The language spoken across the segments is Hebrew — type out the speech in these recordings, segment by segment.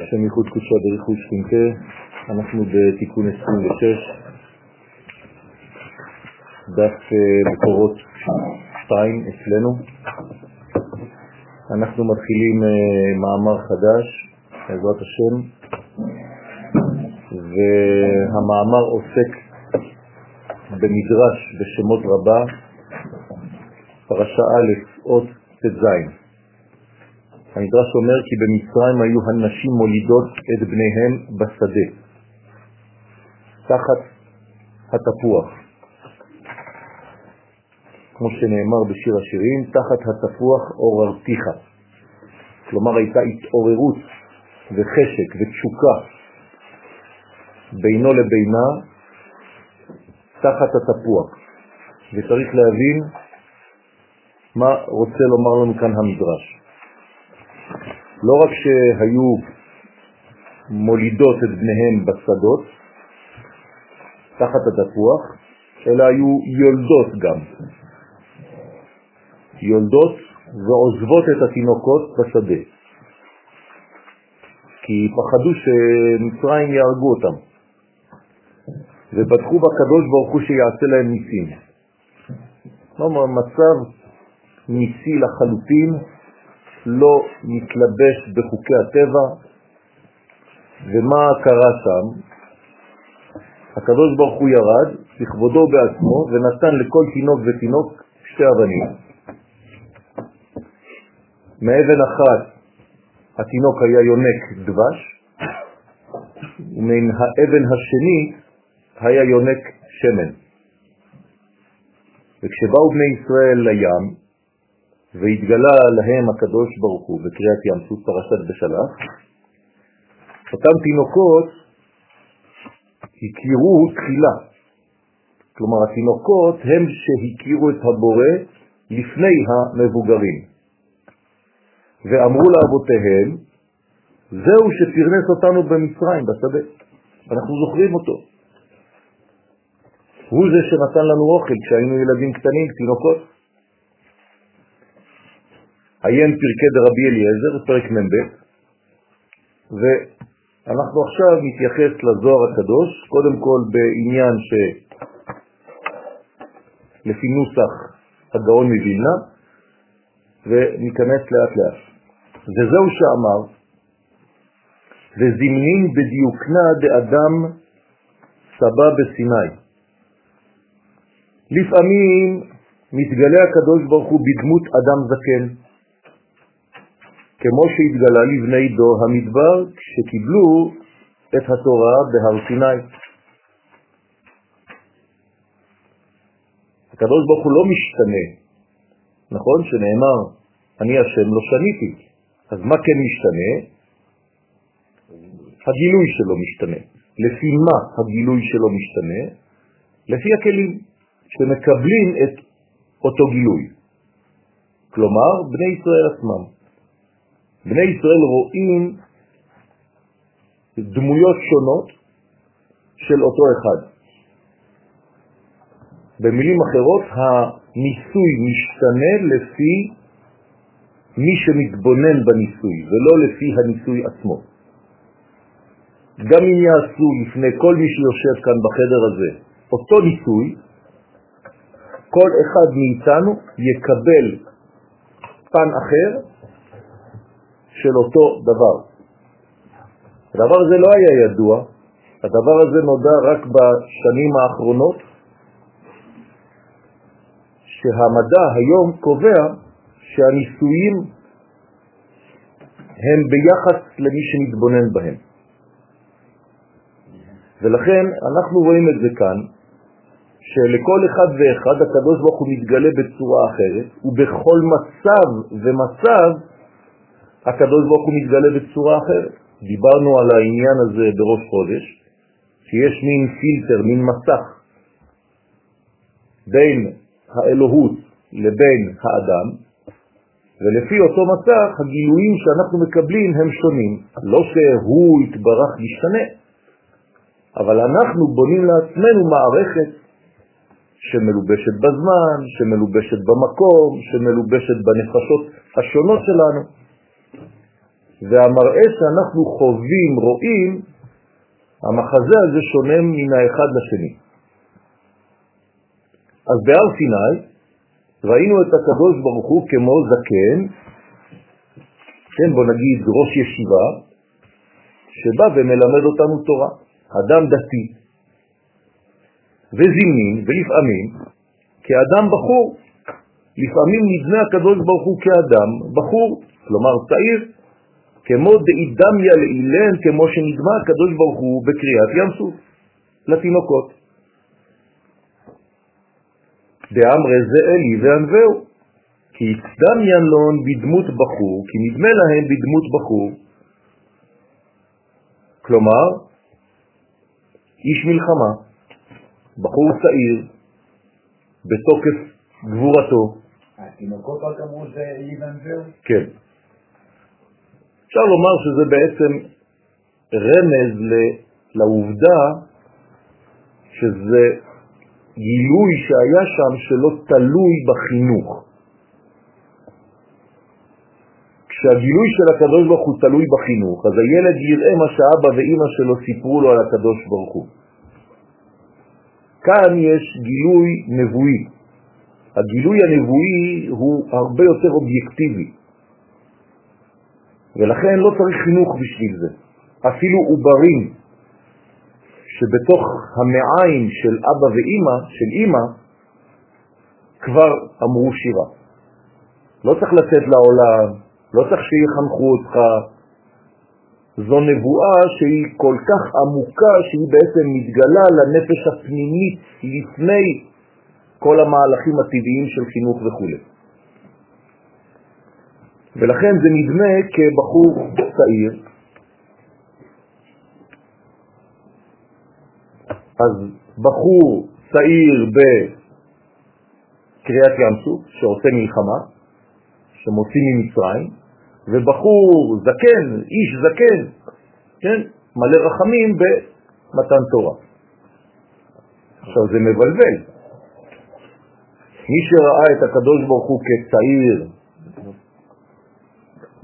השם ייחוד קודשו בריחוד שכינתה, אנחנו בתיקון 26, דף אה, מקורות 2 אצלנו. אנחנו מתחילים אה, מאמר חדש, בעזרת השם, והמאמר עוסק במדרש בשמות רבה, פרשה א', אות ט"ז. המדרש אומר כי במצרים היו הנשים מולידות את בניהם בשדה, תחת התפוח. כמו שנאמר בשיר השירים, תחת התפוח עוררתיך. כלומר הייתה התעוררות וחשק ותשוקה בינו לבינה תחת התפוח. וצריך להבין מה רוצה לומר לנו כאן המדרש. לא רק שהיו מולידות את בניהם בשדות, תחת התפוח, אלא היו יולדות גם. יולדות ועוזבות את התינוקות בשדה, כי פחדו שמצרים יהרגו אותם, ובטחו בקדוש ברוך הוא שיעשה להם ניסים. כלומר, מצב ניסי לחלוטין, לא מתלבש בחוקי הטבע, ומה קרה שם? הקדוש ברוך הוא ירד לכבודו בעצמו ונתן לכל תינוק ותינוק שתי אבנים. מאבן אחת התינוק היה יונק דבש, ומן האבן השני היה יונק שמן. וכשבאו בני ישראל לים, והתגלה להם הקדוש ברוך הוא בקריאת ים סוף פרשת בשלח, אותם תינוקות הכירו תחילה. כלומר, התינוקות הם שהכירו את הבורא לפני המבוגרים. ואמרו לאבותיהם, זהו שפרנס אותנו במצרים, בשדה. אנחנו זוכרים אותו. הוא זה שנתן לנו אוכל כשהיינו ילדים קטנים, תינוקות. עיין פרקי דרבי אליעזר, פרק מ"ב, ואנחנו עכשיו נתייחס לזוהר הקדוש, קודם כל בעניין שלפי נוסח הגאון מווילנה, וניכנס לאט לאט. וזהו שאמר, וזמנין בדיוקנה דאדם סבא בסיני. לפעמים מתגלה הקדוש ברוך הוא בדמות אדם זקן, כמו שהתגלה לבני דור המדבר כשקיבלו את התורה בהר סיני. הקדוש ברוך הוא לא משתנה, נכון? שנאמר, אני השם לא שניתי. אז מה כן משתנה? הגילוי שלו משתנה. לפי מה הגילוי שלו משתנה? לפי הכלים שמקבלים את אותו גילוי. כלומר, בני ישראל עצמם. בני ישראל רואים דמויות שונות של אותו אחד. במילים אחרות, הניסוי משתנה לפי מי שמתבונן בניסוי, ולא לפי הניסוי עצמו. גם אם יעשו לפני כל מי שיושב כאן בחדר הזה אותו ניסוי, כל אחד מאיתנו יקבל פן אחר של אותו דבר. הדבר הזה לא היה ידוע, הדבר הזה נודע רק בשנים האחרונות, שהמדע היום קובע שהניסויים הם ביחס למי שמתבונן בהם. ולכן אנחנו רואים את זה כאן, שלכל אחד ואחד הקדוש ברוך הוא מתגלה בצורה אחרת, ובכל מצב ומצב הקדוש ברוך הוא מתגלה בצורה אחרת. דיברנו על העניין הזה בראש חודש, שיש מין פילטר, מין מסך, בין האלוהות לבין האדם, ולפי אותו מסך הגילויים שאנחנו מקבלים הם שונים. לא שהוא יתברך משתנה, אבל אנחנו בונים לעצמנו מערכת שמלובשת בזמן, שמלובשת במקום, שמלובשת בנפשות השונות שלנו. והמראה שאנחנו חווים, רואים, המחזה הזה שונה מן האחד לשני. אז בהר סיני ראינו את הקדוש ברוך הוא כמו זקן, כן, בוא נגיד ראש ישיבה, שבא ומלמד אותנו תורה, אדם דתי, וזימין, ולפעמים, כאדם בחור, לפעמים נדמה הקדוש ברוך הוא כאדם בחור, כלומר צעיר, כמו דאידמיה לאילן, כמו שנדמה הקדוש ברוך הוא בקריאת ים סוף לתינוקות. דאמרי זה אלי וענבהו, כי דמיין לון בדמות בחור, כי נדמה להם בדמות בחור, כלומר, איש מלחמה, בחור צעיר, בתוקף גבורתו. התינוקות רק אמרו זה אלי וענבהו? כן. אפשר לומר שזה בעצם רמז לעובדה שזה גילוי שהיה שם שלא תלוי בחינוך. כשהגילוי של הקדוש ברוך הוא תלוי בחינוך, אז הילד יראה מה שאבא ואימא שלו סיפרו לו על הקדוש ברוך הוא. כאן יש גילוי נבואי. הגילוי הנבואי הוא הרבה יותר אובייקטיבי. ולכן לא צריך חינוך בשביל זה. אפילו עוברים שבתוך המעיים של אבא ואימא, של אימא, כבר אמרו שירה. לא צריך לצאת לעולם, לא צריך שיחנכו אותך. זו נבואה שהיא כל כך עמוקה שהיא בעצם מתגלה לנפש הפנימית לפני כל המהלכים הטבעיים של חינוך וכו'. ולכן זה נדמה כבחור צעיר. אז בחור צעיר בקריאת ים סוף, שעושה מלחמה, שמוציא ממצרים, ובחור זקן, איש זקן, כן, מלא רחמים במתן תורה. עכשיו זה מבלבל. מי שראה את הקדוש ברוך הוא כצעיר,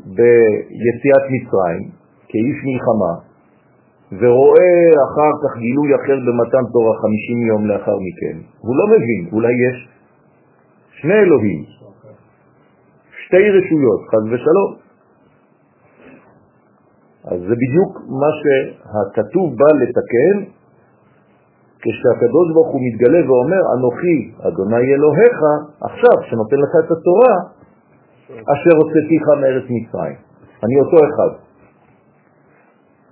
ביציאת מצרים כאיש מלחמה, ורואה אחר כך גילוי אחר במתן תורה 50 יום לאחר מכן, הוא לא מבין, אולי יש שני אלוהים, שתי רשויות, חז ושלום. אז זה בדיוק מה שהכתוב בא לתקן כשהקדוש ברוך הוא מתגלה ואומר, אנוכי, אדוני אלוהיך, עכשיו, שנותן לך את התורה, אשר הוצאתיך מארץ מצרים. אני אותו אחד.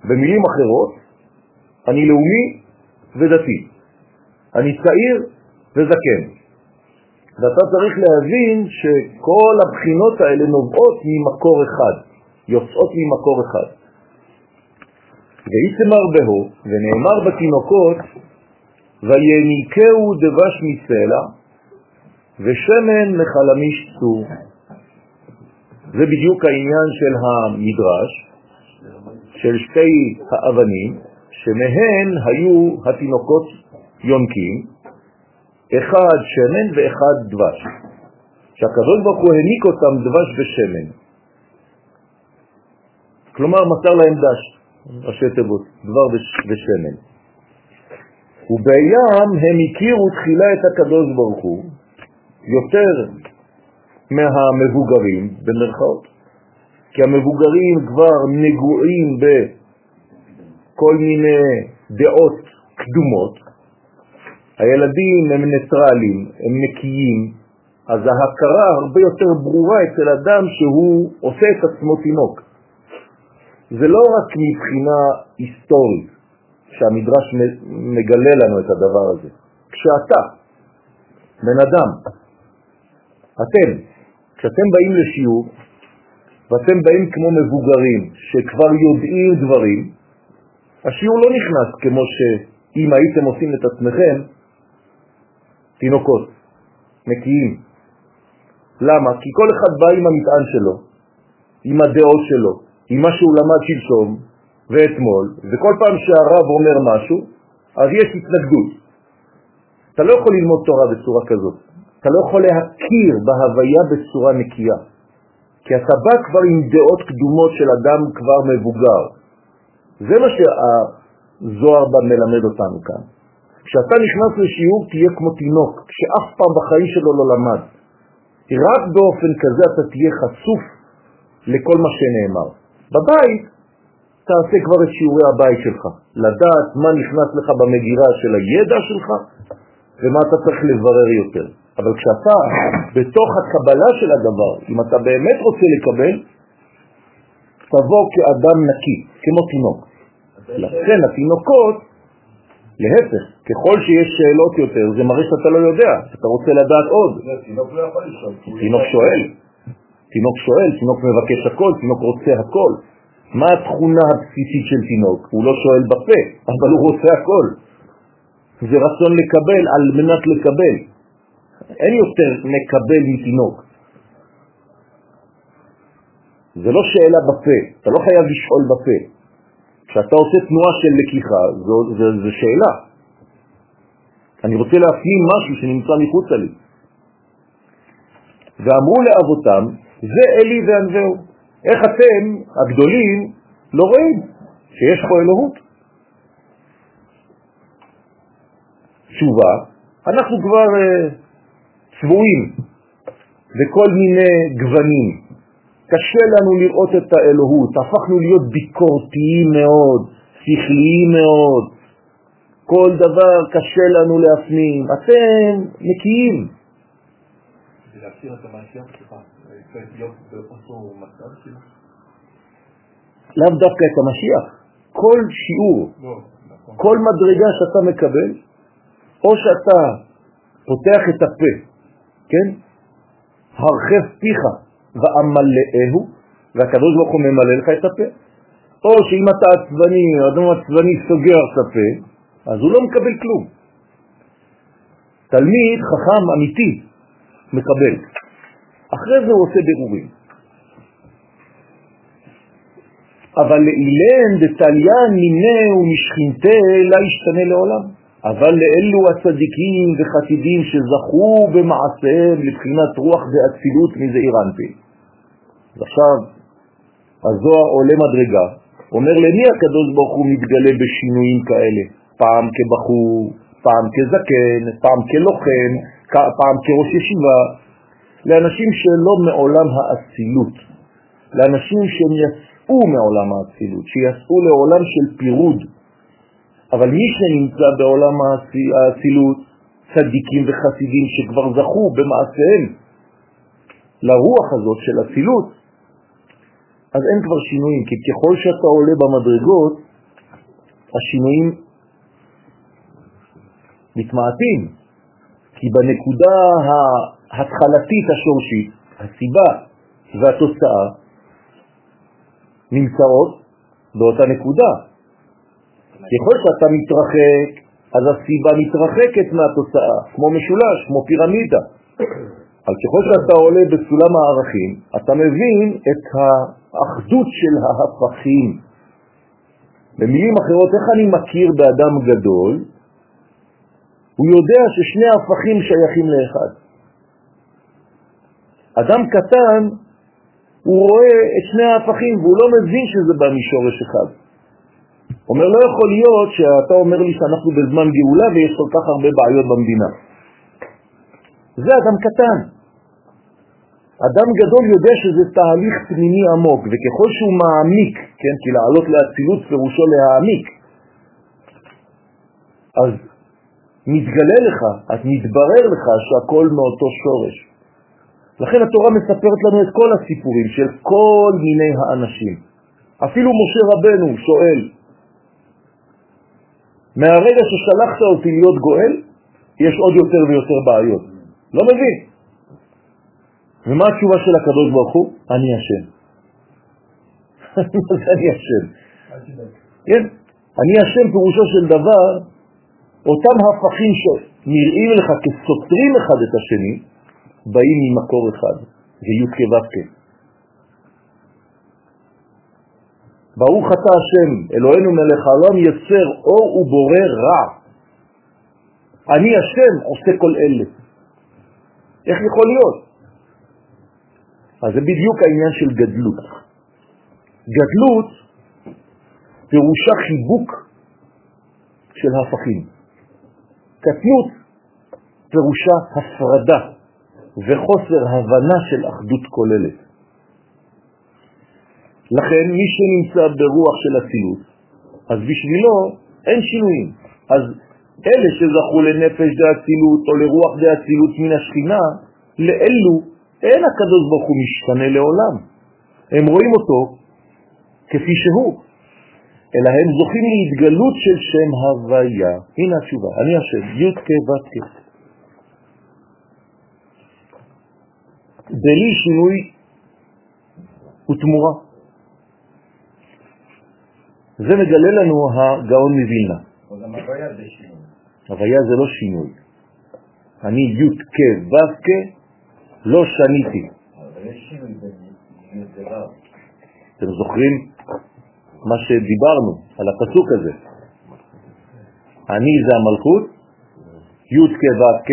במילים אחרות, אני לאומי ודתי. אני צעיר וזקן. ואתה צריך להבין שכל הבחינות האלה נובעות ממקור אחד, יוצאות ממקור אחד. ואיתמר בהו, ונאמר בתינוקות, ויניקהו דבש מסלע, ושמן מחלמיש צור. זה בדיוק העניין של המדרש, של שתי האבנים, שמהן היו התינוקות יונקים, אחד שמן ואחד דבש. שהקדוש ברוך הוא העניק אותם דבש ושמן. כלומר, מסר להם דש, ראשי תיבות, דבר ושמן. ובים הם הכירו תחילה את הקדוש ברוך הוא יותר מהמבוגרים, במרכאות, כי המבוגרים כבר נגועים בכל מיני דעות קדומות, הילדים הם ניטרלים, הם נקיים, אז ההכרה הרבה יותר ברורה אצל אדם שהוא עושה את עצמו תינוק. זה לא רק מבחינה היסטורית שהמדרש מגלה לנו את הדבר הזה. כשאתה, בן אדם, אתם, כשאתם באים לשיעור, ואתם באים כמו מבוגרים שכבר יודעים דברים, השיעור לא נכנס כמו שאם הייתם עושים את עצמכם תינוקות, נקיים. למה? כי כל אחד בא עם המטען שלו, עם הדעות שלו, עם מה שהוא למד שלשום ואתמול, וכל פעם שהרב אומר משהו, אז יש התנגדות. אתה לא יכול ללמוד תורה בצורה כזאת. אתה לא יכול להכיר בהוויה בצורה נקייה, כי אתה בא כבר עם דעות קדומות של אדם כבר מבוגר. זה מה שהזוהר בא מלמד אותנו כאן. כשאתה נכנס לשיעור תהיה כמו תינוק, שאף פעם בחיים שלו לא למד. רק באופן כזה אתה תהיה חשוף לכל מה שנאמר. בבית תעשה כבר את שיעורי הבית שלך, לדעת מה נכנס לך במגירה של הידע שלך ומה אתה צריך לברר יותר. אבל כשאתה בתוך הקבלה של הדבר, אם אתה באמת רוצה לקבל, תבוא כאדם נקי, כמו תינוק. לכן התינוקות, להפך, ככל שיש שאלות יותר, זה מראה שאתה לא יודע, אתה רוצה לדעת עוד. תינוק לא יכול לשאול. תינוק שואל, תינוק שואל, תינוק מבקש הכל, תינוק רוצה הכל. מה התכונה הבסיסית של תינוק? הוא לא שואל בפה, אבל הוא רוצה הכל. זה רצון לקבל על מנת לקבל. אין יותר מקבל מתינוק. זה לא שאלה בפה, אתה לא חייב לשאול בפה. כשאתה עושה תנועה של לקיחה, זו, זו, זו שאלה. אני רוצה להפנים משהו שנמצא מחוץ לי. ואמרו לאבותם, זה אלי וענווהו. איך אתם, הגדולים, לא רואים שיש פה אלוהות? תשובה, אנחנו כבר uh, צבועים בכל מיני גוונים. קשה לנו לראות את האלוהות, הפכנו להיות ביקורתיים מאוד, שכליים מאוד. כל דבר קשה לנו להפנים. אתם נקיים. שלך? לאו דווקא את המשיח. כל שיעור, לא, נכון. כל מדרגה שאתה מקבל, או שאתה פותח את הפה, כן? הרחב פיך ואמלאהו, והקדוש ברוך הוא ממלא לך את הפה. או שאם אתה עצבני, אדם עצבני סוגר את הפה, אז הוא לא מקבל כלום. תלמיד חכם אמיתי מקבל. אחרי זה הוא עושה בירורים. אבל לאילן דתליין מיני ומשכינתה לא ישתנה לעולם. אבל לאלו הצדיקים וחסידים שזכו במעשיהם לבחינת רוח ואצילות מזעיר אנפין. עכשיו הזוהר עולה מדרגה, אומר למי הקדוש ברוך הוא מתגלה בשינויים כאלה? פעם כבחור, פעם כזקן, פעם כלוחם, פעם כראש ישיבה, לאנשים שלא מעולם האצילות, לאנשים שהם יצאו מעולם האצילות, שיצאו לעולם של פירוד, אבל מי שנמצא בעולם האצילות, צדיקים וחסידים שכבר זכו במעשיהם לרוח הזאת של אצילות, אז אין כבר שינויים, כי ככל שאתה עולה במדרגות, השינויים מתמעטים, כי בנקודה ההתחלתית השורשית, הסיבה והתוצאה נמצאות באותה נקודה. ככל שאתה מתרחק, אז הסיבה מתרחקת מהתוצאה, כמו משולש, כמו פירמידה. אבל ככל שאתה עולה בסולם הערכים, אתה מבין את האחדות של ההפכים. במילים אחרות, איך אני מכיר באדם גדול? הוא יודע ששני ההפכים שייכים לאחד. אדם קטן, הוא רואה את שני ההפכים והוא לא מבין שזה בא משורש אחד. אומר, לא יכול להיות שאתה אומר לי שאנחנו בזמן גאולה ויש כל כך הרבה בעיות במדינה. זה אדם קטן. אדם גדול יודע שזה תהליך פנימי עמוק, וככל שהוא מעמיק, כן, כי לעלות לאצילות פירושו להעמיק, אז מתגלה לך, אז מתברר לך שהכל מאותו שורש. לכן התורה מספרת לנו את כל הסיפורים של כל מיני האנשים. אפילו משה רבנו שואל, מהרגע ששלחת אותי להיות גואל, יש עוד יותר ויותר בעיות. לא מבין. ומה התשובה של הקדוש ברוך הוא? אני אשם. אני אשם? כן, אני אשם פירושו של דבר, אותם הפכים שנראים לך כסותרים אחד את השני, באים ממקור אחד, זה י' ברוך אתה השם, אלוהינו מלך העולם יצר אור ובורא רע. אני השם עושה כל אלה. איך יכול להיות? אז זה בדיוק העניין של גדלות. גדלות פירושה חיבוק של הפכים. קטנות פירושה הפרדה וחוסר הבנה של אחדות כוללת. לכן מי שנמצא ברוח של אצילות, אז בשבילו אין שינויים. אז אלה שזכו לנפש דאצילות או לרוח דאצילות מן השכינה, לאלו אין הקדוש ברוך הוא משתנה לעולם. הם רואים אותו כפי שהוא, אלא הם זוכים להתגלות של שם הוויה. הנה התשובה, אני השם, י' כ' ו' כ'. בלי שינוי ותמורה. זה מגלה לנו הגאון מווילנה. גם הוויה זה שינוי. הוויה זה לא שינוי. אני י' כ' ו' כ' לא שניתי. אבל יש שינוי בין י'. אתם זוכרים מה שדיברנו על הפסוק הזה? אני זה המלכות, י' כ' ו' כ',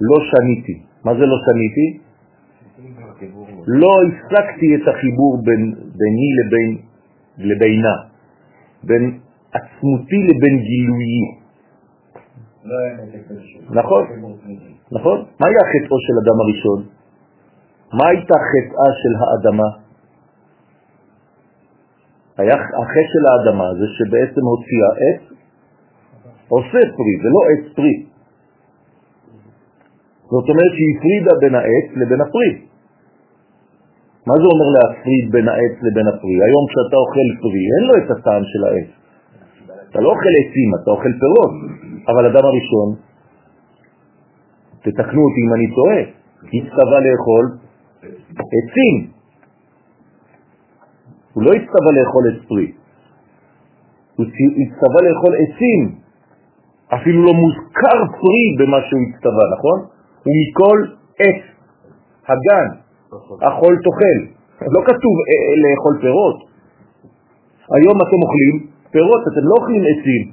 לא שניתי. מה זה לא שניתי? לא הפסקתי את החיבור בין, ביני לבין, לבינה, בין עצמותי לבין גילויי. לא. נכון. נכון? מה היה חטאו של אדם הראשון? מה הייתה חטאה של האדמה? היה החטא של האדמה זה שבעצם הוציאה עץ, עושה פרי, ולא עץ פרי. זאת אומרת שהיא הפרידה בין העץ לבין הפרי. מה זה אומר להפריד בין העץ לבין הפרי? היום כשאתה אוכל פרי, אין לו את הטעם של העץ. אתה לא אוכל עצים, אתה אוכל פירות. אבל אדם הראשון, תתקנו אותי אם אני טועה, הצטווה לאכול עצים. הוא לא הצטווה לאכול עץ פרי, הוא הצטווה לאכול עצים. אפילו לא מוזכר פרי במה שהוא הצטווה, נכון? ומכל עץ, הגן, אכול תאכל. לא כתוב אה, אה, לאכול פירות. היום אתם אוכלים פירות, אתם לא אוכלים עצים.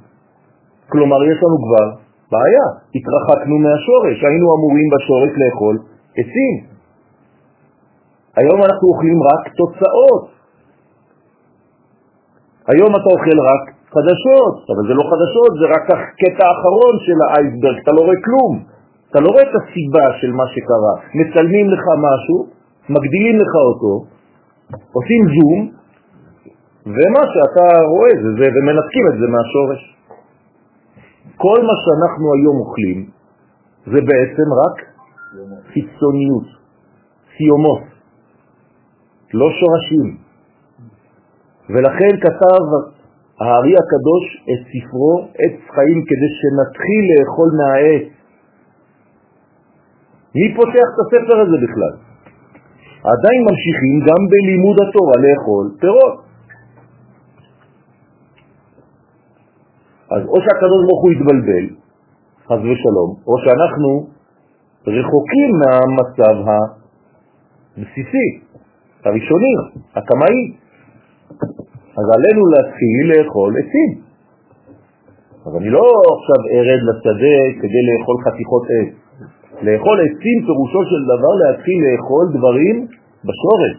כלומר, יש לנו כבר בעיה, התרחקנו מהשורש, היינו אמורים בשורש לאכול עצים. היום אנחנו אוכלים רק תוצאות. היום אתה אוכל רק חדשות, אבל זה לא חדשות, זה רק הקטע האחרון של האייסברג, אתה לא רואה כלום. אתה לא רואה את הסיבה של מה שקרה. מצלמים לך משהו, מגדילים לך אותו, עושים זום, ומה שאתה רואה זה זה, ומנתקים את זה מהשורש. כל מה שאנחנו היום אוכלים זה בעצם רק חיצוניות, סיומות, לא שורשים. ולכן כתב הארי הקדוש את ספרו עץ חיים כדי שנתחיל לאכול מהעץ. מי פותח את הספר הזה בכלל? עדיין ממשיכים גם בלימוד התורה לאכול פירות. אז או שהקדוש ברוך הוא יתבלבל, חז ושלום, או שאנחנו רחוקים מהמצב הבסיסי, הראשוני, הקמאי. אז עלינו להתחיל לאכול עצים. אז אני לא עכשיו ארד לשדה כדי לאכול חתיכות עץ. לאכול עצים פירושו של דבר להתחיל לאכול דברים בשורש,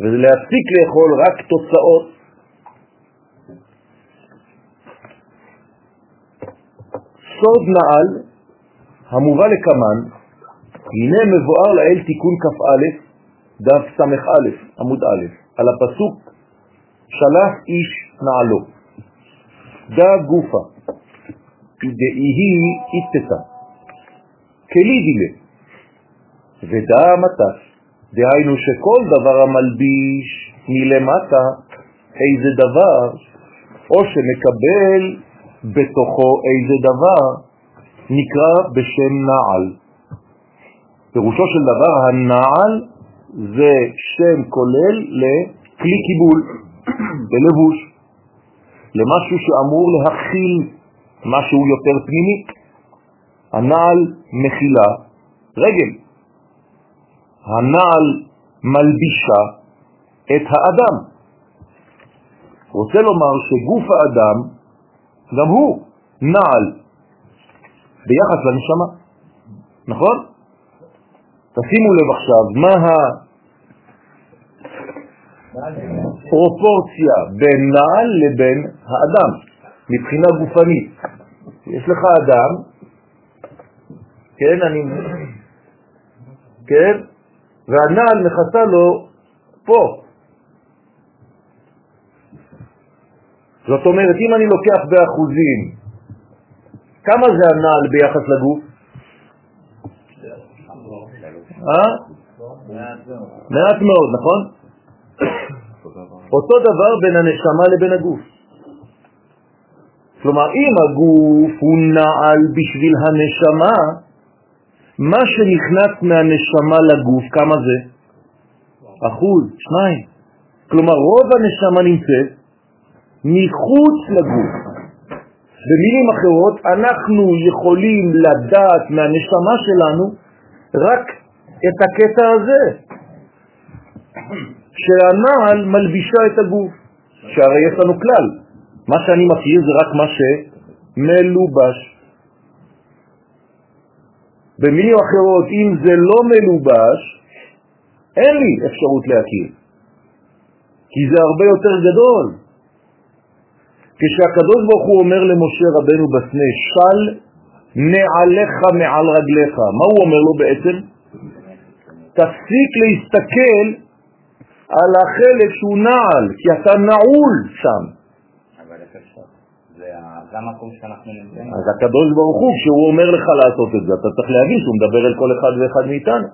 ולהפסיק לאכול רק תוצאות. סוד נעל המובא לקמן, הנה מבואר לאל תיקון כ"א, דף ס"א, עמוד א', על הפסוק שלח איש נעלו, דא גופה, דאיהי איתתה, כלידי לה, ודא מטס, דהיינו שכל דבר המלביש מלמטה איזה דבר, או שמקבל בתוכו איזה דבר, נקרא בשם נעל. פירושו של דבר, הנעל זה שם כולל לכלי קיבול, ללבוש, למשהו שאמור להכיל משהו יותר פנימי. הנעל מכילה רגל. הנעל מלבישה את האדם. רוצה לומר שגוף האדם גם הוא נעל ביחס לנשמה, נכון? תשימו לב עכשיו, מה הפרופורציה בין נעל לבין האדם, מבחינה גופנית. יש לך אדם, כן, אני, כן, והנעל מכסה לו פה. זאת אומרת, אם אני לוקח באחוזים, כמה זה הנעל ביחס לגוף? אה? מעט מאוד, נכון? אותו דבר בין הנשמה לבין הגוף. כלומר, אם הגוף הוא נעל בשביל הנשמה, מה שנכנס מהנשמה לגוף, כמה זה? אחוז, שניים. כלומר, רוב הנשמה נמצאת מחוץ לגוף. במילים אחרות, אנחנו יכולים לדעת מהנשמה שלנו רק את הקטע הזה, שהנעל מלבישה את הגוף, שהרי יש לנו כלל, מה שאני מכיר זה רק מה שמלובש. במילים אחרות, אם זה לא מלובש, אין לי אפשרות להכיר, כי זה הרבה יותר גדול. כשהקדוש ברוך הוא אומר למשה רבנו בסנה, של נעליך מעל רגליך, מה הוא אומר לו בעצם? תפסיק להסתכל על החלק שהוא נעל, כי אתה נעול שם. אז הקדוש ברוך הוא, כשהוא אומר לך לעשות את זה, אתה צריך להבין שהוא מדבר אל כל אחד ואחד מאיתנו.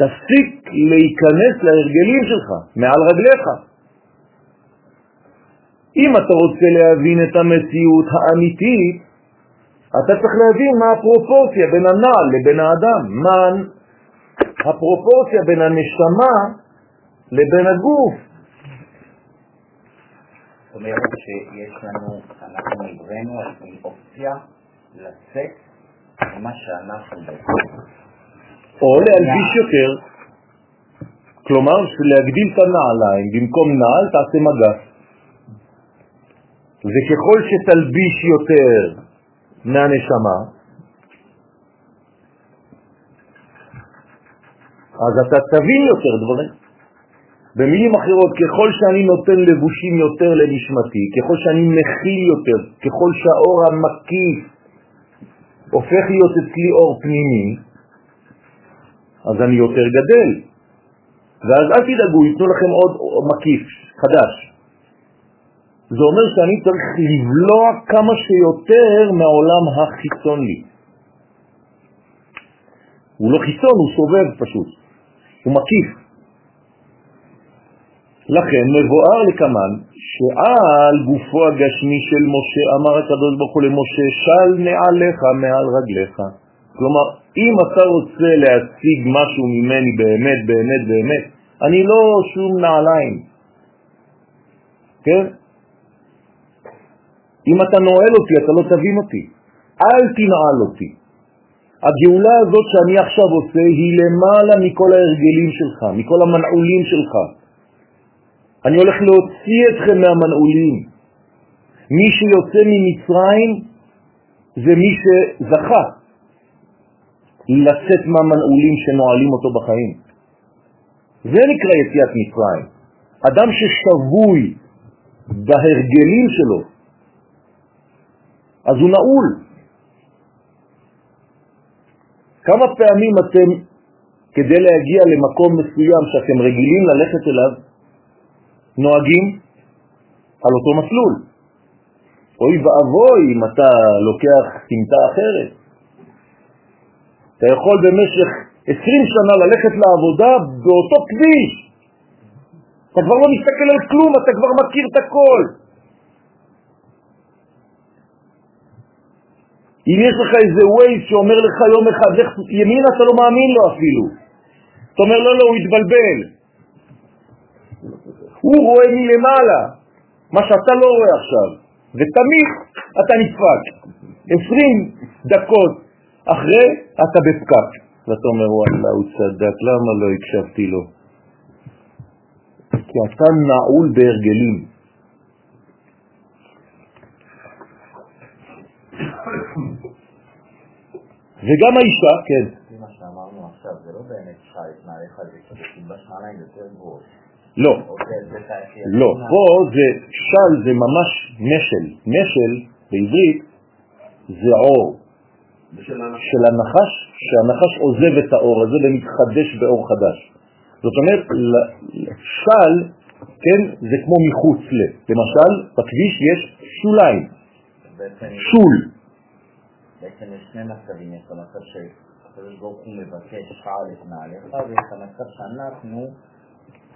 תפסיק להיכנס להרגלים שלך, מעל רגליך. אם אתה רוצה להבין את המציאות האמיתית, אתה צריך להבין מה הפרופורציה בין הנעל לבין האדם, מה הפרופורציה בין הנשמה לבין הגוף. זאת אומרת שיש לנו, אנחנו נבראנו על אופציה לצאת ממה שאנחנו בעצם. או להלביש יותר, כלומר להגדיל את הנעליים, במקום נעל תעשה מגף. וככל שתלביש יותר מהנשמה, אז אתה תבין יותר דברים. במילים אחרות, ככל שאני נותן לבושים יותר לנשמתי, ככל שאני מכיל יותר, ככל שהאור המקיף הופך להיות אצלי אור פנימי, אז אני יותר גדל. ואז אל תדאגו, ייתנו לכם עוד מקיף חדש. זה אומר שאני צריך לבלוע כמה שיותר מהעולם החיצון לי. הוא לא חיצון, הוא סובב פשוט, הוא מקיף. לכן מבואר לקמן שעל גופו הגשמי של משה אמר הקדוש ברוך הוא למשה של נעליך מעל רגליך. כלומר, אם אתה רוצה להשיג משהו ממני באמת, באמת, באמת, אני לא שום נעליים, כן? אם אתה נועל אותי, אתה לא תבין אותי. אל תנעל אותי. הגאולה הזאת שאני עכשיו עושה היא למעלה מכל ההרגלים שלך, מכל המנעולים שלך. אני הולך להוציא אתכם מהמנעולים. מי שיוצא ממצרים זה מי שזכה לצאת מהמנעולים שנועלים אותו בחיים. זה נקרא יציאת מצרים. אדם ששבוי בהרגלים שלו, אז הוא נעול. כמה פעמים אתם, כדי להגיע למקום מסוים שאתם רגילים ללכת אליו, נוהגים על אותו מסלול. אוי ואבוי אם אתה לוקח סמטה אחרת. אתה יכול במשך 20 שנה ללכת לעבודה באותו כביש. אתה כבר לא מסתכל על כלום, אתה כבר מכיר את הכל. אם יש לך איזה ווייז שאומר לך יום אחד, לך ימין, אתה לא מאמין לו אפילו. אתה אומר, לא, לא, הוא התבלבל. הוא רואה מלמעלה, מה שאתה לא רואה עכשיו, ותמיד אתה נדפק. 20 דקות אחרי אתה בפקק. ואתה אומר, וואלה, הוא צדק, למה לא הקשבתי לו? כי אתה נעול בהרגלים. וגם האישה, כן. מה שאמרנו עכשיו, זה לא נעליים יותר גבוהות. לא, או זה- זה תעשייה. לא, פה זה של זה ממש נשל. נשל בעברית זה עור ההנחה. של הנחש, שהנחש עוזב את האור הזה ומתחדש באור חדש. זאת אומרת, של, כן, זה כמו מחוץ ל. למשל, בכביש יש שוליים, שול. בעצם יש שני מצבים, יש המצב שהקדוש ברוך הוא מבקש שעל את נעליך, ויש המצב שאנחנו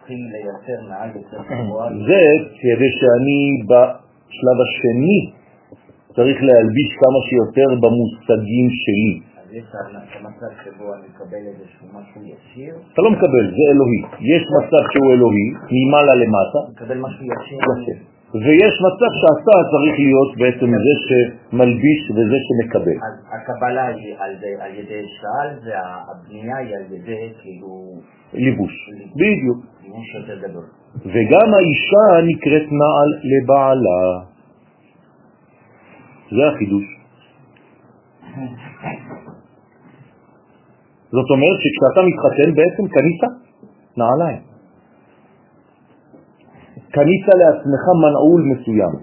צריכים לייצר יותר גבוהה. זה כדי שאני בשלב השני צריך להלביש כמה שיותר במושגים שלי. אז יש את המצב שבו אני מקבל איזשהו משהו ישיר, אתה לא מקבל, זה אלוהי. יש מצב שהוא אלוהי, ממעלה למטה, מקבל משהו ישיר. ויש מצב שאתה צריך להיות בעצם זה שמלביש וזה שמקבל. אז הקבלה היא על על ידי שעל, והבנייה היא על ידי כאילו ליבוש. בדיוק. וגם האישה נקראת נעל לבעלה. זה החידוש. זאת אומרת שכשאתה מתחתן בעצם קנית נעליים. קנית לעצמך מנעול מסוים.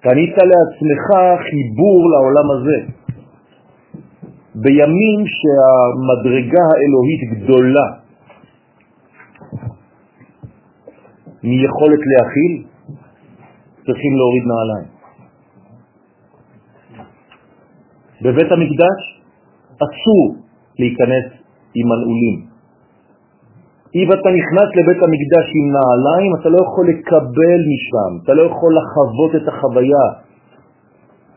קנית לעצמך חיבור לעולם הזה. בימים שהמדרגה האלוהית גדולה מיכולת להכיל, צריכים להוריד נעליים. בבית המקדש אסור להיכנס עם מנעולים. אם אתה נכנס לבית המקדש עם נעליים, אתה לא יכול לקבל משם, אתה לא יכול לחוות את החוויה.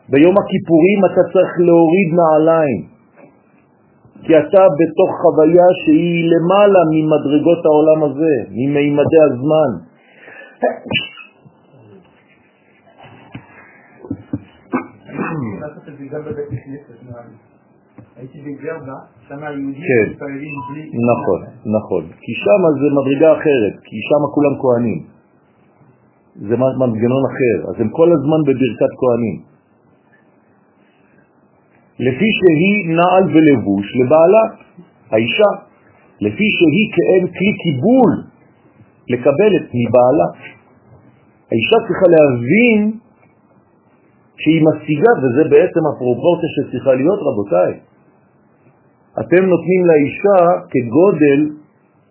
ביום הכיפורים אתה צריך להוריד נעליים, כי אתה בתוך חוויה שהיא למעלה ממדרגות העולם הזה, ממימדי הזמן. הייתי בגרדה, שם היהודים כן. מתפללים בלי... נכון, נכון. כי שם זה מדרגה אחרת, כי שם כולם כהנים. זה מנגנון אחר, אז הם כל הזמן בברכת כהנים. לפי שהיא נעל ולבוש לבעלה, האישה, לפי שהיא כאין כלי קיבול לקבלת מבעלה. האישה צריכה להבין שהיא משיגה, וזה בעצם הפרופורציה שצריכה להיות, רבותיי. אתם נותנים לאישה כגודל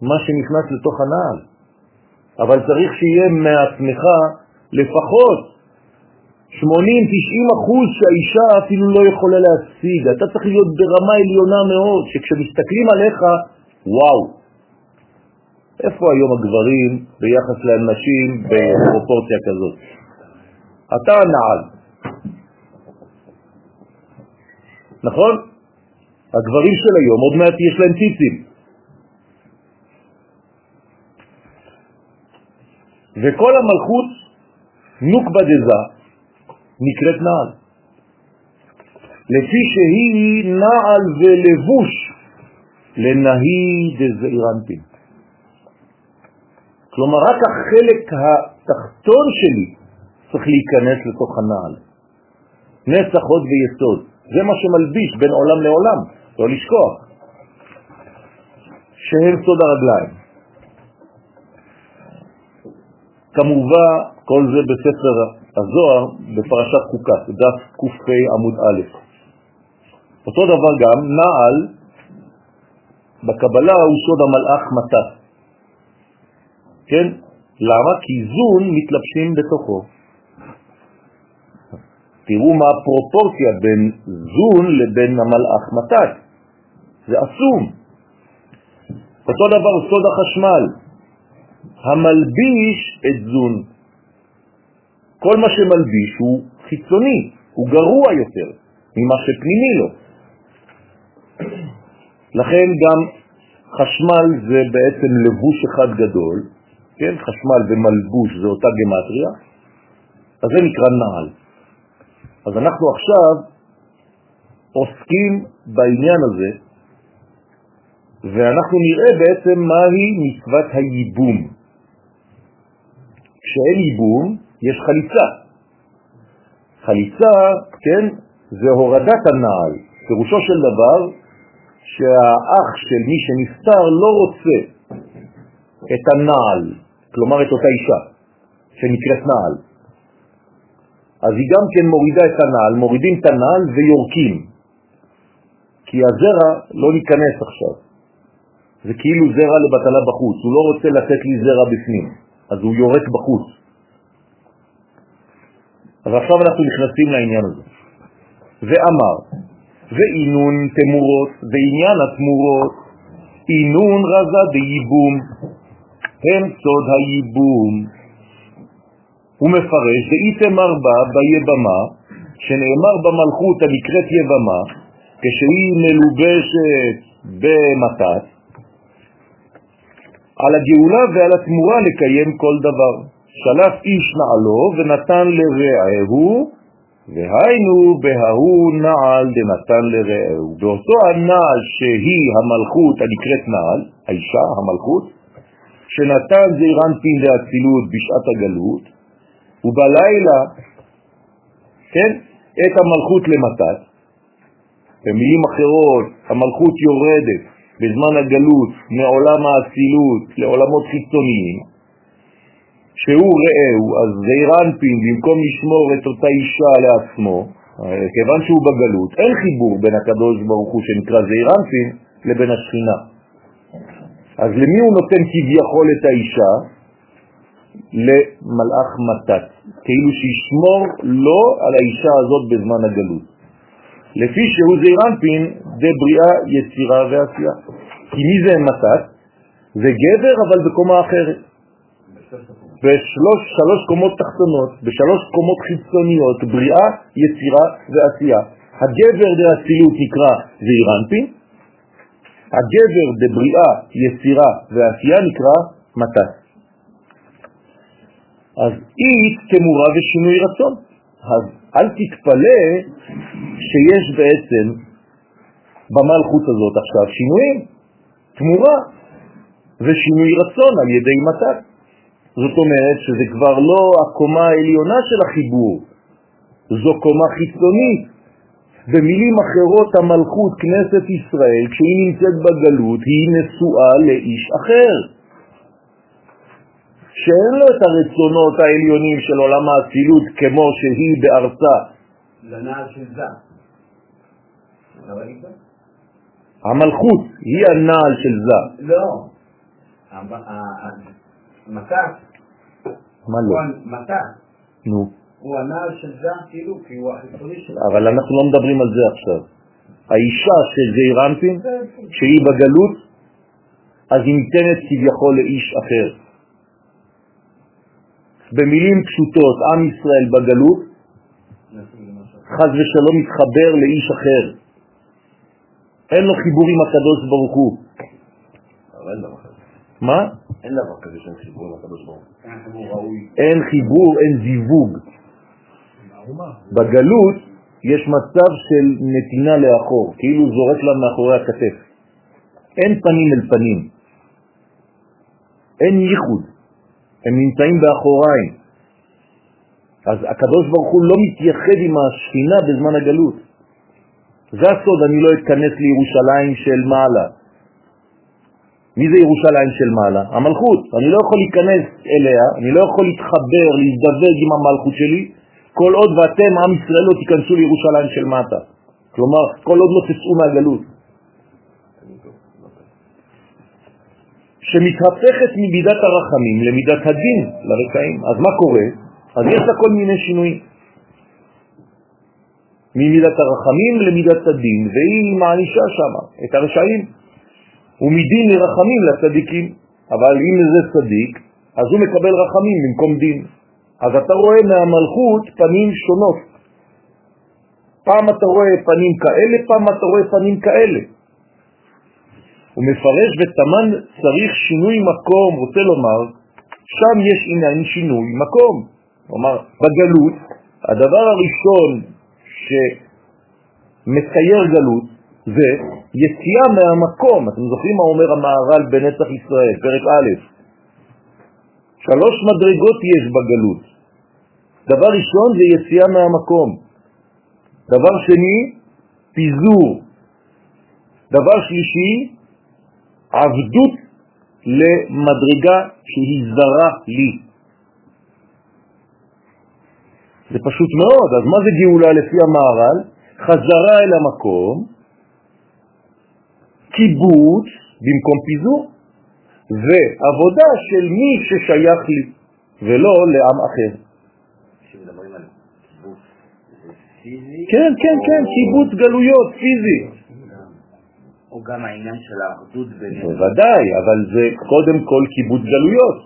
מה שנכנס לתוך הנעל, אבל צריך שיהיה מעצמך לפחות 80-90 אחוז שהאישה אפילו לא יכולה להשיג. אתה צריך להיות ברמה עליונה מאוד, שכשמסתכלים עליך, וואו, איפה היום הגברים ביחס לנשים בפרופורציה כזאת? אתה הנעל, נכון? הגברים של היום עוד מעט יש להם ציצים. וכל המלכות נוקבה דזה נקראת נעל. לפי שהיא נעל ולבוש לנהי דזעירנטין. כלומר, רק החלק התחתון שלי צריך להיכנס לתוך הנעל. נצח, הוד ויסוד. זה מה שמלביש בין עולם לעולם, לא לשכוח. שהם סוד הרגליים. כמובן, כל זה בספר הזוהר, בפרשת חוקת, דף ק"פ עמוד א'. אותו דבר גם, נעל, בקבלה הוא סוד המלאך מתה. כן? למה? כי זון מתלבשים בתוכו. תראו מה הפרופורציה בין זון לבין המלאך מתת. זה עצום. אותו דבר סוד החשמל, המלביש את זון. כל מה שמלביש הוא חיצוני, הוא גרוע יותר ממה שפנימי לו. לכן גם חשמל זה בעצם לבוש אחד גדול, כן? חשמל ומלבוש זה אותה גמטריה, אז זה נקרא נעל. אז אנחנו עכשיו עוסקים בעניין הזה, ואנחנו נראה בעצם מהי מצוות הייבום. כשאין ייבום, יש חליצה. חליצה, כן, זה הורדת הנעל. פירושו של דבר שהאח של מי שנפטר לא רוצה את הנעל, כלומר את אותה אישה, שנקראת נעל. אז היא גם כן מורידה את הנעל, מורידים את הנעל ויורקים, כי הזרע לא ניכנס עכשיו. זה כאילו זרע לבטלה בחוץ, הוא לא רוצה לתת לי זרע בפנים, אז הוא יורק בחוץ. אז עכשיו אנחנו נכנסים לעניין הזה. ואמר, ואינון תמורות, ועניין התמורות, אינון רזה דייבום, הם סוד הייבום. הוא מפרש, ואיתמר בה ביבמה, שנאמר במלכות הנקראת יבמה, כשהיא מלובשת במתת, על הגאולה ועל התמורה לקיים כל דבר. שלף איש נעלו ונתן לרעהו והיינו בהוא נעל דנתן לרעהו. באותו הנעל שהיא המלכות הנקראת נעל, האישה, המלכות, שנתן זעיר אנפין דאצילות בשעת הגלות, ובלילה, כן, את המלכות למתת. במילים אחרות, המלכות יורדת בזמן הגלות מעולם האצילות לעולמות חיצוניים, שהוא רעהו, אז זעירנפין, במקום לשמור את אותה אישה לעצמו, כיוון שהוא בגלות, אין חיבור בין הקדוש ברוך הוא שנקרא זעירנפין לבין השכינה. אז למי הוא נותן כביכול את האישה? למלאך מתת, כאילו שישמור לו על האישה הזאת בזמן הגלות. לפי שהוא זעירנפין, זה בריאה, יצירה ועשייה. כי מי זה מתת? זה גבר אבל בקומה אחרת. בשלוש שלוש קומות תחתונות, בשלוש קומות חיצוניות, בריאה, יצירה ועשייה. הגבר דאצילות נקרא זעירנפין, הגבר דבריאה, יצירה ועשייה נקרא מתת. אז אית תמורה ושינוי רצון. אז אל תתפלא שיש בעצם במלכות הזאת עכשיו שינויים, תמורה ושינוי רצון על ידי מתת. זאת אומרת שזה כבר לא הקומה העליונה של החיבור, זו קומה חיצונית. במילים אחרות המלכות, כנסת ישראל, כשהיא נמצאת בגלות, היא נשואה לאיש אחר, שאין לו את הרצונות העליונים של עולם האצילות כמו שהיא בארצה. לנעל של זה. המלכות היא הנעל של זה. לא. מתת. מה לא? מתת. נו. הוא הנעל של זה, כאילו, כי הוא החיצוני שלו. אבל אנחנו לא מדברים על זה עכשיו. האישה של זעירנפין, שהיא בגלות, אז היא ניתנת כביכול לאיש אחר. במילים פשוטות, עם ישראל בגלות, חז ושלום מתחבר לאיש אחר. אין לו חיבור עם הקדוש ברוך הוא. מה? אין דבר כזה שאין חיבור עם הקדוש ברוך הוא. אין חיבור ראוי. אין חיבור, אין זיווג. בגלות יש מצב של נתינה לאחור, כאילו זורק לה מאחורי הכתף. אין פנים אל פנים. אין ייחוד. הם נמצאים באחוריים. אז הקדוש ברוך הוא לא מתייחד עם השכינה בזמן הגלות. זה הסוד, אני לא אתכנס לירושלים של מעלה. מי זה ירושלים של מעלה? המלכות. אני לא יכול להיכנס אליה, אני לא יכול להתחבר, להזדווג עם המלכות שלי, כל עוד ואתם, עם ישראל, לא תיכנסו לירושלים של מטה. כלומר, כל עוד לא תצאו מהגלות. שמתהפכת ממידת הרחמים למידת הדין לרקעים. אז מה קורה? אז יש לה כל מיני שינויים. ממידת הרחמים למידת הדין, והיא מענישה שם את הרשעים. ומדין לרחמים לצדיקים. אבל אם זה צדיק, אז הוא מקבל רחמים במקום דין. אז אתה רואה מהמלכות פנים שונות. פעם אתה רואה פנים כאלה, פעם אתה רואה פנים כאלה. הוא מפרש ותמן צריך שינוי מקום, רוצה לומר, שם יש עניין שינוי מקום. כלומר, בגלות, הדבר הראשון שמצייר גלות זה יציאה מהמקום. אתם זוכרים מה אומר המערל בנצח ישראל, פרק א', שלוש מדרגות יש בגלות. דבר ראשון זה יציאה מהמקום. דבר שני, פיזור. דבר שלישי, עבדות למדרגה שהיא זרה לי. זה פשוט מאוד, אז מה זה גאולה לפי המערל? חזרה אל המקום, קיבוץ במקום פיזור, ועבודה של מי ששייך לי, ולא לעם אחר. כן, כן, כן, קיבוץ גלויות, פיזי. או גם העניין של האחדות בינינו. בוודאי, אבל זה קודם כל קיבוץ גלויות.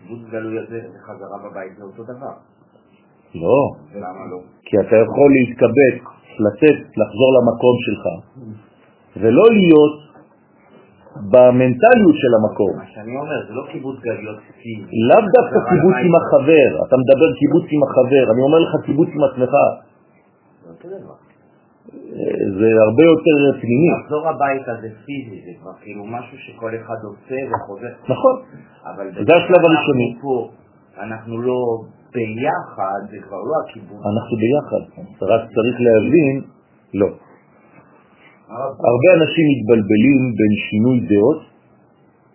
קיבוץ גלויות זה זה חזרה בבית, זה אותו דבר. לא, למה לא? כי אתה יכול להתקבץ, לצאת, לחזור למקום שלך, ולא להיות במנטליות של המקום. מה שאני אומר, זה לא קיבוץ גלויות פיזי. לאו דווקא קיבוץ. עם החבר, אתה מדבר קיבוץ עם החבר, אני אומר לך קיבוץ עם עצמך, זה. אה, זה הרבה יותר פנימי. לחזור הביתה זה פיזי, זה כבר כאילו משהו שכל אחד עושה וחוזר. נכון, אבל זה השלב הראשוני. אנחנו לא ביחד, זה כבר לא הקיבוץ. אנחנו ביחד, רק צריך להבין, לא. הרבה אנשים מתבלבלים בין שינוי דעות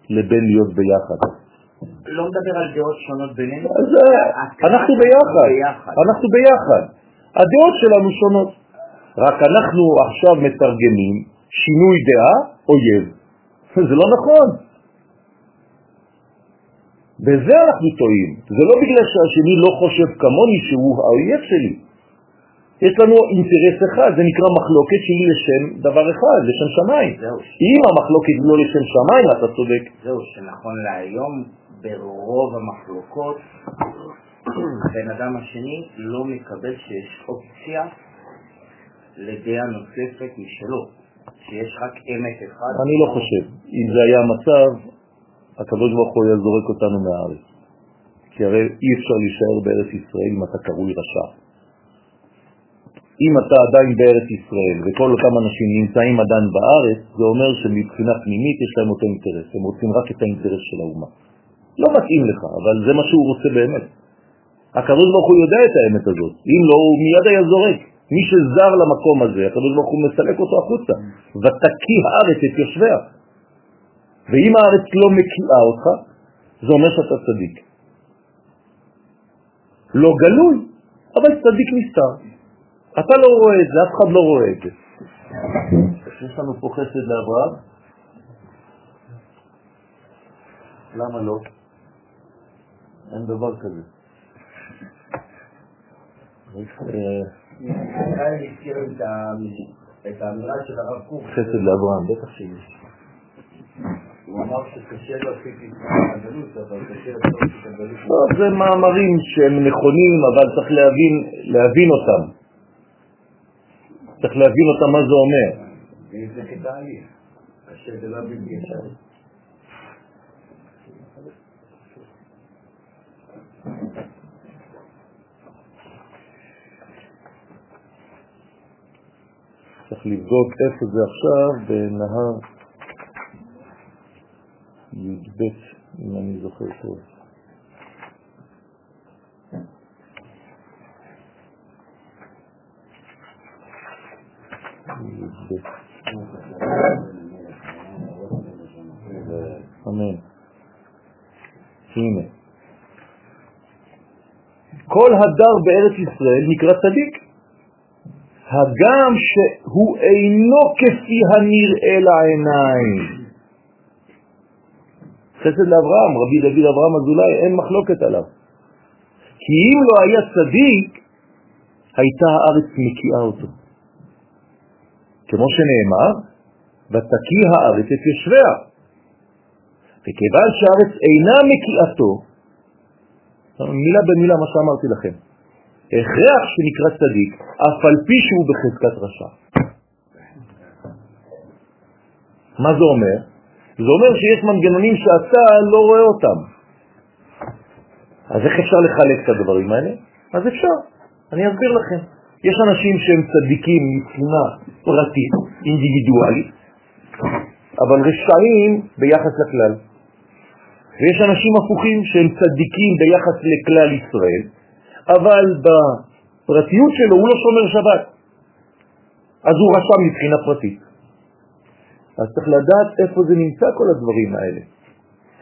לבין להיות ביחד. לא מדבר על דעות שונות בינינו. אנחנו ביחד, אנחנו ביחד. הדעות שלנו שונות. רק אנחנו עכשיו מתרגמים שינוי דעה אויב. זה לא נכון. בזה אנחנו טועים. זה לא בגלל שהשני לא חושב כמוני שהוא האויב שלי. יש לנו אינטרס אחד, זה נקרא מחלוקת שהיא לשם דבר אחד, לשם שמיים. אם המחלוקת לא לשם שמיים, אתה צודק. זהו, שנכון להיום, ברוב המחלוקות, הבן אדם השני לא מקבל שיש אופציה לדעה נוספת משלו, שיש רק אמת אחד. אני לא חושב. אם זה היה המצב, הקדוש ברוך הוא היה זורק אותנו מהארץ. כי הרי אי אפשר להישאר בארץ ישראל אם אתה קרוי רשע. אם אתה עדיין בארץ ישראל וכל אותם אנשים נמצאים עדיין בארץ, זה אומר שמבחינה פנימית יש להם אותו אינטרס, הם רוצים רק את האינטרס של האומה. לא מתאים לך, אבל זה מה שהוא רוצה באמת. הקדוש ברוך הוא יודע את האמת הזאת, אם לא, הוא מיד היה זורק. מי שזר למקום הזה, הקדוש ברוך הוא מסלק אותו החוצה. ותקי הארץ את יושביה. ואם הארץ לא מקיאה אותך, זה אומר שאתה צדיק. לא גלוי, אבל צדיק נסתר. אתה לא רואה את זה, אף אחד לא רואה את זה. יש לנו פה חסד לאברהם? למה לא? אין דבר כזה. כאן הזכיר את ה- את האמירה של הרב קוק, חסד לאברהם, בטח שיש. הוא אמר שקשה להפיק את הגלות, אבל קשה להפיק את הגלות. זה מאמרים שהם נכונים, אבל צריך להבין, להבין אותם. צריך להבין אותם מה זה אומר. לא. צריך לבדוק איפה זה עכשיו בנהר י"ב, אם אני זוכר טוב. אמן. הנה. כל הדר בארץ ישראל נקרא צדיק. הגם שהוא אינו כפי הנראה לעיניים. חסד לאברהם, רבי דוד אברהם אזולאי, אין מחלוקת עליו. כי אם לא היה צדיק, הייתה הארץ מקיאה אותו. כמו שנאמר, ותקיא הארץ את יושביה. וכיוון שהארץ אינה מקיאתו, מילה במילה מה שאמרתי לכם, הכרח שנקרא צדיק, אף על פי שהוא בחזקת רשע. מה זה אומר? זה אומר שיש מנגנונים שאתה לא רואה אותם. אז איך אפשר לחלק את הדברים האלה? אז אפשר, אני אסביר לכם. יש אנשים שהם צדיקים מבחינה פרטית, אינדיבידואלית, אבל רשעים ביחס לכלל. ויש אנשים הפוכים שהם צדיקים ביחס לכלל ישראל, אבל בפרטיות שלו הוא לא שומר שבת. אז הוא רשע מבחינה פרטית. אז צריך לדעת איפה זה נמצא כל הדברים האלה.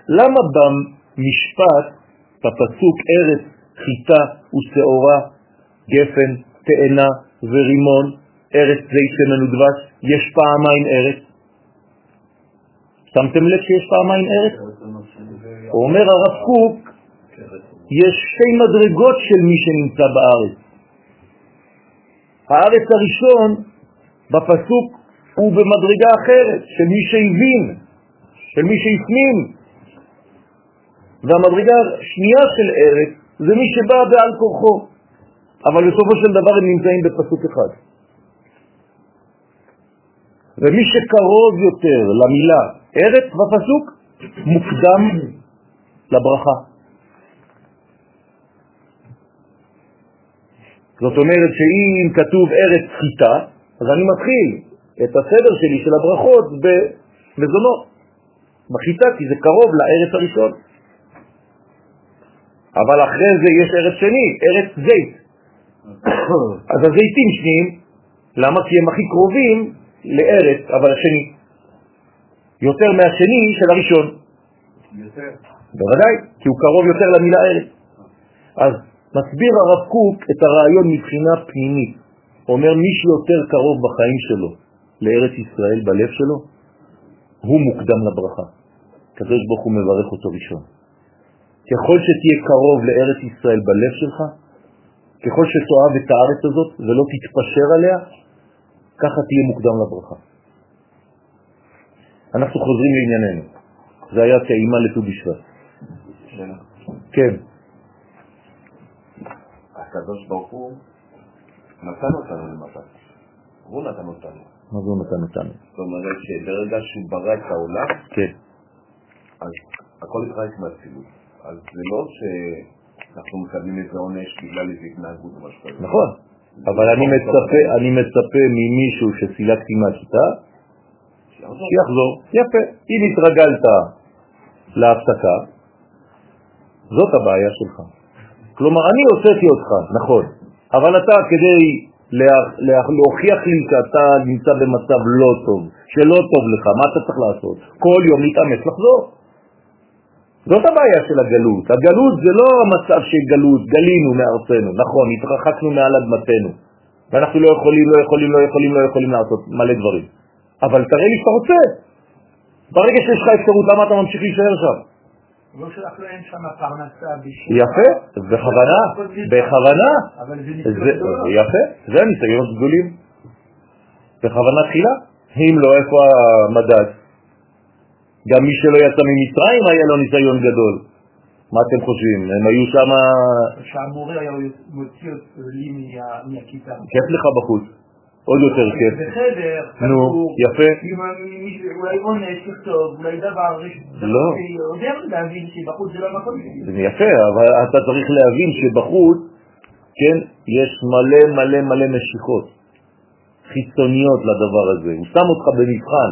למה במשפט, בפסוק ארץ, חיטה ושעורה, גפן, תאנה ורימון, ארץ זית שמן ודבש, יש פעמיים ארץ? שמתם לב שיש פעמיים ארץ? אומר הרב קוק, יש שתי מדרגות של מי שנמצא בארץ. הארץ הראשון בפסוק הוא במדרגה אחרת, של מי שהבין, של מי שהפנים. והמדרגה השנייה של ארץ זה מי שבא בעל כורחו, אבל בסופו של דבר הם נמצאים בפסוק אחד. ומי שקרוב יותר למילה ארץ בפסוק מוקדם לברכה. זאת אומרת שאם כתוב ארץ חיטה, אז אני מתחיל את הסדר שלי של הברכות במזונות, בחיטה, כי זה קרוב לארץ הראשון. אבל אחרי זה יש ארץ שני, ארץ זית. אז הזיתים שניים, למה? כי הם הכי קרובים לארץ, אבל השני. יותר מהשני של הראשון. יותר. בוודאי, כי הוא קרוב יותר למילה ארץ. אז מסביר הרב קוק את הרעיון מבחינה פנימית. אומר מי שיותר קרוב בחיים שלו לארץ ישראל, בלב שלו, הוא מוקדם לברכה. קדוש ברוך הוא מברך אותו ראשון. ככל שתהיה קרוב לארץ ישראל בלב שלך, ככל שתאהב את הארץ הזאת ולא תתפשר עליה, ככה תהיה מוקדם לברכה. אנחנו חוזרים לענייננו. זה היה טעימה לט"ו בשבט. כן. הקדוש ברוך הוא נתן אותנו למתת. הוא נתן אותנו. מה זה הוא נתן אותנו? זאת אומרת שברגע שהוא ברא את העולם, כן. אז הכל התחלק מהצילות. אז זה לא שאנחנו מקבלים איזה עונש בגלל איזה התנהגות או משהו כזה. נכון, אבל אני מצפה, אני מצפה ממישהו שסילקתי מהשיטה, שיחזור. יפה. אם התרגלת להפסקה, זאת הבעיה שלך. כלומר, אני הוצאתי אותך, נכון, אבל אתה כדי להוכיח לי שאתה נמצא במצב לא טוב, שלא טוב לך, מה אתה צריך לעשות? כל יום להתאמץ לחזור. זאת הבעיה של הגלות. הגלות זה לא המצב של גלות, גלינו מארצנו, נכון, התרחקנו מעל אדמתנו, ואנחנו לא יכולים, לא יכולים, לא יכולים, לא יכולים לעשות מלא דברים. אבל תראה לי שאתה רוצה. ברגע שיש לך אפשרות, למה אתה ממשיך להישאר שם? לא שלך להם שם פרנסה בשביל... יפה, בכוונה, בכוונה. אבל זה ניסיון גדול. יפה, זה הניסיון גדולים. בכוונה תחילה. אם לא, איפה המדד? גם מי שלא יצא ממצרים היה לו ניסיון גדול. מה אתם חושבים? הם היו שם... שהמורה היה מוציא לי מה- מהכיתה. כיף לך בחוץ. עוד יותר כיף. בחדר, נו, יפה. מישהו- אולי עונש, לכתוב, אולי דבר, לא. יודע להבין שבחוץ זה לא שלי. זה יפה, אבל אתה צריך להבין שבחוץ, כן, יש מלא מלא מלא משיכות חיצוניות לדבר הזה. הוא שם אותך במבחן.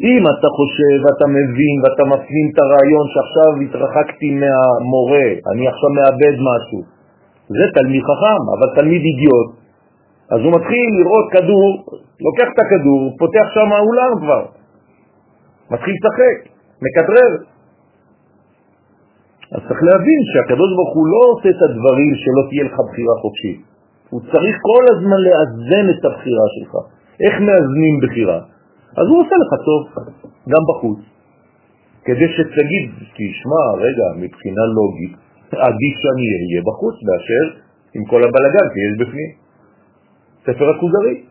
אם אתה חושב ואתה מבין ואתה מפנים את הרעיון שעכשיו התרחקתי מהמורה, אני עכשיו מאבד משהו, זה תלמיד חכם, אבל תלמיד אידיוט, אז הוא מתחיל לראות כדור, לוקח את הכדור, פותח שם האולם כבר, מתחיל לשחק, מכדרר. אז צריך להבין שהקדוש ברוך הוא לא עושה את הדברים שלא תהיה לך בחירה חופשית. הוא צריך כל הזמן לאזן את הבחירה שלך. איך מאזנים בחירה? אז הוא עושה לך טוב, גם בחוץ. כדי שתגיד, תשמע, רגע, מבחינה לוגית, עדיף שאני אהיה בחוץ מאשר עם כל הבלגן שיש בפנים. ספר הכוזרי.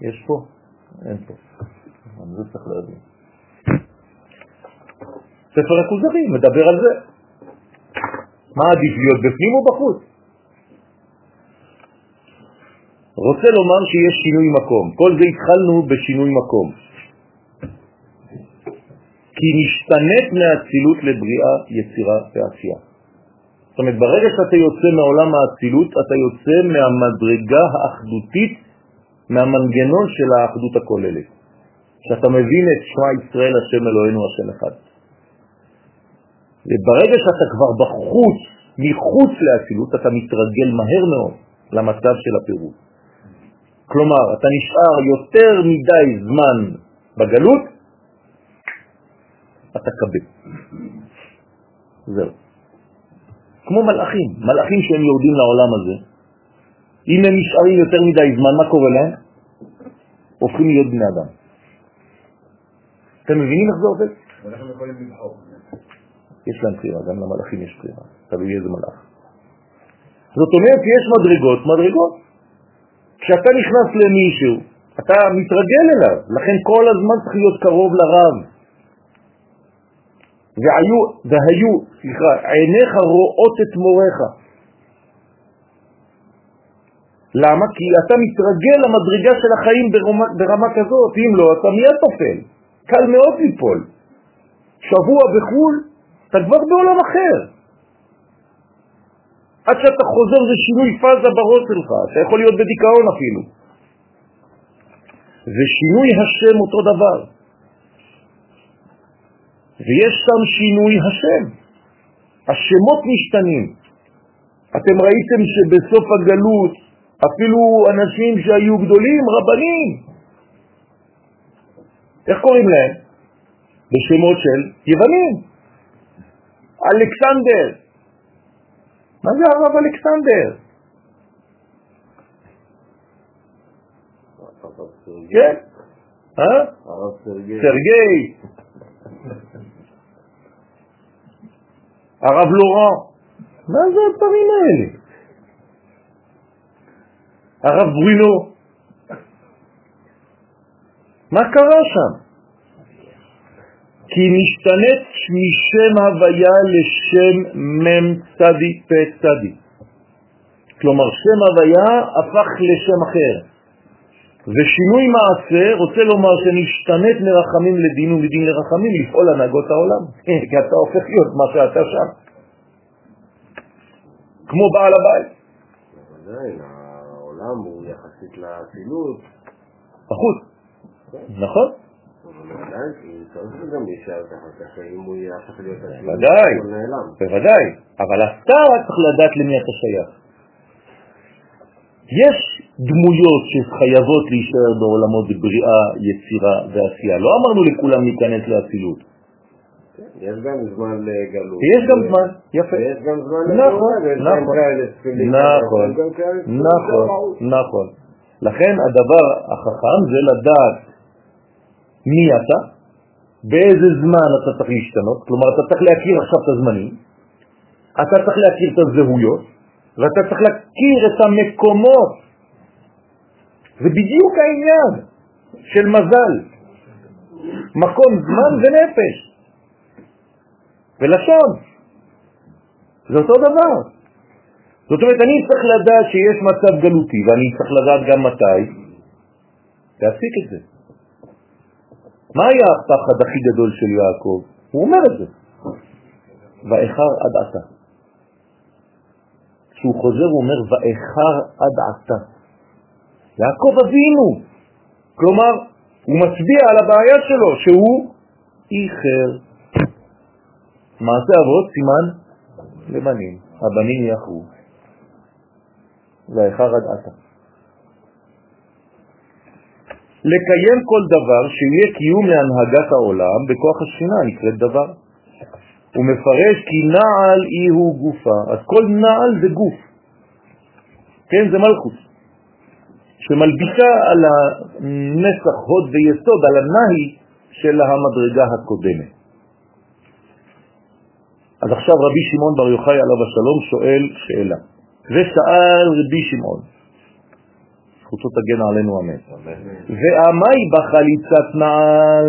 יש פה? אין פה. אני לא צריך להבין. ספר הכוזרי מדבר על זה. מה עדיף להיות בפנים או בחוץ? רוצה לומר שיש שינוי מקום. כל זה התחלנו בשינוי מקום. כי נשתנית מהאצילות לבריאה, יצירה ועשייה. זאת אומרת, ברגע שאתה יוצא מעולם האצילות, אתה יוצא מהמדרגה האחדותית, מהמנגנון של האחדות הכוללת. שאתה מבין את שמע ישראל השם אלוהינו השם אחד. וברגע שאתה כבר בחוץ, מחוץ לאצילות, אתה מתרגל מהר מאוד למצב של הפירוט. כלומר, אתה נשאר יותר מדי זמן בגלות, אתה קבל. זהו. כמו מלאכים, מלאכים שהם יורדים לעולם הזה, אם הם נשארים יותר מדי זמן, מה קורה להם? הופכים להיות בני אדם. אתם מבינים איך זה עובד? ואנחנו יכולים לבחור. יש להם בחירה, גם למלאכים יש בחירה, תלוי איזה מלאך. זאת אומרת, יש מדרגות, מדרגות. כשאתה נכנס למישהו, אתה מתרגל אליו, לכן כל הזמן צריך להיות קרוב לרב. והיו, והיו, סליחה, עיניך רואות את מוריך. למה? כי אתה מתרגל למדרגה של החיים ברמה, ברמה כזאת, אם לא, אתה מיד תופל. קל מאוד ליפול. שבוע בחו"ל, אתה כבר בעולם אחר. עד שאתה חוזר זה שינוי פאזה בראש שלך, אתה יכול להיות בדיכאון אפילו. ושינוי השם אותו דבר. ויש שם שינוי השם. השמות משתנים. אתם ראיתם שבסוף הגלות אפילו אנשים שהיו גדולים, רבנים, איך קוראים להם? בשמות של יוונים. אלכסנדר. מה זה הרב אלכסנדר? כן. אה? סרגי. הרב לורן. מה זה הדברים האלה? הרב ברינו. מה קרה שם? כי משתנית משם הוויה לשם מם צדי פ צדי. כלומר, שם הוויה הפך לשם אחר. ושינוי מעשה רוצה לומר שנשתנית מרחמים לדין ומדין לרחמים לפעול הנהגות העולם. כי אתה הופך להיות מה שאתה שם. כמו בעל הבית. עדיין, העולם הוא יחסית לאצילות, בחוץ. נכון? אבל עדיין, כי צריך גם להישאר ככה, ככה אם הוא יהפך להיות אצילות, ודאי, הוא נעלם. בוודאי. אבל אתה צריך לדעת למי אתה שייך. יש דמויות שחייבות להישאר בעולמות בריאה, יצירה ועשייה. לא אמרנו לכולם להיכנס לאצילות. יש גם זמן לגלות. יש גם זמן, יפה. ויש גם זמן נכון, גם נכון, נכון, נכון, שבאו. נכון. לכן הדבר החכם זה לדעת מי אתה, באיזה זמן אתה צריך להשתנות, כלומר אתה צריך להכיר עכשיו את הזמנים, אתה צריך להכיר את הזהויות, ואתה צריך להכיר את המקומות. זה בדיוק העניין של מזל. מקום, זמן ונפש. ולשון. זה אותו דבר. זאת אומרת, אני צריך לדעת שיש מצב גלותי, ואני צריך לדעת גם מתי להפסיק את זה. מה היה הפחד הכי גדול של יעקב? הוא אומר את זה. ואיחר עד עתה. כשהוא חוזר הוא אומר ואיחר עד עתה. יעקב אבינו. כלומר, הוא מצביע על הבעיה שלו, שהוא איחר. מעשה אבות סימן לבנים, הבנים יחרו. ואיחר עד עתה. לקיים כל דבר שיהיה קיום להנהגת העולם בכוח השכינה נקראת דבר. הוא מפרש כי נעל אי הוא גופה, אז כל נעל זה גוף, כן, זה מלכות, שמלבישה על הנסח הוד ויסוד, על הנהי של המדרגה הקודמת. אז עכשיו רבי שמעון בר יוחאי עליו השלום שואל שאלה, ושאל רבי שמעון, זכותו תגן עלינו אמן, ואמי בחליצת נעל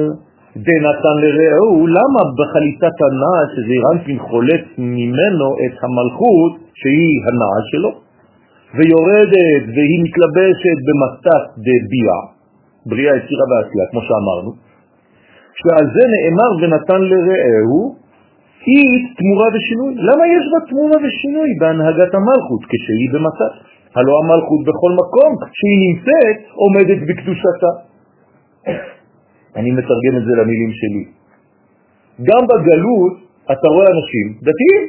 דנתן לרעהו, למה בחליצת הנעל שזה רנפין חולץ ממנו את המלכות שהיא הנעל שלו, ויורדת והיא מתלבשת במסת דביע, בריאה יצירה ועשייה, כמו שאמרנו, שעל זה נאמר ונתן לרעהו היא תמורה ושינוי. למה יש בה תמורה ושינוי בהנהגת המלכות כשהיא במסת? הלא המלכות בכל מקום שהיא נמצאת עומדת בקדושתה. אני מתרגם את זה למילים שלי. גם בגלות אתה רואה אנשים דתיים,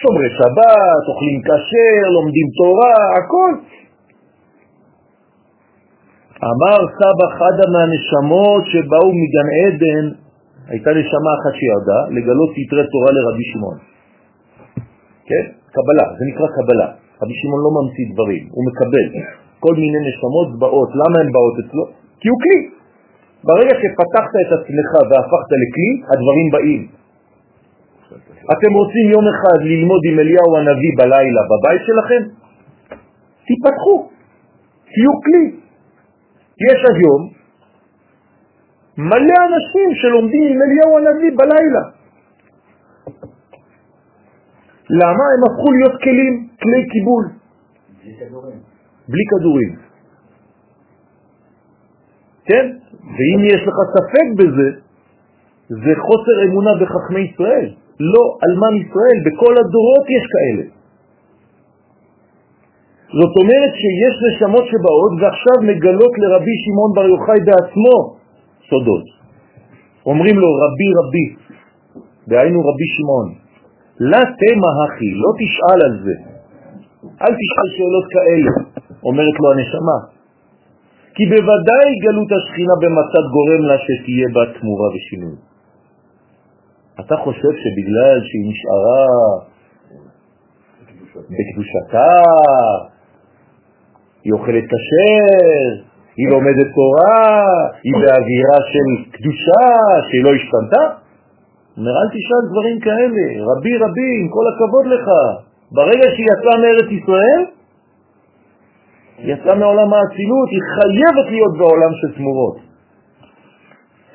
שומרי שבת, אוכלים כשר, לומדים תורה, הכל. אמר סבא חדה מהנשמות שבאו מגן עדן, הייתה נשמה אחת שירדה, לגלות סתרי תורה לרבי שמעון. כן? קבלה, זה נקרא קבלה. רבי שמעון לא ממציא דברים, הוא מקבל. כל מיני נשמות באות. למה הן באות אצלו? כי הוא כלי. ברגע שפתחת את עצמך והפכת לכלי, הדברים באים. אתם רוצים יום אחד ללמוד עם אליהו הנביא בלילה בבית שלכם? תיפתחו, תהיו כלי. יש היום מלא אנשים שלומדים עם אליהו הנביא בלילה. למה? הם הפכו להיות כלים, כלי קיבול. בלי כדורים. בלי כדורים. כן? ואם יש לך ספק בזה, זה חוסר אמונה בחכמי ישראל. לא אלמן ישראל, בכל הדורות יש כאלה. זאת אומרת שיש נשמות שבאות ועכשיו מגלות לרבי שמעון בר יוחאי בעצמו סודות. אומרים לו רבי רבי, דהיינו רבי שמעון, לה תמה אחי, לא תשאל על זה, אל תשאל שאלות כאלה, אומרת לו הנשמה, כי בוודאי גלות השכינה במצד גורם לה שתהיה בה תמורה ושינוי. אתה חושב שבגלל שהיא נשארה בקדושתה, היא אוכלת כשר, היא לומדת תורה, היא באווירה של קדושה, שהיא לא השתנתה? אומר, אל תשאל דברים כאלה, רבי רבי, עם כל הכבוד לך. ברגע שהיא יצאה מארץ ישראל, יצאה מעולם האצילות, היא חייבת להיות בעולם של תמורות.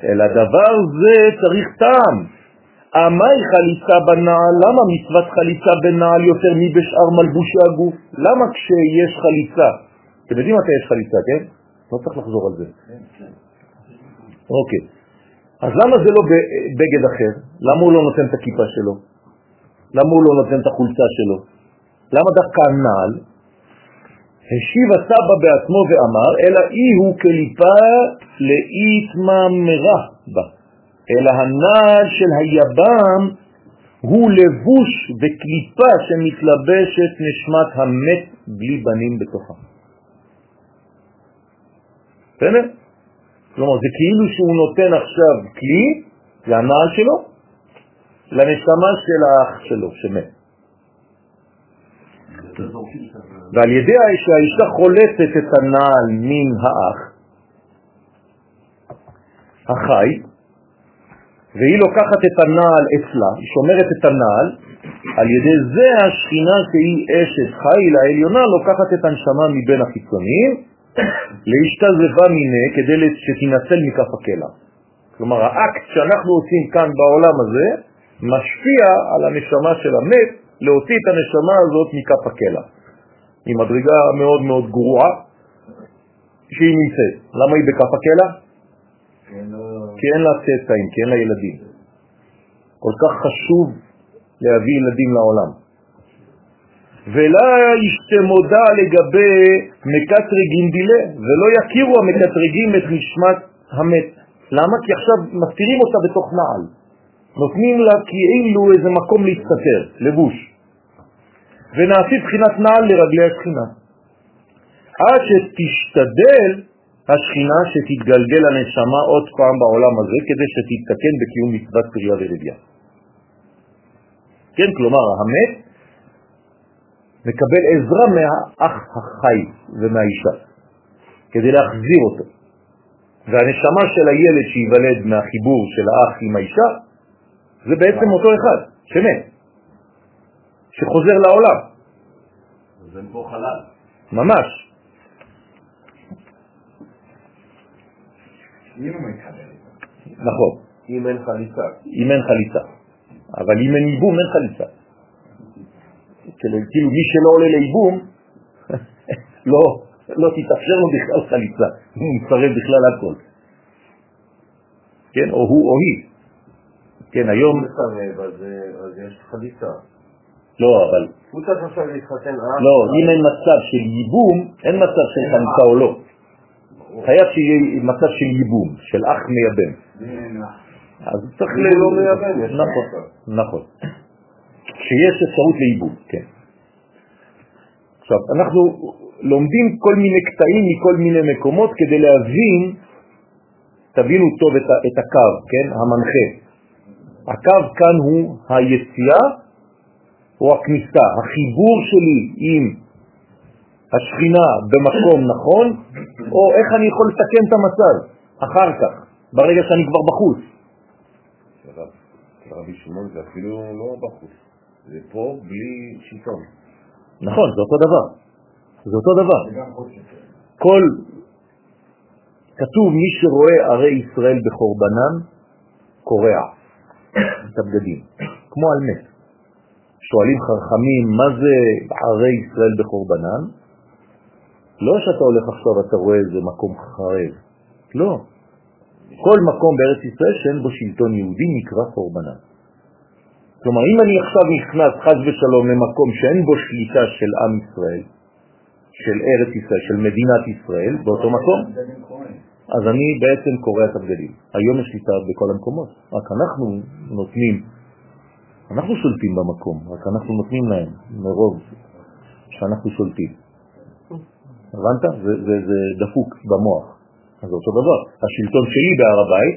אלא דבר זה צריך טעם. אמי חליצה בנעל, למה מצוות חליצה בנעל יותר מבשאר מלבושי הגוף? למה כשיש חליצה? אתם יודעים מתי יש חליצה, כן? לא צריך לחזור על זה. אוקיי. אז למה זה לא בגד אחר? למה הוא לא נותן את הכיפה שלו? למה הוא לא נותן את החולצה שלו? למה דווקא הנעל? השיב הסבא בעצמו ואמר, אלא אי הוא כליפה להתממרה בה. אלא הנעל של היבם הוא לבוש וקליפה שמתלבשת נשמת המת בלי בנים בתוכה. בסדר? כלומר, זה כאילו שהוא נותן עכשיו כלי, זה הנעל שלו, לנשמה של האח שלו שמת. ועל ידי שהאישה חולצת את הנעל מן האח, החי, והיא לוקחת את הנעל אצלה, היא שומרת את הנעל, על ידי זה השכינה שהיא אשת חיל העליונה לוקחת את הנשמה מבין החיצוניים, להשתזבה מיני כדי שתנצל מכף הקלע. כלומר, האקט שאנחנו עושים כאן בעולם הזה משפיע על הנשמה של המת להוציא את הנשמה הזאת מכף הקלע. היא מדרגה מאוד מאוד גרועה שהיא נמצאת. למה היא בכף הקלע? כי אין לה צאצאים, כי אין לה ילדים. כל כך חשוב להביא ילדים לעולם. ולא ישתמודה לגבי מקטרגים דילה, ולא יכירו המקטרגים את נשמת המת. למה? כי עכשיו מסתירים אותה בתוך נעל. נותנים לה כאילו איזה מקום להסתתר, לבוש. ונעשית בחינת נעל לרגלי השכינה. עד שתשתדל השכינה שתתגלגל הנשמה עוד פעם בעולם הזה כדי שתתקן בקיום מצוות פריה ורבייה. כן, כלומר, המת מקבל עזרה מהאח החי ומהאישה כדי להחזיר אותו. והנשמה של הילד שיוולד מהחיבור של האח עם האישה זה בעצם אותו אחד, שמת, שחוזר לעולם. אז אין פה חלל. ממש. אם הוא מתחבר. נכון, אם אין חליצה. אם אין חליצה. אבל אם אין ייבום, אין חליצה. כאילו, מי שלא עולה לייבום, לא, לא תתאפשר לו בכלל חליצה, הוא מצטרף בכלל הכל. כן, או הוא או היא. כן, היום... מסרב, אז אז יש חליצה. לא, אבל... הוא צריך עכשיו להתחתן אח. לא, אם אין מצב של ייבום, אין מצב של חליצה או לא. חייב שיהיה מצב של ייבום, של אח מייבם. אז צריך לא מייבם, נכון. נכון. כשיש אפשרות לייבום, כן. עכשיו, אנחנו לומדים כל מיני קטעים מכל מיני מקומות כדי להבין, תבינו טוב את, את הקו, כן, המנחה. הקו כאן הוא היציאה או הכניסה, החיבור שלי עם השכינה במקום נכון, או איך אני יכול לתקן את המצב אחר כך, ברגע שאני כבר בחוץ. רבי שמעון זה אפילו לא בחוץ, זה פה בלי שלטון. נכון, זה אותו דבר. זה אותו דבר. כל, כתוב מי שרואה ערי ישראל בחורבנם, קורע את הבגדים, כמו על מת. שואלים חכמים, מה זה ערי ישראל בחורבנם? לא שאתה הולך עכשיו אתה רואה איזה מקום חרב, לא. כל מקום בארץ ישראל שאין בו שלטון יהודי נקרא חורבנם. כלומר, אם אני עכשיו נכנס חז ושלום למקום שאין בו שליטה של עם ישראל, של ארץ ישראל, של מדינת ישראל, באותו מקום, אז אני בעצם קורא את הבגדים. היום יש שליטה בכל המקומות, רק אנחנו נותנים, אנחנו שולטים במקום, רק אנחנו נותנים להם מרוב שאנחנו שולטים. הבנת? זה, זה, זה דפוק במוח. אז אותו דבר, השלטון שלי בהר הבית,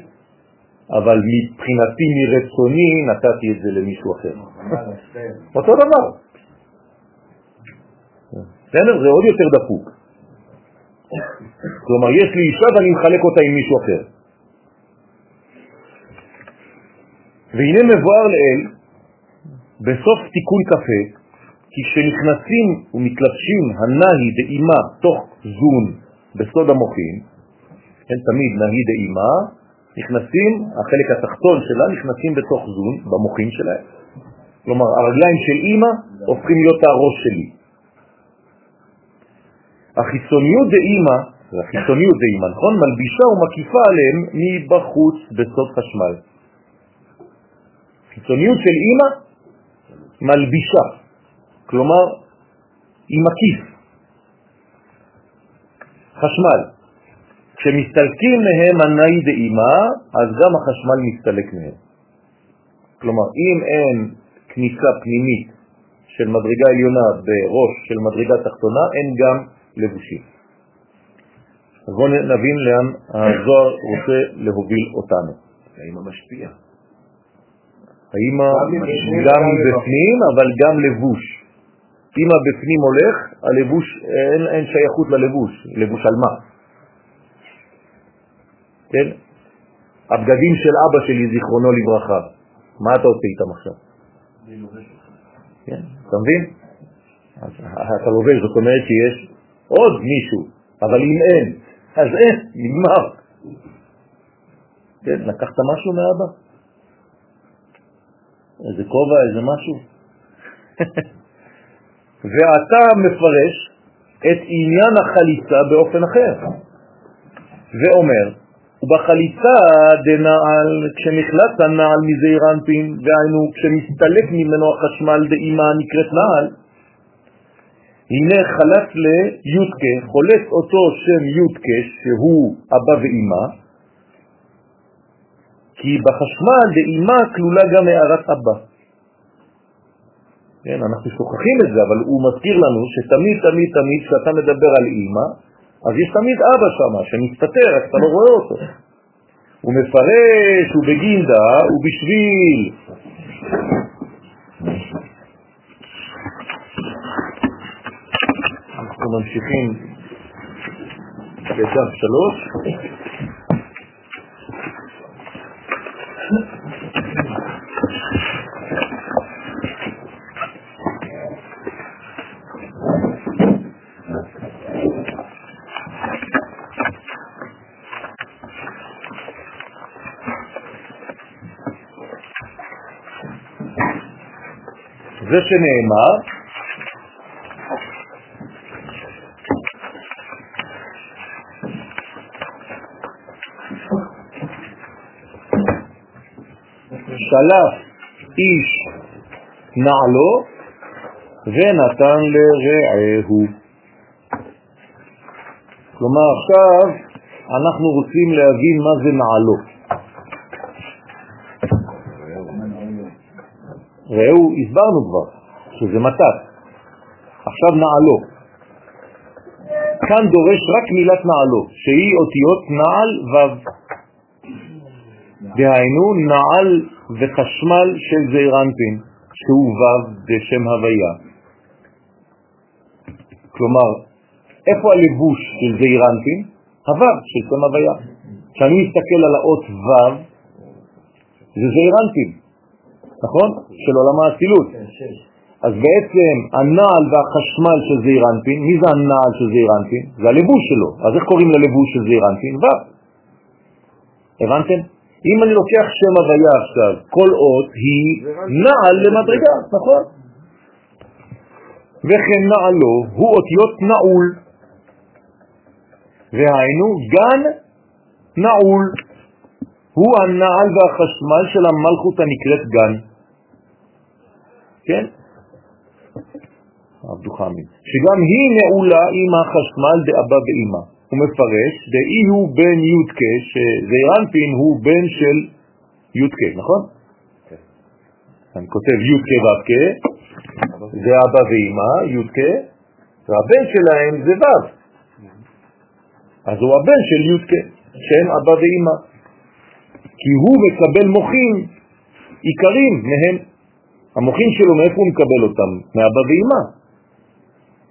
אבל מבחינתי מרצוני נתתי את זה למישהו אחר. אותו דבר. בסדר? זה עוד יותר דפוק. כלומר, יש לי אישה ואני מחלק אותה עם מישהו אחר. והנה מבואר לאל, בסוף תיקון קפה, כי כשנכנסים ומתלבשים הנהי דאימה תוך זון בסוד המוחים, כן, תמיד נהי דאימה, נכנסים, החלק התחתון שלה נכנסים בתוך זון, במוחים שלהם. כלומר, הרגליים של אימא הופכים להיות הראש שלי. החיצוניות דאימא, החיצוניות דאימא, נכון? מלבישה ומקיפה עליהם מבחוץ בסוד חשמל. חיצוניות של אימא מלבישה, כלומר, היא מקיף. חשמל. כשמסתלקים מהם הנאי דאימה, אז גם החשמל מסתלק מהם. כלומר, אם אין כניסה פנימית של מדרגה עליונה בראש של מדרגה תחתונה, אין גם לבושים. אז בואו נבין לאן הזוהר רוצה להוביל אותנו. האמא משפיעה. האמא גם מבפנים, אבל גם לבוש. אמא בפנים הולך, הלבוש, אין, אין שייכות ללבוש, לבוש על מה? כן? הבגדים של אבא שלי, זיכרונו לברכה, מה אתה עושה איתם עכשיו? כן, אתה מבין? אתה לובש, זאת אומרת שיש עוד מישהו, אבל אם אין, אז אין, נגמר. כן, לקחת משהו מאבא? איזה כובע, איזה משהו? ואתה מפרש את עניין החליצה באופן אחר, ואומר, ובחליצה דנעל, כשנחלץ הנעל מזעיר אנפין, והיינו כשמסתלק ממנו החשמל דאימה נקראת נעל, הנה חלץ ליודקה, חולץ אותו שם יודקה שהוא אבא ואימא, כי בחשמל דאימה כלולה גם הערת אבא. כן, אנחנו שוכחים את זה, אבל הוא מזכיר לנו שתמיד תמיד תמיד כשאתה מדבר על אימא, אז יש תמיד אבא שם שמסתתר, אתה לא רואה אותו. הוא מפרש, הוא בגינדה, הוא בשביל. אנחנו ממשיכים בדף שלוש. זה שנאמר, שלף איש נעלו ונתן לרעהו. כלומר עכשיו אנחנו רוצים להבין מה זה נעלו. ראו, הסברנו כבר, שזה מתת. עכשיו נעלו. כאן דורש רק מילת נעלו, שהיא אותיות נעל ו'. דהיינו נעל וחשמל של זעירנטין, שהוא ו' בשם הוויה. כלומר, איפה הלבוש של זעירנטין? הו' של שם הוויה. כשאני מסתכל על האות ו', זה זעירנטין, נכון? של עולם האצילות. אז בעצם הנעל והחשמל של זעירנטין, מי זה הנעל של זעירנטין? זה הלבוש שלו. אז איך קוראים ללבוש של זעירנטין? ו'. הבנתם? אם אני לוקח שם הוויה עכשיו, כל אות היא נעל למדרגה, נכון? וכן נעלו הוא אותיות נעול, והיינו גן נעול, הוא הנעל והחשמל של המלכות הנקראת גן. כן? עבדו חמיד. שגם היא נעולה עם החשמל דאבא ואימא. הוא מפרש, דאי הוא בן יודקה, שזעירנפין הוא בן של יודקה, נכון? כן. אני כותב יודקה ואבקה, זה אבא ואימא, יודקה, והבן שלהם זה ו'. אז הוא הבן של יודקה, שהם אבא ואימא. כי הוא מקבל מוחים עיקרים מהם. המוחים שלו, מאיפה הוא מקבל אותם? מאבא ואימא.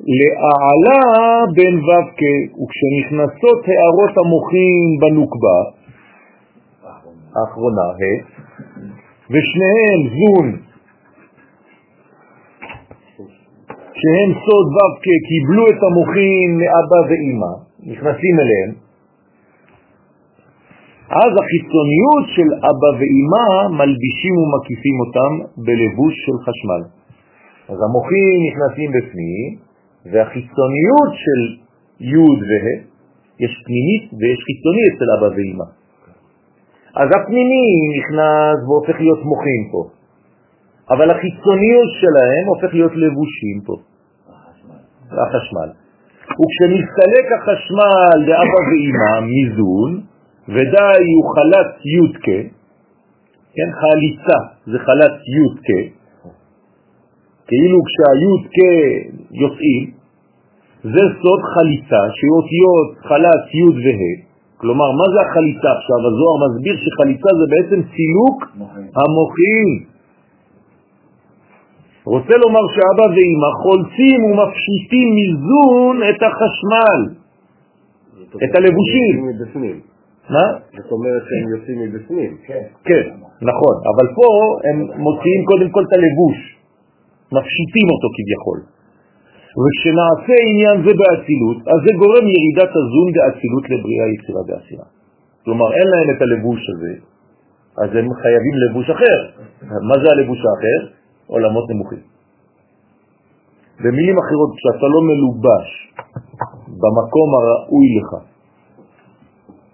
לעלה בין ו"ק, וכשנכנסות הערות המוחים בנוקבה, האחרונה, ושניהם זון, שהם סוד ו"ק, קיבלו את המוחים מאבא ואימא, נכנסים אליהם, אז החיצוניות של אבא ואימא מלבישים ומקיפים אותם בלבוש של חשמל. אז המוחים נכנסים בפנים, והחיצוניות של י' וה', יש פנימית ויש חיצוני אצל אבא ואמא. אז הפנימי נכנס והופך להיות מוחים פה, אבל החיצוניות שלהם הופך להיות לבושים פה, החשמל. וכשמסתלק החשמל לאבא ואמא מזון, ודי הוא חלת יודקה, כן, חליצה זה חלת יודקה, כאילו כשהיודקה יוצאים, זה סוד חליצה שאותיות חלת יוד וה', כלומר מה זה החליצה עכשיו? הזוהר מסביר שחליצה זה בעצם סילוק המוחים. רוצה לומר שאבא ואמא חולצים ומפשיטים מזון את החשמל, את הלבושים. מה? זאת אומרת שהם יוצאים מבפנים. כן, נכון, אבל פה הם מוציאים קודם כל את הלבוש, מפשיטים אותו כביכול. וכשנעשה עניין זה באצילות, אז זה גורם ירידת הזון באצילות לבריאה, יצירה ועשייה. כלומר, אין להם את הלבוש הזה, אז הם חייבים לבוש אחר. מה זה הלבוש האחר? עולמות נמוכים. במילים אחרות, כשאתה לא מלובש במקום הראוי לך,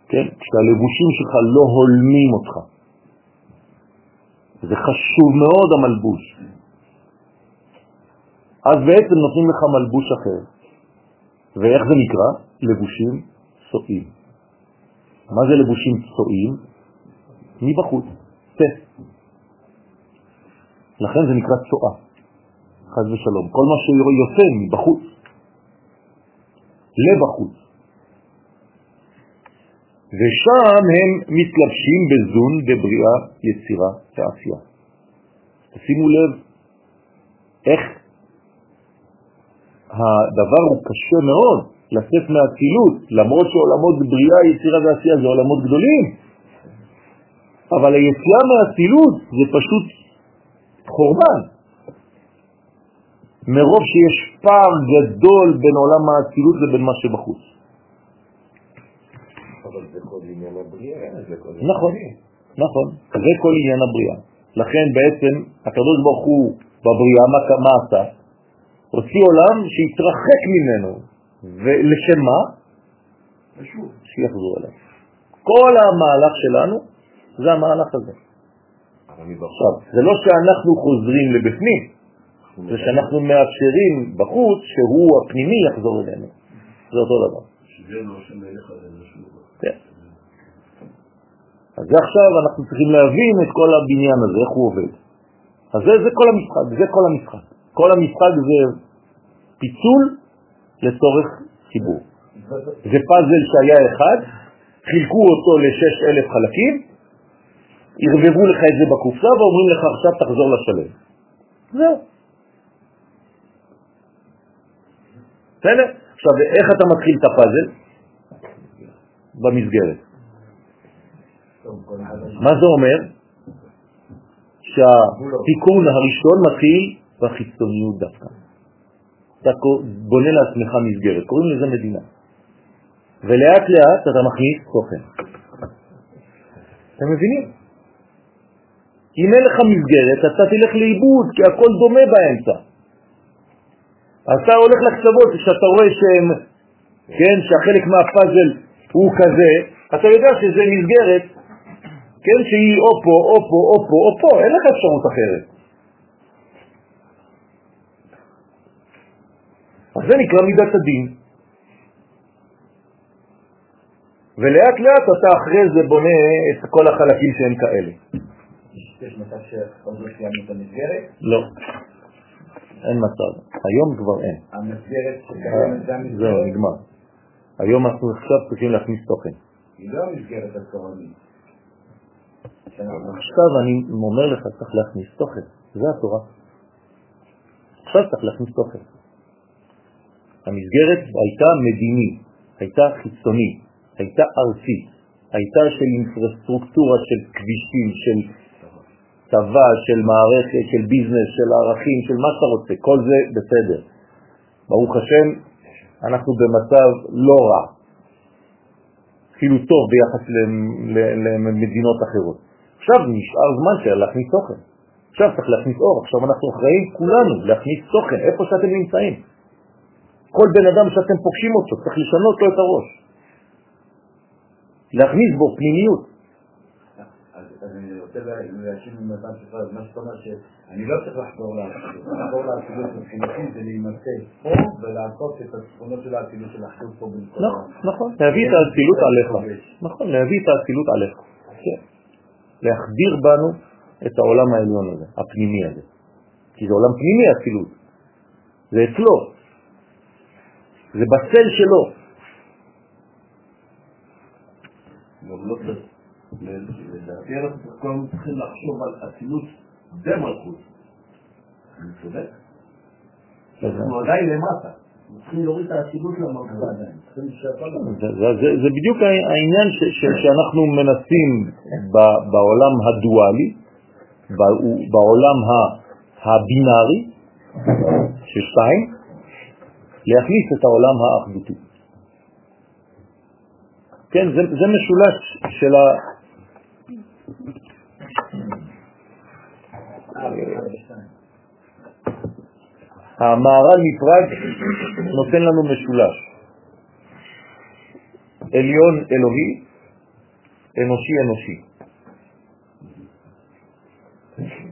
כן? כשהלבושים שלך לא הולמים אותך, זה חשוב מאוד המלבוש. אז בעצם נותנים לך מלבוש אחר. ואיך זה נקרא? לבושים צועים. מה זה לבושים צועים? מבחוץ, פה. לכן זה נקרא צועה, חז ושלום. כל מה שיוצא מבחוץ, לבחוץ. ושם הם מתלבשים בזון בבריאה, יצירה ועשייה. תשימו לב איך הדבר הוא קשה מאוד לצאת מהצילות, למרות שעולמות בריאה, יצירה ועשייה זה עולמות גדולים, אבל היציאה מהצילות זה פשוט חורבן. מרוב שיש פער גדול בין עולם האצילות לבין מה שבחוץ. אבל זה כל עניין הבריאה. נכון, נכון, זה כל עניין הבריאה. לכן בעצם הקדוש ברוך הוא בבריאה, מה, עשה? הוציא עולם שהתרחק ממנו, ולשם מה? שיחזור אליו. כל המהלך שלנו זה המהלך הזה. עכשיו, זה לא שאנחנו חוזרים לבפנים, זה שאנחנו מאפשרים בחוץ שהוא הפנימי יחזור אלינו. זה אותו דבר. כן. אז עכשיו אנחנו צריכים להבין את כל הבניין הזה, איך הוא עובד. אז זה, זה כל המשחק, זה כל המשחק. כל המשחק זה פיצול לצורך ציבור. זה פאזל שהיה אחד, חילקו אותו לשש אלף חלקים, ערבבו לך את זה בקופסה ואומרים לך עכשיו תחזור לשלם. זהו. בסדר? עכשיו, איך אתה מתחיל את הפאזל? במסגרת. מה זה אומר? שהתיקון הראשון מתחיל בחיצוניות דווקא. אתה בונה לעצמך מסגרת, קוראים לזה מדינה. ולאט לאט אתה מכניס תוכן. אתם מבינים? אם אין לך מסגרת, אתה תלך לאיבוד, כי הכל דומה באמצע. אתה הולך לקצוות, כשאתה רואה שהם, כן, שהחלק מהפאזל הוא כזה, אתה יודע שזה מסגרת, כן, שהיא או פה, או פה, או פה, או פה, אין לך אפשרות אחרת. אז זה נקרא מידת הדין. ולאט לאט אתה אחרי זה בונה את כל החלקים שהם כאלה. יש מצב שעוד לא סיימנו את המסגרת? לא, אין מצב. היום כבר אין. המסגרת שקיימת זה המסגרת? זהו, נגמר. היום אנחנו עכשיו צריכים להכניס תוכן. היא לא המסגרת התורנית. עכשיו אני אומר לך, צריך להכניס תוכן. זה התורה. עכשיו צריך להכניס תוכן. המסגרת הייתה מדיני, הייתה חיצוני, הייתה ארצי, הייתה של אינפרסטרוקטורה של כבישים, של צבא, של מערכת, של ביזנס, של ערכים, של מה שאתה רוצה, כל זה בסדר. ברוך השם, אנחנו במצב לא רע, אפילו טוב ביחס למדינות אחרות. עכשיו נשאר זמן של להכניס תוכן. עכשיו צריך להכניס אור, עכשיו אנחנו אחראים כולנו להכניס תוכן, איפה שאתם נמצאים. כל בן אדם שאתם פוגשים אותו, צריך לשנות לו את הראש. להכניס בו פנימיות. אז רוצה להשיב ממתן שלך, מה שאתה אומר שאני לא צריך לחזור לאצילות. לחזור לאצילות מבחינתי זה להימצא פה ולעשות את התכונות של האצילות של לחשוב פה במקום. נכון, נכון, להביא את האצילות עליך. נכון, להביא את האצילות עליך. כן. להחדיר בנו את העולם העליון הזה, הפנימי הזה. כי זה עולם פנימי האצילות. זה אצלו. זה בצל שלו. לדעתי אנחנו צריכים לחשוב על אצילות במלכות. אני צודק? אנחנו עדיין למטה. צריכים להוריד את האצילות למלכות עדיין. זה בדיוק העניין שאנחנו מנסים בעולם הדואלי, בעולם הבינארי, של שתיים, להכניס את העולם האחדותי. כן, זה, זה משולש של המערל מפראג נותן לנו משולש. עליון אלוהי, אנושי אנושי.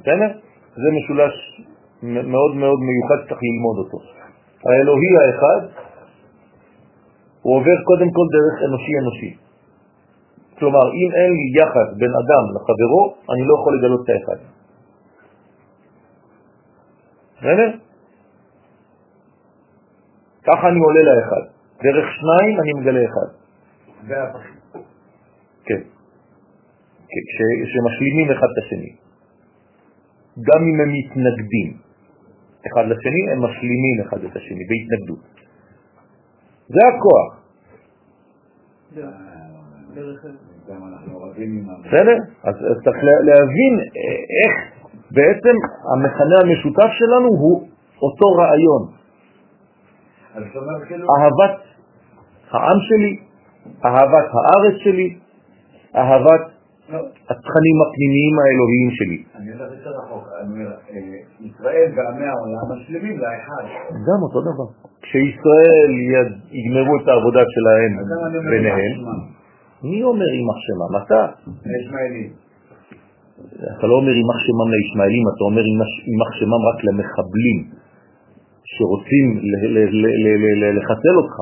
בסדר? זה משולש מאוד מאוד מיוחד שצריך ללמוד אותו. האלוהי האחד הוא עובר קודם כל דרך אנושי-אנושי. כלומר, אם אין לי יחס בין אדם לחברו, אני לא יכול לגלות את האחד. בסדר? ככה אני עולה לאחד. דרך שניים אני מגלה אחד. כן. כשמשלימים אחד את השני. גם אם הם מתנגדים אחד לשני, הם משלימים אחד את השני בהתנגדות. זה הכוח. בסדר? אז צריך להבין איך בעצם המכנה המשותף שלנו הוא אותו רעיון. כאילו- אהבת העם שלי, אהבת הארץ שלי, אהבת התכנים הפנימיים האלוהיים שלי. אני יודע יותר רחוק, אני אומר, אה, ישראל ועמי העולם משלימים לאחד. גם אותו דבר. כשישראל יגמרו את העבודה שלהם ביניהם, מי אומר יימח שמם? אתה. הישמעאלים. אתה לא אומר יימח שמם לישמעאלים, אתה אומר יימח שמם רק למחבלים שרוצים לחסל אותך.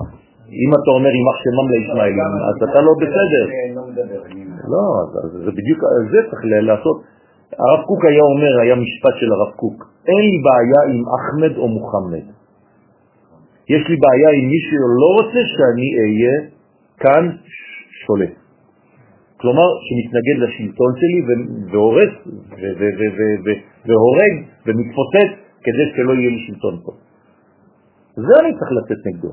אם אתה אומר יימח שמם לישמעאלים, אז אתה לא בסדר. לא, זה בדיוק, זה צריך לעשות. הרב קוק היה אומר, היה משפט של הרב קוק, אין לי בעיה עם אחמד או מוחמד. יש לי בעיה עם מישהו לא רוצה שאני אהיה כאן שולט. כלומר, שמתנגד לשלטון שלי והורס והורג ומתפוצץ כדי שלא יהיה לי שלטון פה. זה אני צריך לצאת נגדו.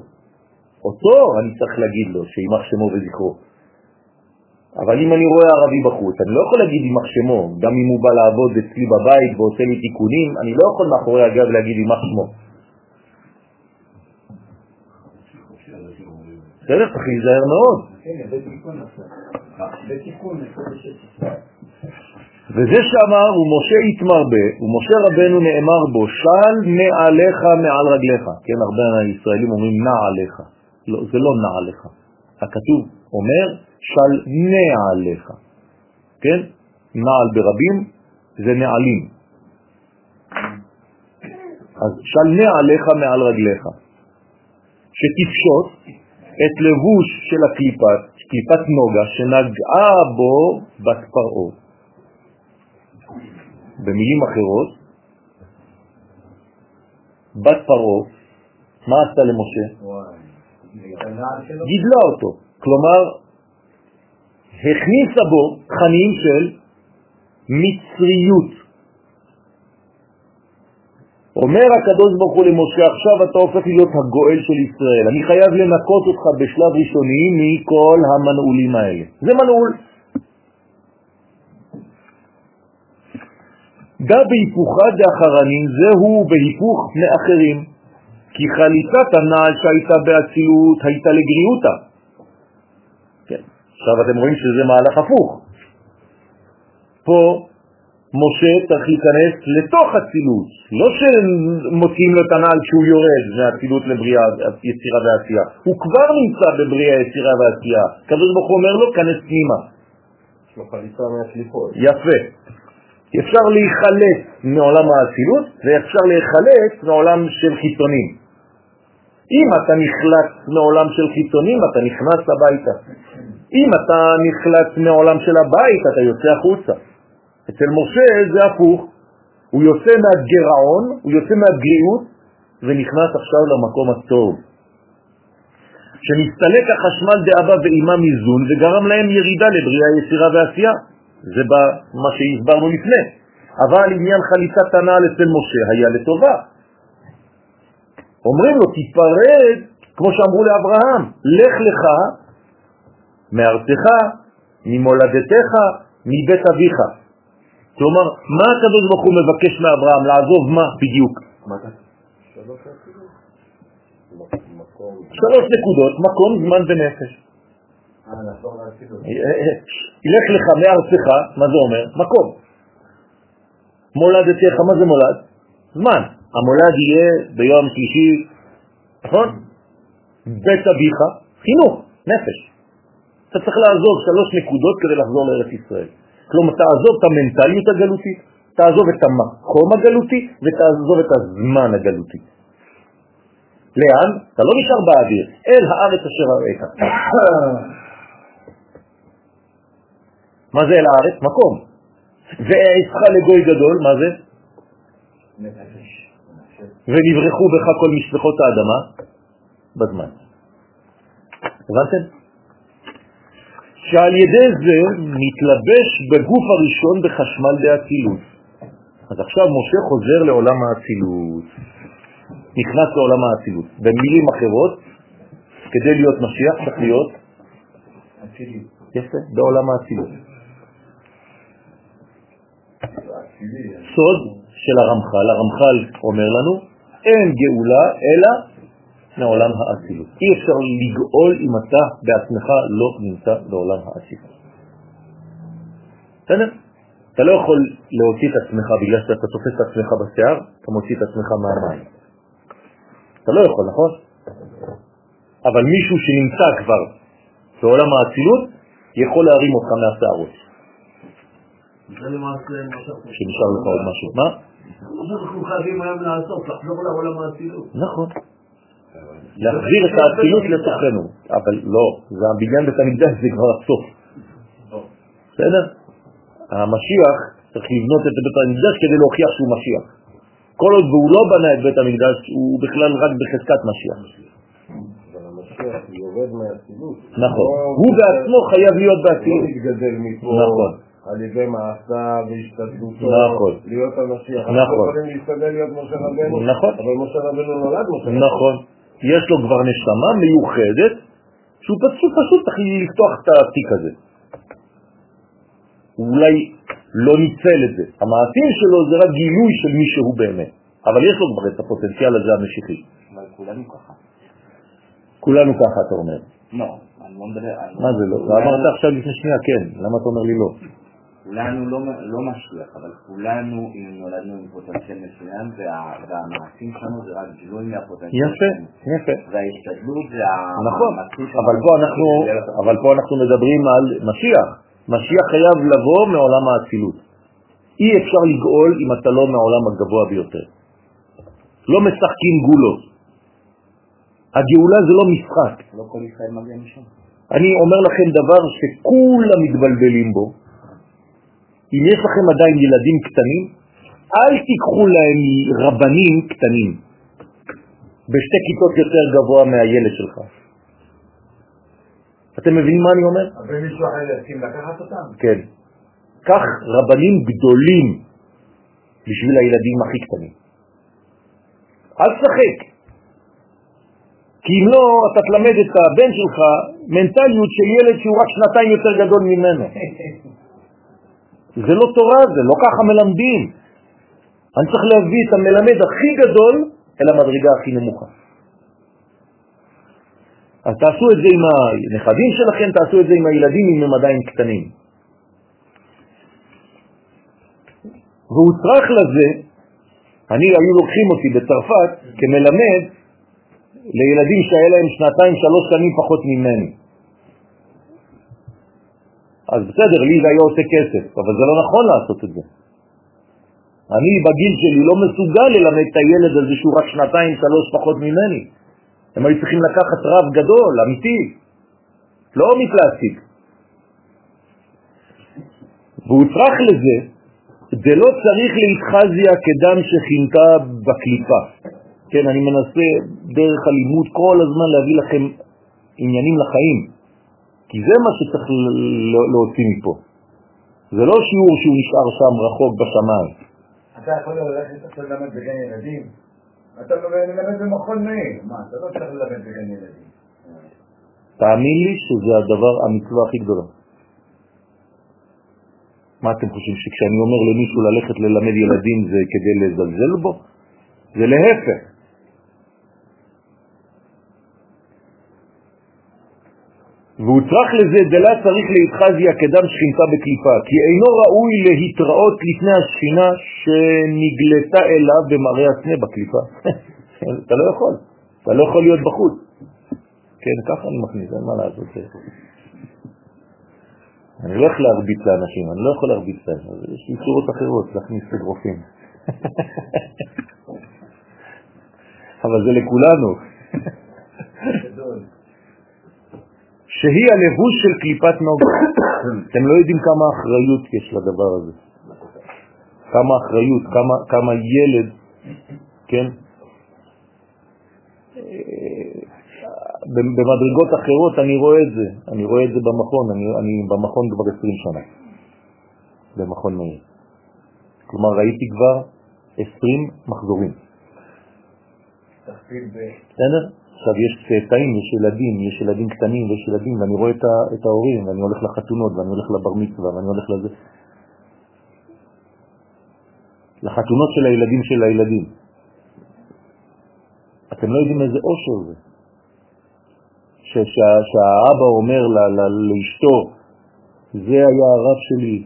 אותו אני צריך להגיד לו, שימח שמו וזכרו. אבל אם אני רואה ערבי בחוץ, אני לא יכול להגיד יימח שמו, גם אם הוא בא לעבוד אצלי בבית ועושה לי תיקונים, אני לא יכול מאחורי הגב להגיד יימח שמו. בסדר, צריך להיזהר מאוד. וזה שאמר, ומשה יתמרבה, ומשה רבנו נאמר בו, של נעליך מעל רגליך. כן, הרבה ישראלים אומרים נעליך. לא, זה לא נעליך. הכתוב אומר, של נעליך. כן? נעל ברבים זה נעלים. אז של נעליך מעל רגליך. שתפשוט את לבוש של הקליפת, קליפת נוגה, שנגעה בו בת פרעה. במילים אחרות, בת פרעה, מה עשתה למשה? גידלה אותו, כלומר, הכניסה בו תכנים של מצריות. אומר הקדוש ברוך הוא למשה, עכשיו אתה הופך להיות הגואל של ישראל. אני חייב לנקות אותך בשלב ראשוני מכל המנעולים האלה. זה מנעול. דא בהיפוכה דאחרנים, זהו בהיפוך מאחרים. כי חליצת הנעל שהייתה באצילות הייתה לגריעותה. כן. עכשיו אתם רואים שזה מהלך הפוך. פה משה צריך להיכנס לתוך הצילות, לא שמוציאים לו את הנעל כשהוא יורד מהצילות לבריאה, יצירה ועשייה. הוא כבר נמצא בבריאה, יצירה ועשייה. כזאת ברוך אומר לו, כנס פנימה. יש לו חליצה מהקליפות. יפה. אפשר להיחלץ מעולם האצילות ואפשר להיחלץ מעולם של חיצונים. אם אתה נחלץ מעולם של חיצונים, אתה נכנס הביתה. אם אתה נחלץ מעולם של הבית, אתה יוצא החוצה. אצל משה זה הפוך, הוא יוצא מהגרעון, הוא יוצא מהגריעות ונכנס עכשיו למקום הטוב. שנסתלק החשמל דאבא ואימה מזון וגרם להם ירידה לבריאה, יצירה ועשייה. זה מה שהסברנו לפני. אבל עניין חליצת הנעל אצל משה היה לטובה. אומרים לו, תיפרד, כמו שאמרו לאברהם, לך לך מארצך, ממולדתך, מבית אביך. כלומר, מה הקדוש ברוך הוא מבקש מאברהם? לעזוב מה בדיוק? שלוש נקודות, מקום, זמן ונפש. לך לך מארצך, מה זה אומר? מקום. מולדתך, מה זה מולד? זמן. המולד יהיה ביום שלישי, נכון? בית אביך, חינוך, נפש. אתה צריך לעזוב שלוש נקודות כדי לחזור לארץ ישראל. כלומר, תעזוב את המנטליות הגלותית, תעזוב את המקום הגלותי ותעזוב את הזמן הגלותי. לאן? אתה לא נשאר באוויר, אל הארץ אשר הראית. מה זה אל הארץ? מקום. ועשך לגוי גדול, מה זה? ונברחו בך כל משפחות האדמה בזמן. הבנתם? שעל ידי זה מתלבש בגוף הראשון בחשמל דאצילות. אז עכשיו משה חוזר לעולם האצילות, נכנס לעולם האצילות. במילים אחרות, כדי להיות משיח צריך להיות יפה, בעולם האצילות. סוד של הרמח"ל, הרמח"ל אומר לנו, אין גאולה אלא מעולם האצילות. אי אפשר לגאול אם אתה בעצמך לא נמצא בעולם האצילות. בסדר? אתה לא יכול להוציא את עצמך בגלל שאתה תופס את עצמך בשיער, אתה מוציא את עצמך מהמים. אתה לא יכול, נכון? אבל מישהו שנמצא כבר בעולם האצילות יכול להרים אותך מהשערות. זה למעשה מה שאנחנו... שנשאר לך עוד משהו. מה? אנחנו חייבים היום לעשות, לחזור לעולם האצילות. נכון. להחזיר את האצילות לתוכנו. אבל לא, זה הבניין בית המקדש זה כבר הסוף. בסדר? המשיח צריך לבנות את בית המקדש כדי להוכיח שהוא משיח. כל עוד והוא לא בנה את בית המקדש, הוא בכלל רק בחזקת משיח. אבל המשיח יורד מהאצילות. נכון. לא- הוא בעצמו חייב להיות לא באצילות. נכון. על ידי מעשה והשתדלותו נכון. להיות המשיח. נכון. אנחנו יכולים להשתדל להיות משה רבנו, נכון. אבל משה רבנו נולד משה רבנו. נכון. יש לו כבר נשמה מיוחדת, שהוא פשוט, פשוט צריך לפתוח את התיק הזה. הוא אולי לא ניצל את זה. המעשים שלו זה רק גילוי של מי שהוא באמת. אבל יש לו כבר את הפוטנציאל הזה המשיחי. אבל כולנו ככה. כולנו ככה, אתה אומר. לא, אני לא מדבר... אני מה זה לא? אמרת עכשיו לפני שנייה, כן. למה אתה אומר לי לא? כולנו לא, לא משגיח, אבל כולנו אם נולדנו עם פוטנציאל מסוים, וה, והמעשים שלנו זה רק גילוי מהפוטנציאל. יפה. יפה. וההשתדלות זה נכון. אבל פה אנחנו, אבל פה אנחנו מדברים על משיח. משיח חייב לבוא מעולם האצילות. אי אפשר לגאול אם אתה לא מהעולם הגבוה ביותר. לא משחקים גולות. הגאולה זה לא משחק. לא כל ישראל מגיע משם. אני אומר לכם דבר שכולם מתבלבלים בו. אם יש לכם עדיין ילדים קטנים, אל תיקחו להם רבנים קטנים בשתי כיתות יותר גבוה מהילד שלך. אתם מבינים מה אני אומר? אבל מישהו אחר יסכים לקחת אותם? כן. קח רבנים גדולים בשביל הילדים הכי קטנים. אל תשחק. כי אם לא, אתה תלמד את הבן שלך מנטליות של ילד שהוא רק שנתיים יותר גדול ממנו. זה לא תורה, זה לא ככה מלמדים. אני צריך להביא את המלמד הכי גדול אל המדרגה הכי נמוכה. אז תעשו את זה עם הנכדים שלכם, תעשו את זה עם הילדים אם הם עדיין קטנים. והוא צריך לזה, אני, היו לוקחים אותי בצרפת כמלמד לילדים שהיה להם שנתיים, שלוש שנים פחות ממני. אז בסדר, לי זה היה עושה כסף, אבל זה לא נכון לעשות את זה. אני בגיל שלי לא מסוגל ללמד את הילד הזה שהוא רק שנתיים, שלוש פחות ממני. הם היו צריכים לקחת רב גדול, אמיתי, לא מפלסטיק. והוא צריך לזה, זה לא צריך להתחזיה כדם שחינתה בקליפה. כן, אני מנסה דרך הלימוד כל הזמן להביא לכם עניינים לחיים, כי זה מה שצריך להוציא מפה. זה לא שיעור שהוא נשאר שם רחוק בשמיים. אתה יכול ללכת עכשיו ללמד בגן ילדים? אתה מלמד במכון מאיר, מה, אתה לא צריך ללמד בגן ילדים. תאמין לי שזה הדבר, המצווה הכי גדולה. מה אתם חושבים, שכשאני אומר למישהו ללכת ללמד ילדים זה כדי לזלזל בו? זה להפך. והוא צריך לזה דלה צריך להתחזיה כדם שכינתה בקליפה, כי אינו ראוי להתראות לפני השכינה שנגלתה אליו במראה הסנה בקליפה. אתה לא יכול, אתה לא יכול להיות בחוץ. כן, ככה אני מכניס, אין מה לעשות. אני לא יכול להרביץ לאנשים, אני לא יכול להרביץ להם, יש לי צורות אחרות להכניס אגרופים. אבל זה לכולנו. שהיא הלבוש של קליפת נוגה. אתם לא יודעים כמה אחריות יש לדבר הזה. כמה אחריות, כמה, כמה ילד, כן? במדרגות אחרות אני רואה את זה, אני רואה את זה במכון, אני, אני במכון כבר 20 שנה, במכון מאיר. כלומר ראיתי כבר 20 מחזורים. בסדר? עכשיו יש צאצאים, יש ילדים, יש ילדים קטנים ויש ילדים, ואני רואה את, ה- את ההורים, ואני הולך לחתונות, ואני הולך לבר מצווה, ואני הולך לזה. לחתונות של הילדים של הילדים. אתם לא יודעים איזה אושר זה. ש- שה- שהאבא אומר ל- ל- לאשתו, זה היה הרב שלי,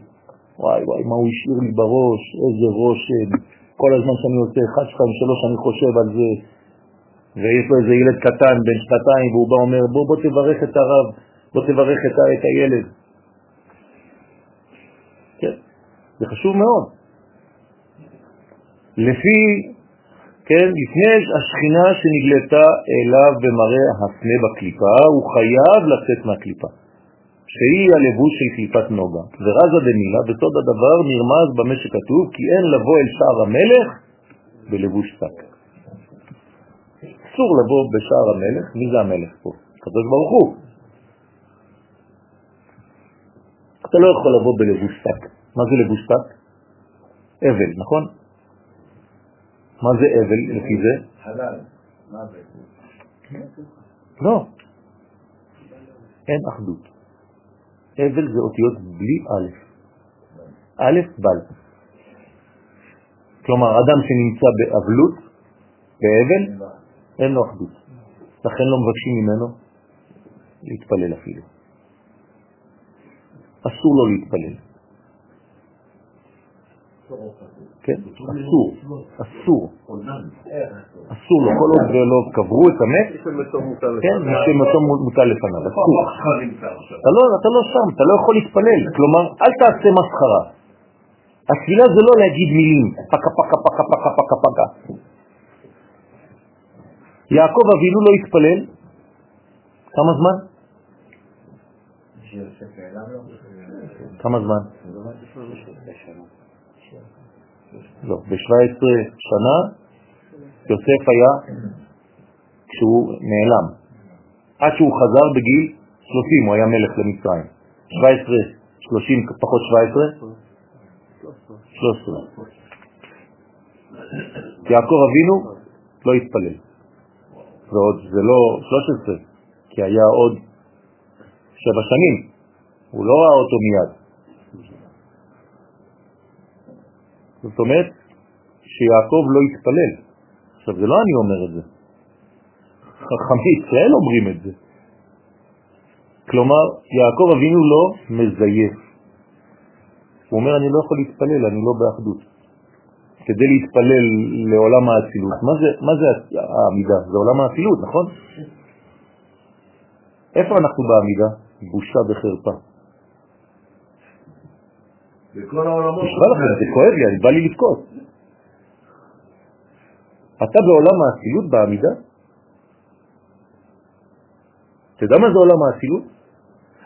וואי וואי, מה הוא השאיר לי בראש, איזה רושם, כל הזמן שאני עושה 1, 2, 3, אני חושב על זה, ויש לו איזה ילד קטן, בן שנתיים, והוא בא אומר, בוא, בוא תברך את הרב, בוא תברך את, את הילד. כן, זה חשוב מאוד. לפי, כן, לפני השכינה שנגלתה אליו במראה הסנה בקליפה, הוא חייב לצאת מהקליפה, שהיא הלבוש של קליפת נוגה. ורזה דמילה, בסוד הדבר נרמז במה שכתוב, כי אין לבוא אל שער המלך בלבוש שק. אסור לבוא בשער המלך, מי זה המלך פה? הקדוש ברוך הוא. אתה לא יכול לבוא בלבוש שק. מה זה לבוש שק? אבל, נכון? מה זה אבל לפי זה? חלל, מה זה? לא. אין אחדות. אבל זה אותיות בלי א'. א', בל. כלומר, אדם שנמצא באבלות, באבל, אין לו אחדות. לכן לא מבקשים ממנו להתפלל אפילו. אסור לו להתפלל. כן, אסור, אסור, אסור לו, כל עוד לא קברו את המת, כן, שמתו מוטל לפניו, אסור. אתה לא, אתה לא שם, אתה לא יכול להתפלל, כלומר, אל תעשה מסחרה. התפילה זה לא להגיד מילים, פקה פקה פקה פקה. יעקב אבינו לא התפלל, כמה זמן? כמה זמן? לא, ב-17 שנה יוסף היה כשהוא נעלם. עד שהוא חזר בגיל 30, הוא היה מלך למצרים. 17, 30 פחות 17? 13. יעקב אבינו לא התפלל. ועוד זה לא 13, כי היה עוד שבע שנים. הוא לא ראה אותו מיד. זאת אומרת שיעקב לא התפלל. עכשיו, זה לא אני אומר את זה. חכמי ישראל אומרים את זה. כלומר, יעקב אבינו לא מזייף. הוא אומר, אני לא יכול להתפלל, אני לא באחדות. כדי להתפלל לעולם האצילות, מה זה, מה זה העמידה? זה עולם האצילות, נכון? איפה אנחנו בעמידה? בושה וחרפה. בכל העולמות. לכם, זה כואב לי, אני בא לי לבכות. אתה בעולם האצילות בעמידה? אתה יודע מה זה עולם האצילות?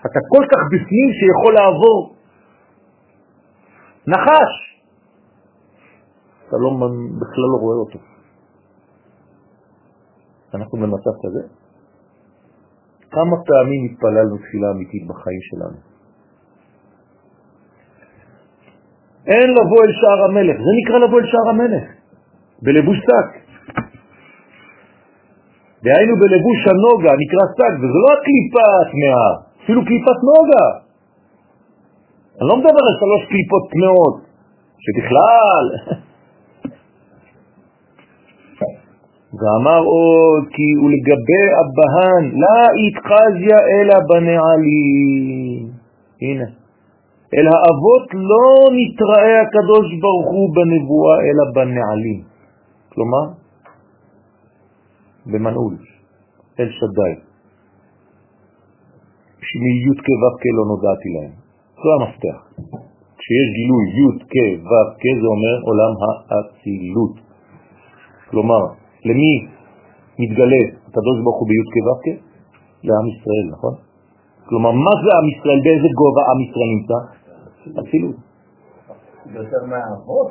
אתה כל כך בפנים שיכול לעבור נחש. אתה לא, בכלל לא רואה אותו. אנחנו במצב כזה. כמה פעמים התפללנו תפילה אמיתית בחיים שלנו? אין לבוא אל שער המלך, זה נקרא לבוא אל שער המלך, בלבוש שק. דהיינו בלבוש הנוגה, נקרא שק, וזה לא הקליפה הטמאה, אפילו קליפת נוגה. אני לא מדבר על שלוש קליפות טמאות, שבכלל... ואמר עוד כי ולגבי הבהן לא התחזיה אלא בנעלים. הנה. אל האבות לא נתראה הקדוש ברוך הוא בנבואה אלא בנעלים. כלומר, במנעול, אל שדי. שמיות כו' לא נודעתי להם. זה המפתח. כשיש גילוי י' כו' זה אומר עולם האצילות. כלומר, למי מתגלה הקדוש ברוך הוא בי' כו' לעם ישראל, נכון? כלומר, מה זה עם ישראל? באיזה גובה עם ישראל נמצא? אצילות. יותר מהאבות?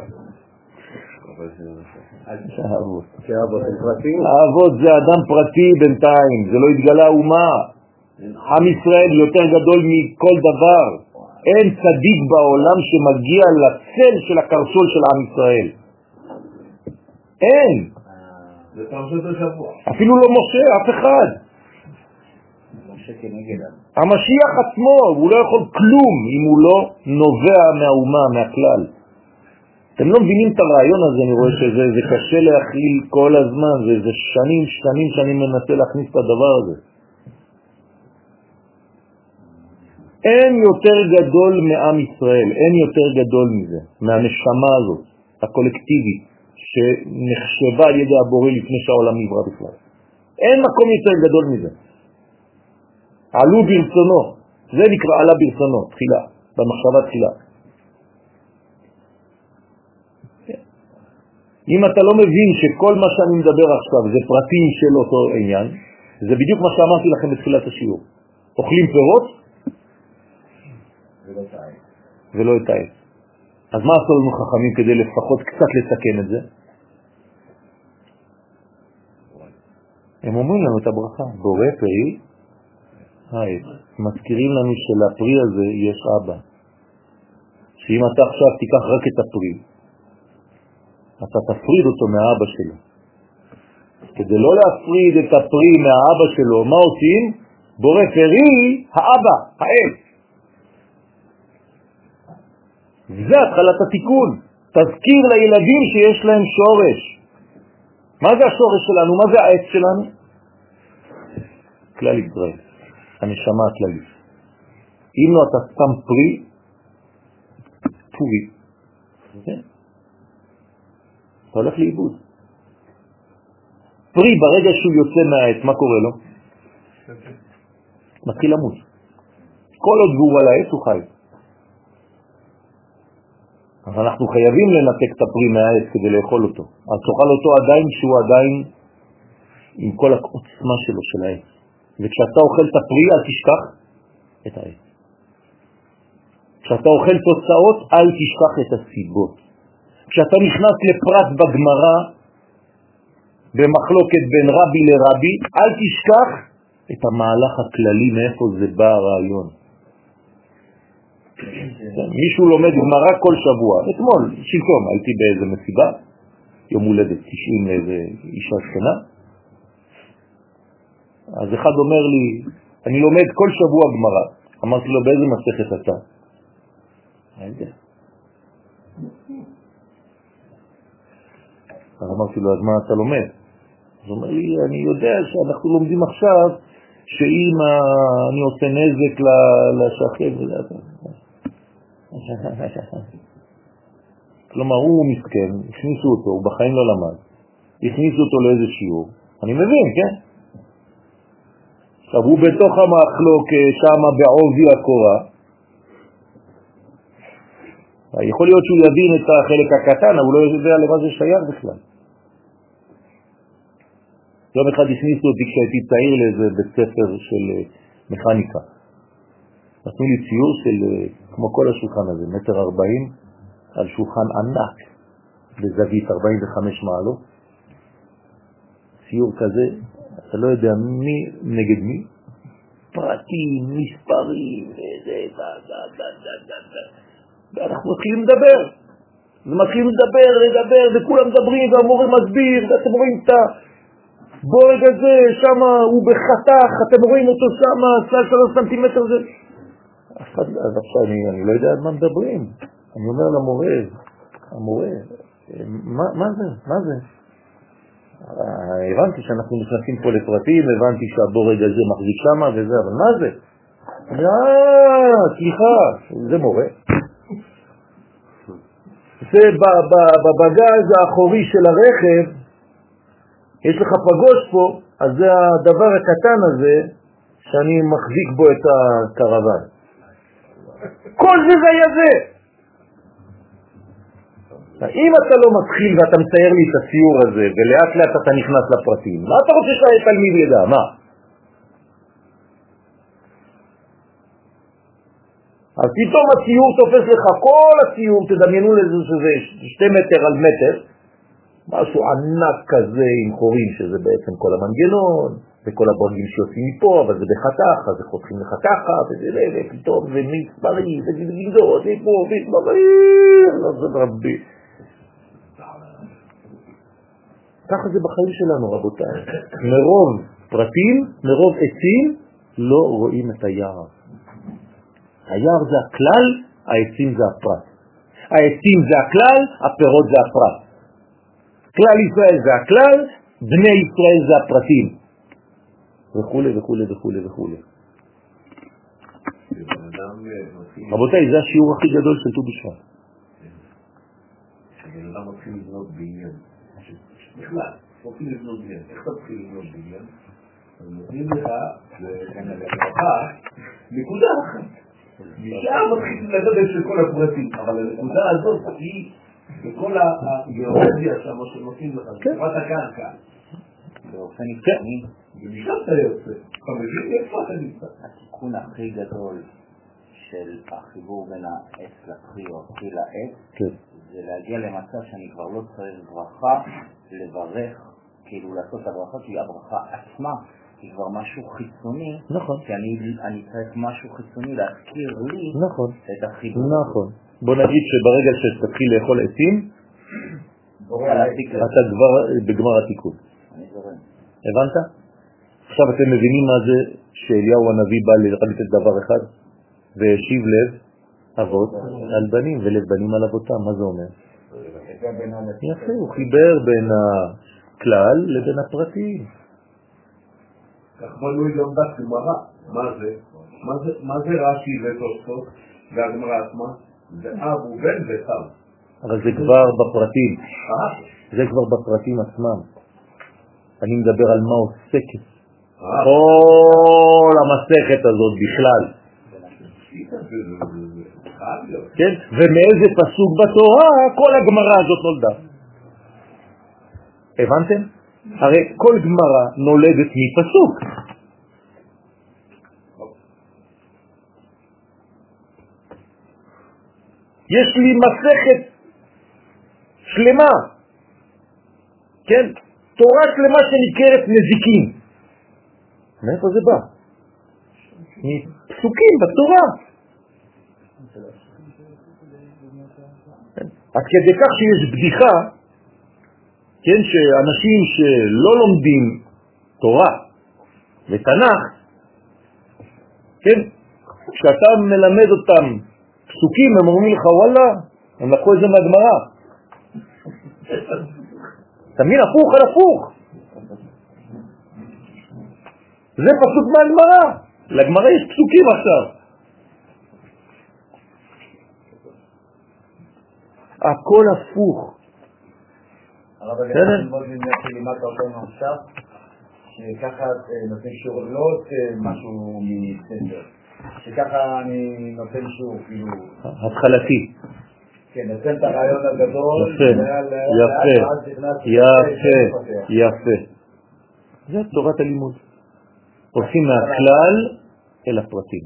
האבות זה אדם פרטי בינתיים, זה לא התגלה אומה. עם ישראל יותר גדול מכל דבר. אין צדיק בעולם שמגיע לצל של הקרסול של עם ישראל. אין. זה פרשת השבוע. אפילו לא משה, אף אחד. המשיח עצמו, הוא לא יכול כלום אם הוא לא נובע מהאומה, מהכלל. אתם לא מבינים את הרעיון הזה, אני רואה שזה זה קשה להכיל כל הזמן, זה, זה שנים, שנים שאני מנסה להכניס את הדבר הזה. אין יותר גדול מעם ישראל, אין יותר גדול מזה, מהנשמה הזאת, הקולקטיבית, שנחשבה על ידי הבורא לפני שהעולם נברא בכלל. אין מקום יותר גדול מזה. עלו ברצונו, זה נקרא עלה ברצונו, תחילה, במחשבה תחילה. אם אתה לא מבין שכל מה שאני מדבר עכשיו זה פרטים של אותו עניין, זה בדיוק מה שאמרתי לכם בתחילת השיעור. אוכלים פירות ולא את העץ. אז מה עשו לנו חכמים כדי לפחות קצת לתקן את זה? הם אומרים לנו את הברכה, בורא פרי העץ. מזכירים לנו שלפרי הזה יש אבא. שאם אתה עכשיו תיקח רק את הפרי, אתה תפריד אותו מהאבא שלו. כדי לא להפריד את הפרי מהאבא שלו, מה עושים? בורא פרי, האבא, העץ. זה התחלת התיקון. תזכיר לילדים שיש להם שורש. מה זה השורש שלנו? מה זה העץ שלנו? כלל ישראל, הנשמה הכללית. אם לא אתה סתם פרי, פורי, כן? אתה הולך לאיבוד. פרי, ברגע שהוא יוצא מהעץ, מה קורה לו? מתחיל למות. כל עוד הוא על העץ הוא חי. אז אנחנו חייבים לנתק את הפרי מהעץ כדי לאכול אותו. אז תאכל אותו עדיין שהוא עדיין עם כל העוצמה שלו של העץ. וכשאתה אוכל את הפרי אל תשכח את העץ. כשאתה אוכל תוצאות אל תשכח את הסיבות. כשאתה נכנס לפרט בגמרא, במחלוקת בין רבי לרבי, אל תשכח את המהלך הכללי מאיפה זה בא הרעיון. מישהו לומד גמרא כל שבוע. אתמול, שלשום, הייתי באיזה מסיבה, יום הולדת 90 לאיזה אישה שכנה, אז אחד אומר לי, אני לומד כל שבוע גמרא. אמרתי לו, באיזה מסכת אתה? אז אמרתי לו, אז מה אתה לומד? אז הוא אומר לי, אני יודע שאנחנו לומדים עכשיו שאם אני עושה נזק לשכן, כלומר, הוא מסכן, הכניסו אותו, הוא בחיים לא למד, הכניסו אותו לאיזה שיעור, אני מבין, כן? עכשיו, הוא בתוך המחלוק שם בעובי הקורה, יכול להיות שהוא יבין את החלק הקטן, אבל הוא לא יודע למה זה שייך בכלל. יום אחד הכניסו אותי כשהייתי צעיר לאיזה בית ספר של אה, מכניקה. נתנו לי ציור של, אה, כמו כל השולחן הזה, מטר ארבעים, על שולחן ענק, בזווית 45 מעלות. ציור כזה, אתה לא יודע מי נגד מי, פרטים, מספרים, וזה, ואנחנו מתחילים לדבר. ומתחילים לדבר, לדבר, וכולם מדברים, והמורה מסביר, ואתם רואים את ה... בוא רגע זה, שם הוא בחתך, אתם רואים אותו שם, סל שלוש סנטימטר זה... אז עכשיו אני, אני לא יודע על מה מדברים. אני אומר למורה, המורה, מה, מה זה? מה זה? הבנתי שאנחנו נכנסים פה לפרטים, הבנתי שהבורג הזה מחזיק שם וזה, אבל מה זה? אה, סליחה, זה מורה. זה בבגז האחורי של הרכב, יש לך פגוש פה, אז זה הדבר הקטן הזה שאני מחזיק בו את הקרוון. כל זה זה היה זה. אם אתה לא מתחיל ואתה מצייר לי את הציור הזה ולאט לאט אתה נכנס לפרטים, מה אתה רוצה שהתלמיד ידע? מה? אז פתאום הציור תופס לך, כל הציור, תדמיינו לזה שזה שתי מטר על מטר, משהו ענק כזה עם חורים, שזה בעצם כל המנגנון, וכל הברגים שיוצאים מפה, אבל זה בחתך, אז חותכים לך ככה, וזה, ופתאום זה מספרים, וגדות, ופה, ומספרים, לא זה רבי. ככה זה בחיים שלנו, רבותיי. מרוב פרטים, מרוב עצים, לא רואים את היער. היער זה הכלל, העצים זה הפרט. העצים זה הכלל, הפירות זה הפרט. כלל ישראל זה הכלל, בני ישראל זה הפרטים, וכו' וכו' וכו' וכו'. רבותיי, זה השיעור הכי גדול של ט"ו בשבט. כשבן אדם מתחיל לבנות בניין, בכלל, רוצים לבנות בניין, איך אתה מתחיל לבנות בניין? אז נותנים לך, נקודה אחת. משם מתחילים לגדל של כל הפרטים, אבל הנקודה הזאת היא וכל הגיאולוגיה שם שנותנים לך, כן. חברת הקרקע. באופן עקרוני, ומשם אתה יוצא. אתה מבין איפה אתה נמצא? התיקון הכי גדול של החיבור בין העץ לפרי או הפרי לעץ, כן. זה להגיע למצב שאני כבר לא צריך ברכה לברך כאילו לעשות את הברכה, כי הברכה עצמה היא כבר משהו חיצוני, נכון, כי אני, אני צריך משהו חיצוני להזכיר לי נכון, את החיבור. נכון. בוא נגיד שברגע שתתחיל לאכול עצים, אתה כבר בגמר התיקון. אני זורם. הבנת? עכשיו אתם מבינים מה זה שאליהו הנביא בא להחליט את דבר אחד והשיב לב אבות על בנים ולב בנים על אבותם, מה זה אומר? יפה, הוא חיבר בין הכלל לבין הפרטים. כך בנוי גם בגמרא. מה זה? מה זה- מה זה רש"י ותוספות והגמרא עצמה? זה אב ובן וסב. אבל זה כבר בפרטים, אה? זה כבר בפרטים עצמם. אני מדבר על מה עוסקת אה, כל המסכת הזאת בכלל, כן? ומאיזה פסוק בתורה כל הגמרא הזאת נולדה. הבנתם? הרי כל גמרא נולדת מפסוק. יש לי מסכת שלמה, כן? תורה שלמה שנקראת נזיקים. מאיפה זה בא? מפסוקים בתורה. עד כדי כך שיש בדיחה, כן, שאנשים שלא לומדים תורה ותנ"ך, כן, כשאתה מלמד אותם פסוקים, הם אומרים לך, וואלה, הם לקחו את זה מהגמרא. אתה? הפוך על הפוך. זה פסוק מהגמרא. לגמרא יש פסוקים עכשיו. הכל הפוך. בסדר. שככה אה, נותן שיעור, לא אה, משהו מספר, שככה אני נותן שיעור, כאילו, התחלתי. כן, נותן את הרעיון הגדול, יפה, יפה, יפה. זה תורת הלימוד. הולכים מהכלל אל הפרטים.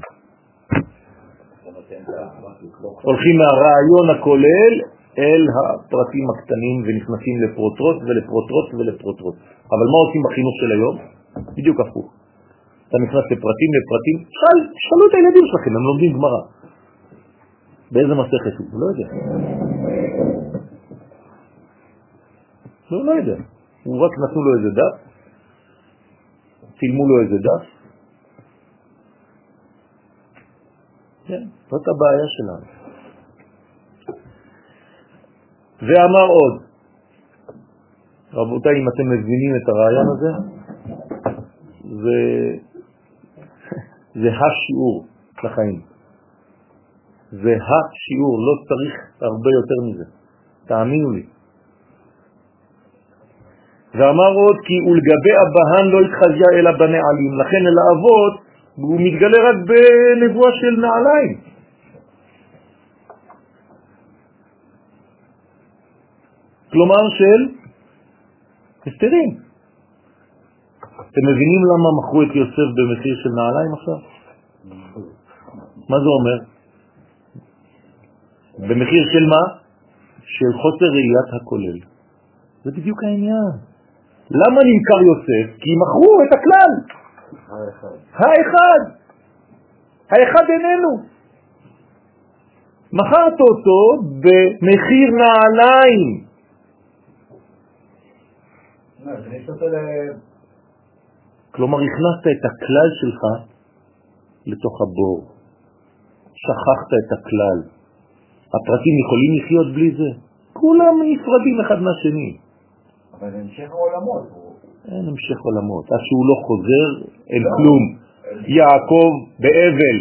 הולכים מהרעיון הכולל אל הפרטים הקטנים ונכנסים לפרוטרוט ולפרוטרוט ולפרוטרוט. אבל מה עושים בחינוך של היום? בדיוק הפוך. אתה נכנס לפרטים, לפרטים, שאל, שאלו את הילדים שלכם, הם לומדים גמרא. באיזה מסכת הוא? לא יודע. לא, לא יודע. הוא רק נתנו לו איזה דף, צילמו לו איזה דף. כן, זאת הבעיה שלנו. ואמר עוד, רבותיי, אם אתם מבינים את הרעיון הזה, זה, זה השיעור לחיים. זה השיעור, לא צריך הרבה יותר מזה. תאמינו לי. ואמר עוד כי ולגבי הבהן לא התחזיה אלא בנעלים, לכן אל האבות הוא מתגלה רק בנבואה של נעליים. כלומר של הסתרים. אתם מבינים למה מכרו את יוסף במחיר של נעליים עכשיו? מה זה אומר? במחיר של מה? של חוסר ראיית הכולל. זה בדיוק העניין. למה נמכר יוסף? כי מכרו את הכלל. האחד. האחד איננו. מכרת אותו במחיר נעליים. לא, הכניס אותו ל- כלומר, הכנסת את הכלל שלך לתוך הבור. שכחת את הכלל. הפרטים יכולים לחיות בלי זה? כולם נפרדים אחד מהשני. אבל המשך העולמות. אין המשך עולמות. עד שהוא לא חוזר, אין כלום. יעקב באבל,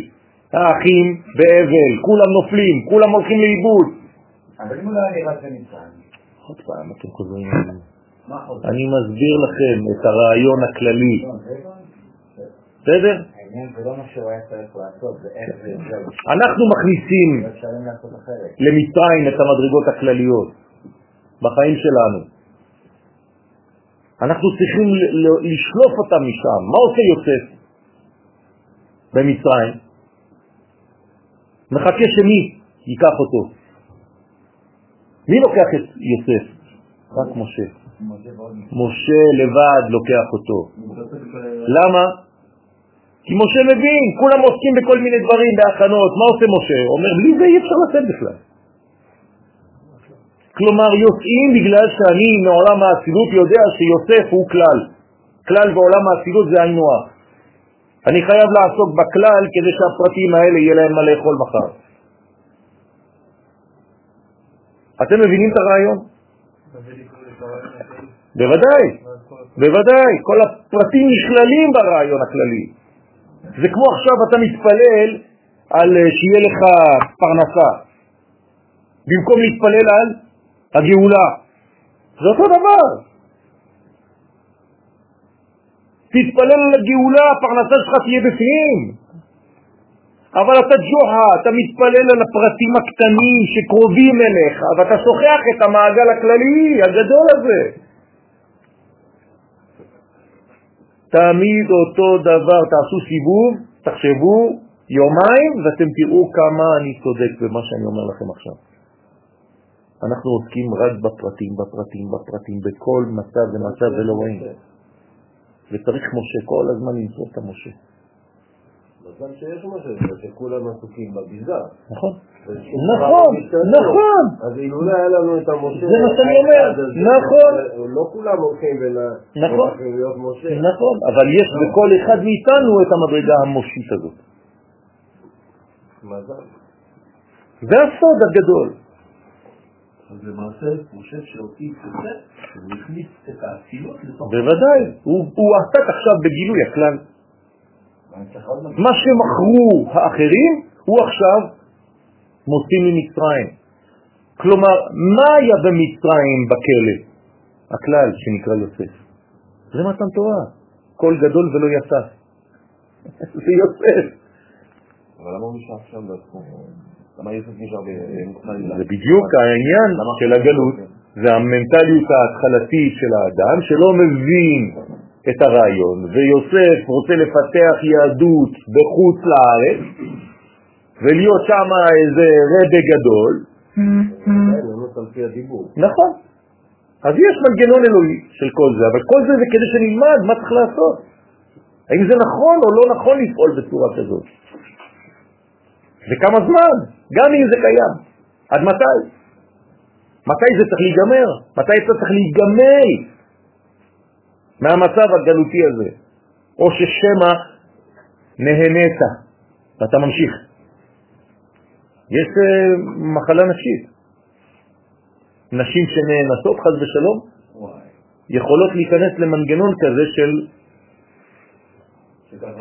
האחים באבל, כולם נופלים, כולם הולכים לאיבוד. אבל אם הוא לא היה נראה זה עוד פעם אתם חוזרים. אני מסביר לכם את הרעיון הכללי, בסדר? לא. אנחנו מכניסים לא. למצרים את המדרגות הכלליות בחיים שלנו. אנחנו צריכים לשלוף אותם משם. מה עושה יוסף במצרים? מחכה שמי ייקח אותו. מי לוקח את יוסף? רק משה. משה לבד לוקח אותו. למה? כי משה מבין, כולם עוסקים בכל מיני דברים, בהכנות, מה עושה משה? הוא אומר, בלי זה אי אפשר לצאת בכלל. כלומר, יוצאים בגלל שאני מעולם האצילות יודע שיוסף הוא כלל. כלל בעולם האצילות זה היינו הך. אני חייב לעסוק בכלל כדי שהפרטים האלה יהיה להם מה לאכול מחר. אתם מבינים את הרעיון? בוודאי, בוודאי, כל הפרטים נכללים ברעיון הכללי. זה כמו עכשיו אתה מתפלל על אה, שיהיה לך פרנסה, במקום להתפלל על הגאולה. זה אותו דבר. תתפלל על הגאולה, הפרנסה שלך תהיה בפנים. אבל אתה ג'וחה, אתה מתפלל על הפרטים הקטנים שקרובים אליך, ואתה שוכח את המעגל הכללי, הגדול הזה. תמיד אותו דבר, תעשו סיבוב, תחשבו יומיים ואתם תראו כמה אני צודק במה שאני אומר לכם עכשיו. אנחנו עוסקים רק בפרטים, בפרטים, בפרטים, בכל מצב ומצב ולא רואים. וצריך משה כל הזמן למצוא את המשה. מזל שיש משה, שכולם עסוקים בביזה. נכון? נכון. נכון. אז אילולא היה לנו את המשה... זה מה שאני אומר, נכון. לא כולם הולכים. נכון. הולכים להיות משה. נכון, אבל יש בכל אחד מאיתנו את המדרגה המושית הזאת. מזל. זה הסוד הגדול. אז למעשה, משה שהוציא את הוא הכניס את האצילות לתוך... בוודאי, הוא, הוא עסק עכשיו בגילוי הכלל. ואני צריך עוד משהו. מה שמכרו האחרים, הוא עכשיו מוציא ממצרים. כלומר, מה היה במצרים בכלא? הכלל שנקרא יוסף. זה מתן תורה. קול גדול ולא יצא. זה יוסף. אבל למה הוא נשאר שם בעצמו? למה יוסף נשאר? זה בדיוק העניין של הגלות. זה המנטליות ההתחלתית של האדם שלא מבין את הרעיון, ויוסף רוצה לפתח יהדות בחוץ לארץ, ולהיות שם איזה רבה גדול. נכון. אז יש מנגנון אלוהי של כל זה, אבל כל זה זה כדי שנלמד מה צריך לעשות. האם זה נכון או לא נכון לפעול בצורה כזאת. וכמה זמן, גם אם זה קיים. עד מתי? מתי זה צריך להיגמר? מתי אתה צריך להיגמל מהמצב הגלותי הזה? או ששמא נהנית ואתה ממשיך. יש אה, מחלה נפשית. נשים שנאנסות חז ושלום יכולות להיכנס למנגנון כזה של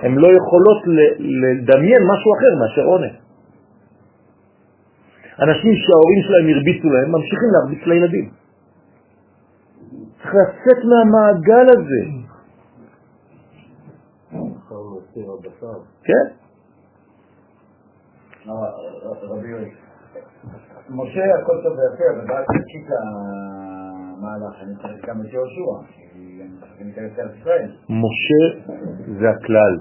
הן לא יכולות לדמיין משהו אחר מאשר עונש. אנשים שההורים שלהם הרביצו להם, ממשיכים להרביץ לילדים. צריך לצאת מהמעגל הזה. כן? משה, הכל טוב ויפה, אבל ואז תקשיב למהלך, אני צריך גם את יהושע, כי אני צריך לארץ ישראל. משה זה הכלל.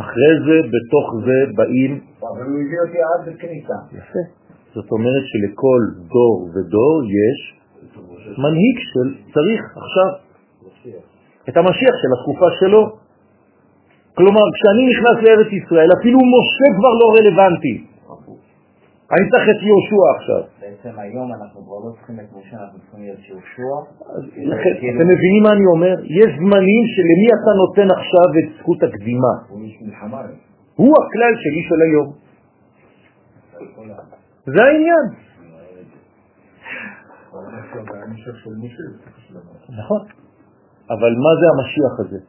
אחרי זה, בתוך זה, באים... אבל הוא הביא אותי עד בכניסה. יפה. זאת אומרת שלכל דור ודור יש מנהיג של צריך עכשיו את המשיח של התקופה שלו. כלומר, כשאני נכנס לארץ ישראל, אפילו משה כבר לא רלוונטי. אני צריך את יהושע עכשיו. בעצם היום אנחנו כבר לא צריכים את משה, אנחנו צריכים להיות יהושע. לכן, אתם מבינים מה אני אומר? יש זמנים שלמי אתה נותן עכשיו את זכות הקדימה. הוא הכלל שלי של היום. זה העניין. נכון. אבל מה זה המשיח הזה?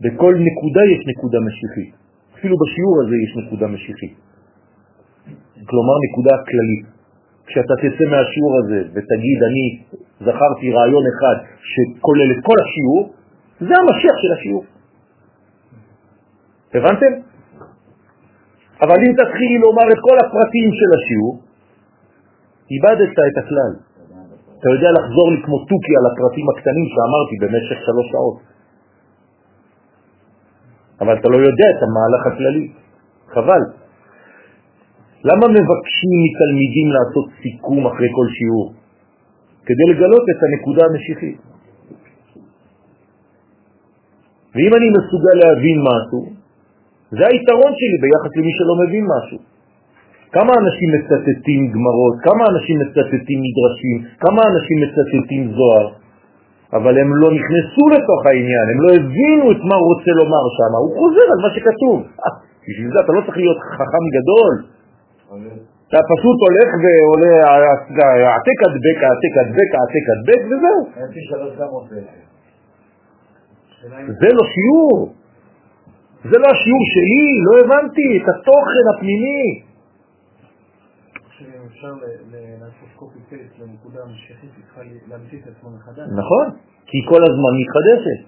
בכל נקודה יש נקודה משיחית. אפילו בשיעור הזה יש נקודה משיחית. כלומר נקודה כללית. כשאתה תצא מהשיעור הזה ותגיד, אני זכרתי רעיון אחד שכולל את כל השיעור, זה המשיח של השיעור. הבנתם? אבל אם תתחיל לומר את כל הפרטים של השיעור, איבדת את הכלל. אתה יודע לחזור לי כמו תוכי על הפרטים הקטנים שאמרתי במשך שלוש שעות. אבל אתה לא יודע את המהלך הכללי, חבל. למה מבקשים מתלמידים לעשות סיכום אחרי כל שיעור? כדי לגלות את הנקודה המשיחית. ואם אני מסוגל להבין משהו, זה היתרון שלי ביחס למי שלא מבין משהו. כמה אנשים מצטטים גמרות, כמה אנשים מצטטים מדרשים, כמה אנשים מצטטים זוהר, אבל הם לא נכנסו לתוך העניין, הם לא הבינו את מה הוא רוצה לומר שם, הוא חוזר על מה שכתוב. אה, בשביל זה אתה לא צריך להיות חכם גדול, אתה פשוט הולך ועולה העתק הדבק, העתק הדבק, העתק הדבק וזהו. זה לא שיעור. זה לא השיעור שלי, לא הבנתי את התוכן הפנימי. אפשר לעשות קופי פייסט לנקודה המשכית, היא צריכה להמציא את עצמו מחדש. נכון, כי כל הזמן מתחדשת.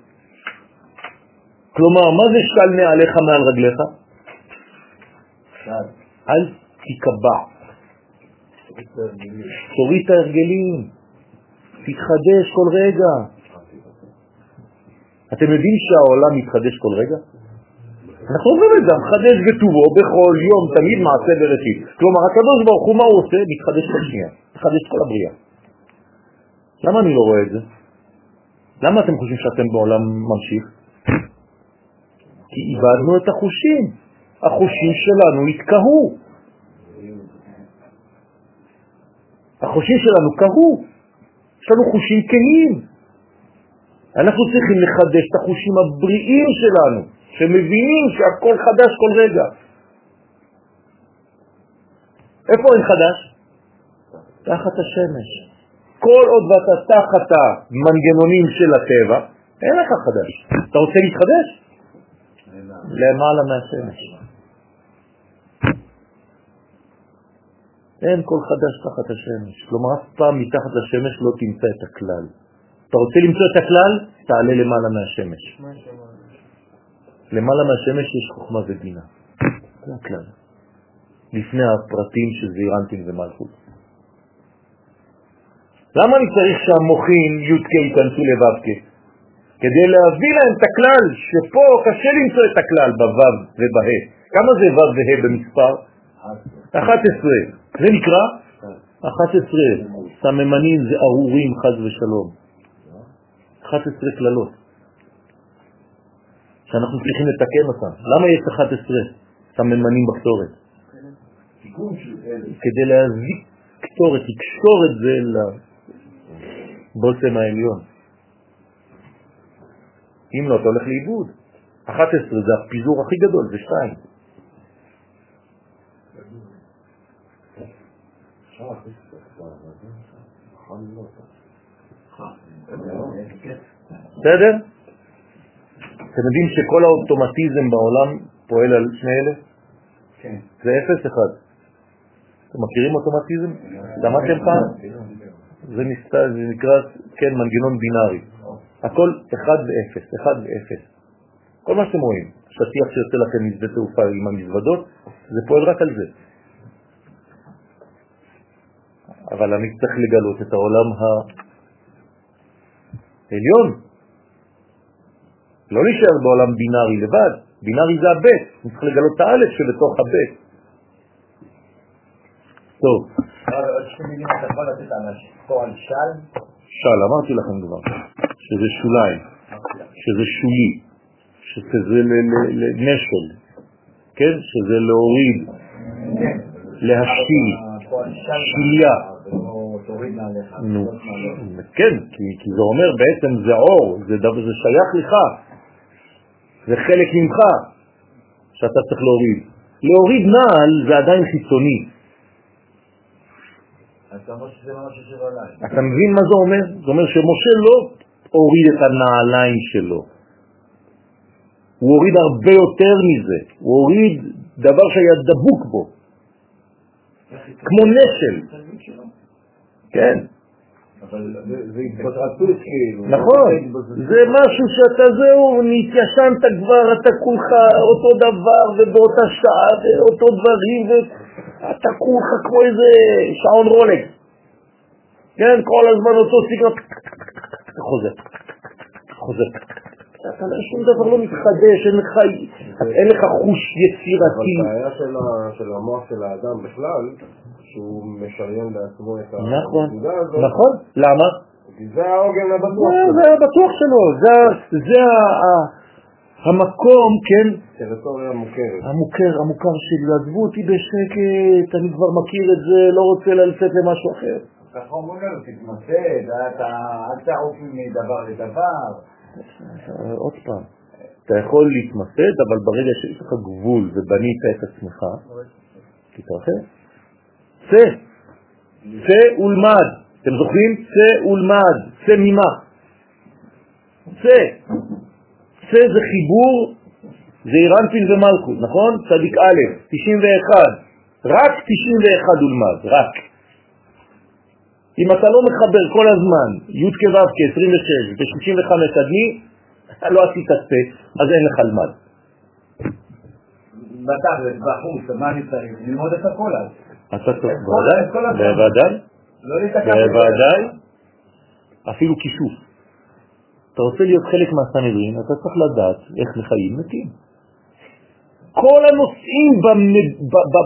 כלומר, מה זה של מעליך מעל רגליך? אל תיקבע. תוריד את ההרגלים, תתחדש כל רגע. אתם יודעים שהעולם מתחדש כל רגע? אנחנו אומרים את זה, מחדש בטובו בכל יום, תמיד מעשה בראשית. כלומר, הקדוש ברוך הוא, מה הוא עושה? מתחדש כל שנייה, מתחדש כל הבריאה. למה אני לא רואה את זה? למה אתם חושבים שאתם בעולם ממשיך? כי איבדנו את החושים. החושים שלנו התקהו. החושים שלנו קהו. יש לנו חושים כהים. אנחנו צריכים לחדש את החושים הבריאים שלנו. שמבינים שהכל חדש כל רגע. איפה אין חדש? תחת השמש. כל עוד ואתה תחת המנגנונים של הטבע, אין לך חדש. אתה רוצה להתחדש? למעלה מהשמש. אין כל חדש תחת השמש. כלומר, אף פעם מתחת לשמש לא תמצא את הכלל. אתה רוצה למצוא את הכלל? תעלה למעלה מהשמש. למעלה מהשמש יש חוכמה ובינה. זה הכלל. לפני הפרטים של זעירנטים ומלכות. למה אני צריך שהמוחים י"ק ייכנסו לו"ק? כדי להביא להם את הכלל, שפה קשה למצוא את הכלל בו"ב ובה'. כמה זה ו"ב וה' במספר? 11. זה נקרא? 11. סממנים זה ארורים חז ושלום. 11 כללות. שאנחנו צריכים לתקן אותם. למה יש 11 סממנים בקטורת? כדי להביא קטורת, לקשור את זה לבושם העליון. אם לא, אתה הולך לאיבוד. 11 זה הפיזור הכי גדול, זה 2. בסדר? אתם יודעים שכל האוטומטיזם בעולם פועל על שני אלה? כן. זה אפס אחד. אתם מכירים אוטומטיזם? למדתם פעם? זה, נקרא, כן, מנגנון בינארי. הכל אחד ואפס, אחד ואפס. כל מה שאתם רואים, שטיח שיוצא לכם משדה תעופה עם המזוודות, זה פועל רק על זה. אבל אני צריך לגלות את העולם העליון, לא להישאר בעולם בינארי לבד, בינארי זה הבית, צריך לגלות את האלף שבתוך הבית. טוב. הפועל של? אמרתי לכם כבר, שזה שוליים, שזה שולי, שזה לנשל, כן? שזה להוריד, להשיל, שיליה. נו, כן, כי זה אומר בעצם זה אור, זה שייך לך, זה חלק ממך שאתה צריך להוריד. להוריד נעל זה עדיין חיצוני. אתה מבין מה זה אומר? זה אומר שמשה לא הוריד את הנעליים שלו. הוא הוריד הרבה יותר מזה. הוא הוריד דבר שהיה דבוק בו. כמו נשל. כן. אבל זה התבטאות כאילו. נכון, זה משהו שאתה זהו, נתיישנת כבר, אתה כולך אותו דבר ובאותה שעה ואותו דברים ואתה כולך כמו איזה שעון רולקס. כן, כל הזמן אותו סיגר, חוזר, חוזר. אתה שום דבר לא מתחדש, אין לך, אין לך חוש יצירתי. אבל הבעיה של המוח של האדם בכלל, שהוא משריין לעצמו את נכון, הנקודה הזאת. נכון, למה? כי זה העוגן הבטוח שלו. זה הבטוח שלו, זה- זה המקום, כן, טריטוריה מוכרת. המוכר, המוכר שלי, עזבו אותי בשקט, אני כבר מכיר את זה, לא רוצה לצאת למשהו אחר. ככה אומרים לנו, תתמסד, אתה- אל תעוף מדבר לדבר. עוד פעם, אתה יכול להתמסד, אבל ברגע שיש לך גבול ובנית את עצמך, תתרחב. צא, צא ולמד. אתם זוכרים? צא ולמד. צא ממה? צא. צא זה חיבור, זה אירנפין ומלכות, נכון? צדיק א', 91. רק 91 ולמד, רק. אם אתה לא מחבר כל הזמן י' כו' כ-26 ו-65 עדני, אתה לא עשית צא, אז אין לך למד. בתכלס, בחוץ, מה אני צריך? ללמוד את הכל אז. אתה כל בוודאי. בוודאי, לא. בוודאי, אפילו כישוף. אתה רוצה להיות חלק מהסנהדרין, אתה צריך לדעת איך מחיים מתים. כל הנושאים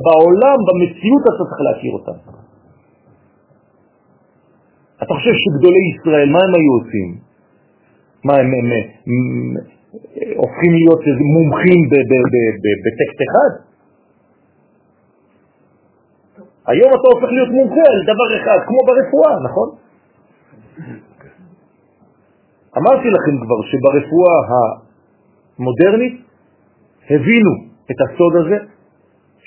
בעולם, במציאות, אתה צריך להכיר אותם. אתה חושב שגדולי ישראל, מה הם היו עושים? מה, הם, הם, הם, הופכים להיות מומחים בטקסט אחד? היום אתה הופך להיות מומחה על דבר אחד, כמו ברפואה, נכון? אמרתי לכם כבר שברפואה המודרנית הבינו את הסוד הזה,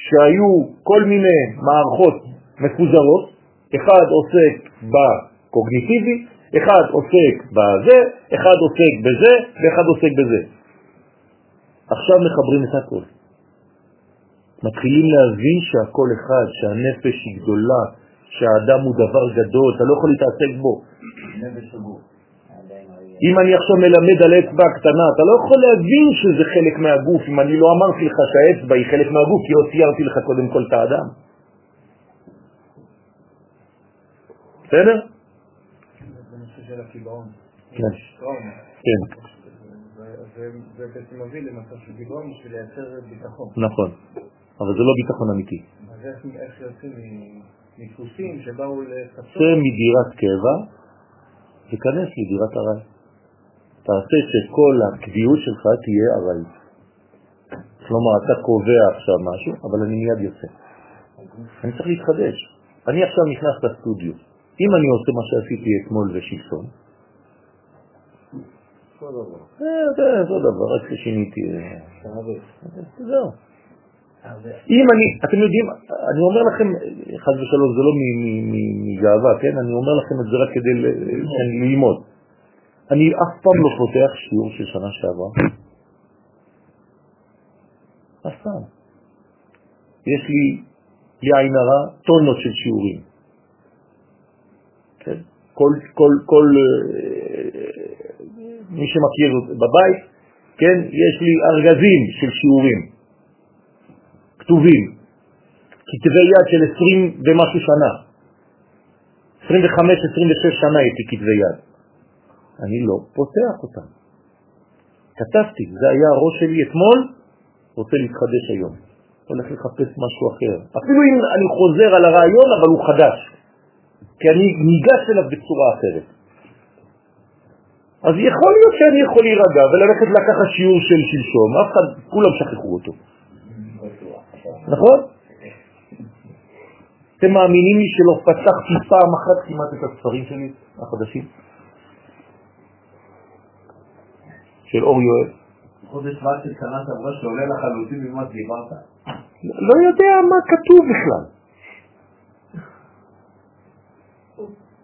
שהיו כל מיני מערכות מפוזרות, אחד עוסק בקוגניטיבי, אחד עוסק בזה, אחד עוסק בזה, ואחד עוסק בזה. עכשיו מחברים את הכל. מתחילים להבין שהכל אחד, שהנפש היא גדולה, שהאדם הוא דבר גדול, אתה לא יכול להתעסק בו. אם אני עכשיו מלמד על אצבע קטנה, אתה לא יכול להבין שזה חלק מהגוף, אם אני לא אמרתי לך שהאצבע היא חלק מהגוף, כי עוד ציירתי לך קודם כל את האדם. בסדר? כן. כן, זה- בעצם מביא למצב של קיבעון בשביל לייצר ביטחון. נכון. אבל זה לא ביטחון אמיתי. אז איך יוצאים מדפוסים שבאו לפצות? צא מדירת קבע ותיכנס לדירת ארעי. תעשה שכל הקביעות שלך תהיה ארעית. כלומר, אתה קובע עכשיו משהו, אבל אני מיד יוצא. אני צריך להתחדש. אני עכשיו נכנס לסטודיו. אם אני עושה מה שעשיתי אתמול ושלשום, אותו דבר. אה, זה אותו דבר, רק ששיניתי. אה. זהו. אם אני, אתם יודעים, אני אומר לכם, חס ושלום, זה לא מגאווה, כן? אני אומר לכם את זה רק כדי ללמוד. אני אף פעם לא פותח שיעור של שנה שעברה. אף פעם. יש לי, בלי עין הרע, טונות של שיעורים. כן? כל, כל, כל, אה, מי שמכיר בבית, כן? יש לי ארגזים של שיעורים. כתובים, כתבי יד של 20 ומשהו שנה. 25-26 שנה לי כתבי יד. אני לא פותח אותם. כתבתי, זה היה הראש שלי אתמול, רוצה להתחדש היום. הולך לחפש משהו אחר. אפילו אם אני חוזר על הרעיון, אבל הוא חדש. כי אני ניגש אליו בצורה אחרת. אז יכול להיות שאני יכול להירגע וללכת לקחת שיעור של שלשום, אף אחד, כולם שכחו אותו. נכון? אתם מאמינים לי שלא פתחתי פעם אחת כמעט את הספרים שלי, החדשים? של אור יואל. חודש ועד של שנה שעברה שעולה לחלוטין ממה שדיברת. לא יודע מה כתוב בכלל.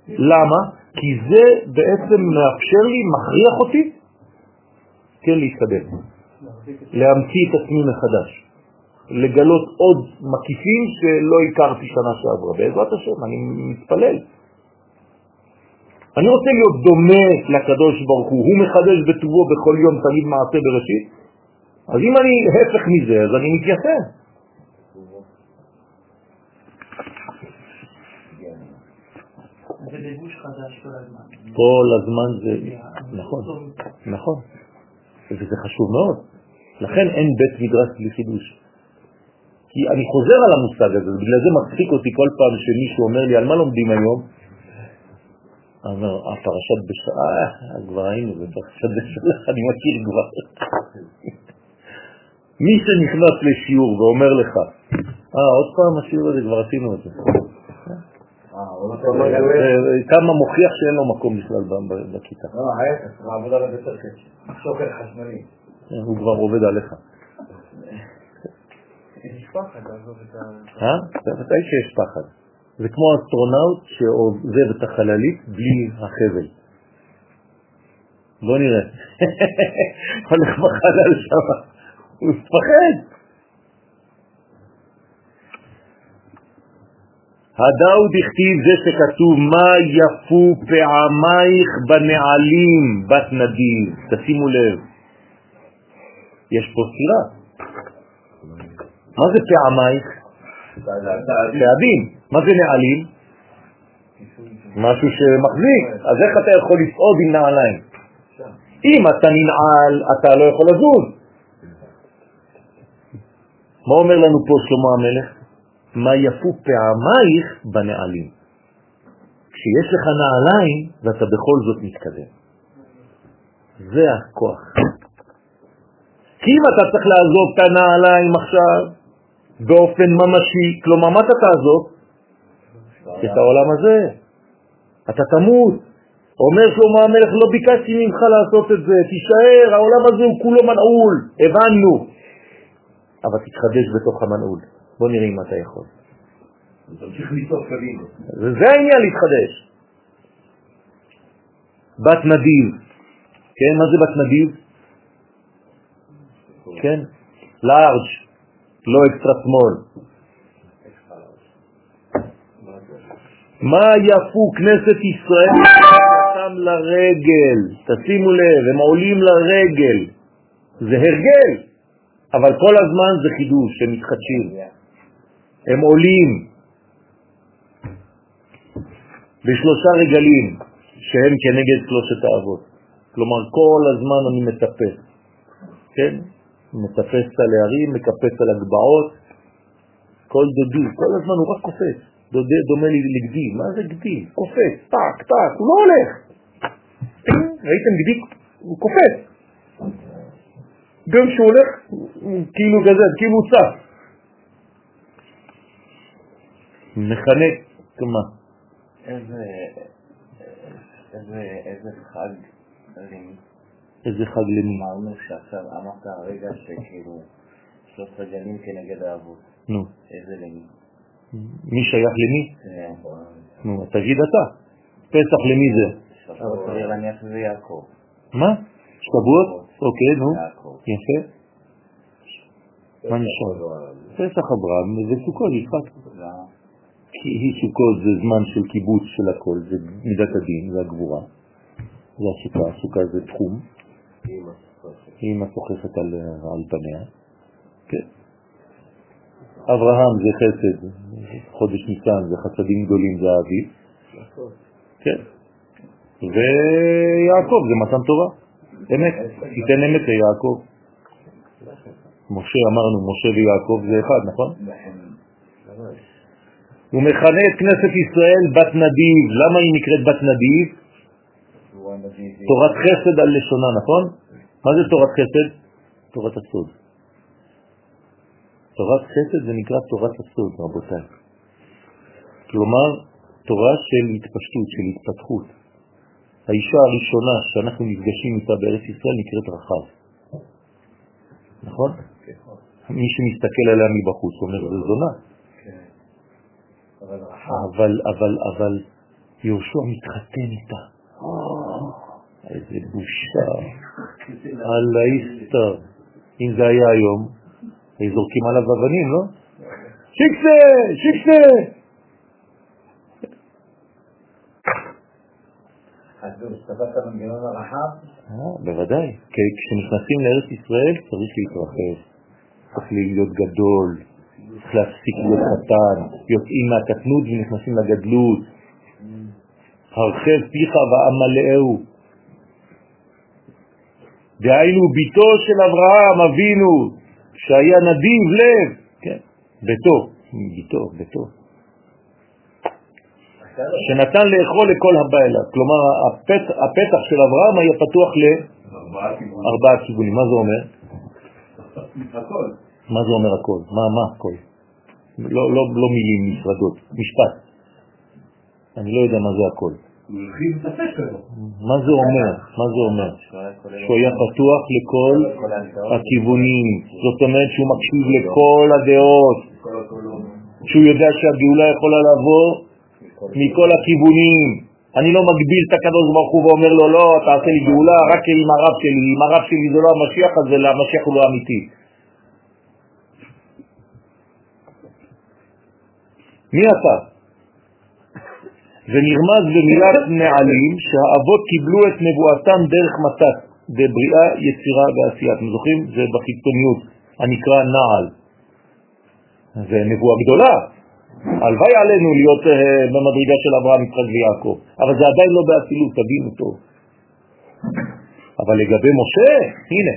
למה? כי זה בעצם מאפשר לי, מכריח אותי, כן להתקדם, להמציא את עצמי מחדש, לגלות עוד מקיפים שלא הכרתי שנה שעברה. בעזרת השם, אני מתפלל. אני רוצה להיות דומה לקדוש ברוך הוא, הוא מחדש בטובו בכל יום תמיד מעשה בראשית, אז אם אני הפך מזה, אז אני מתייחד. זה לבוש חדש כל הזמן. כל הזמן זה... נכון, נכון. וזה חשוב מאוד. לכן אין בית מדרש בלי חידוש. כי אני חוזר על המושג הזה, בגלל זה מצחיק אותי כל פעם שמישהו אומר לי, על מה לומדים היום? אני אומר, הפרשת בשעה, אה, כבר היינו בפרשת בשעה, אני מכיר כבר. מי שנכנס לשיעור ואומר לך, אה, עוד פעם השיעור הזה, כבר עשינו את זה. אה, כמה מוכיח שאין לו מקום בכלל בכיתה. לא, ההפך, קשה. שוקר חשמלי. הוא כבר עובד עליך. יש פחד לעזוב את ה... אה? ודאי שיש פחד. זה כמו אסטרונאוט שעוזב את החללית בלי החבל. בוא נראה. הולך בחלל שם, הוא מפחד. הדאו דכתיב זה שכתוב מה יפו פעמייך בנעלים בת נדיב. תשימו לב, יש פה סתירה. מה זה פעמייך? צעדים. מה זה נעלים? משהו שמחזיק. אז איך אתה יכול לצעוד עם נעליים? אם אתה ננעל, אתה לא יכול לזוז. מה אומר לנו פה שלמה המלך? מה יפו פעמייך בנעלים. כשיש לך נעליים ואתה בכל זאת מתקדם. זה הכוח. כי אם אתה צריך לעזוב את הנעליים עכשיו באופן ממשי, כלומר מה אתה תעזוב? את העולם הזה. אתה תמות. אומר שלמה המלך, לא ביקשתי ממך לעשות את זה, תישאר, העולם הזה הוא כולו מנעול, הבנו. אבל תתחדש בתוך המנעול. בוא נראה אם אתה יכול. וזה העניין להתחדש. בת נדיב, כן, מה זה בת נדיב? כן, לארג', לא אקסטרה שמאל. מה יפו כנסת ישראל אותם לרגל? תשימו לב, הם עולים לרגל. זה הרגל, אבל כל הזמן זה חידוש, הם מתחדשים. הם עולים בשלושה רגלים שהם כנגד שלושת האבות. כלומר, כל הזמן אני מטפס, כן? מטפס על הערים, מקפץ על הגבעות, כל דודי, כל הזמן הוא רק קופץ. דודה דומה לי לגדי, מה זה גדי? קופץ, טק, טק, הוא לא הולך. ראיתם גדי? הוא קופץ. גם כשהוא הולך, כאילו גזד, כאילו הוא צף. מכנה, מה? איזה, איזה, איזה חג. איזה חג למי? אמרנו שעכשיו, אמרת הרגע שכאילו שלושת רגלים כנגד האבות. נו, איזה למי? מי שייך למי? נו, תגיד אתה. פסח למי זה? שבוע סביר להניח שזה יעקב. מה? שבועות? אוקיי, נו. יפה. מה נשאר? פסח אברהם וסוכות יצחק. כי סוכות זה זמן של קיבוץ של הכל, זה מידת הדין והגבורה. זה הסוכה, הסוכה זה תחום, היא סוחפת על, על פניה. כן. אברהם זה חסד, חודש ניסן זה חסדים גדולים, זה האביב. כן. ויעקב זה מתן תורה, אמת, תיתן אמת ליעקב. משה אמרנו, משה ויעקב זה אחד, נכון? הוא מכנה את כנסת ישראל בת נדיב. למה היא נקראת בת נדיב? תורת חסד על לשונה, נכון? מה זה תורת חסד? תורת הסוד. תורת חסד זה נקרא תורת הסוד, רבותיי. כלומר, תורה של התפשטות, של התפתחות. האישה הראשונה שאנחנו נפגשים איתה בארץ ישראל נקראת רחב. נכון? מי שמסתכל עליה מבחוץ אומר, זה זונה. אבל רחב. אבל, אבל, אבל יהושע מתחתן איתה. איזה בושה. אללה יסתר. אם זה היה היום, היו זורקים עליו אבנים, לא? שיקסה! שיקסה! אז הרחב? אה, בוודאי. כי כשנכנסים לארץ ישראל צריך להתרחב. צריך להיות גדול. צריך להפסיק להיות קטן. יוצאים מהקטנות ונכנסים לגדלות. הרחב פיך ואמלאהו. דהיינו ביתו של אברהם אבינו, שהיה נדיב לב, כן, ביתו, ביתו, ביתו, שנתן לאכול לכל הבא אליו. כלומר, הפתח, הפתח של אברהם היה פתוח לארבעה כיוונים. מה זה אומר? הכל. מה זה אומר הכל? מה, מה הכל? לא, לא, לא מילים נפרדות, משפט. אני לא יודע מה זה הכל. מה זה אומר? מה זה אומר? שהוא היה פתוח לכל הכיוונים. זאת אומרת שהוא מקשיב לכל הדעות. שהוא יודע שהגאולה יכולה לבוא מכל הכיוונים. אני לא מגביל את הקדוש ברוך הוא ואומר לו, לא, תעשה לי גאולה רק עם הרב שלי, אם הרב שלי זה לא המשיח, אז המשיח הוא לא אמיתי. מי אתה? ונרמז במילת נעלים שהאבות קיבלו את נבואתם דרך מתת, בבריאה, יצירה ועשייה. אתם זוכרים? זה בחיצוניות, הנקרא נעל. זה נבואה גדולה. הלוואי עלינו להיות uh, במדרגה של אברהם, יצחק ויעקב, אבל זה עדיין לא באצילות, תבינו טוב. אבל לגבי משה, הנה,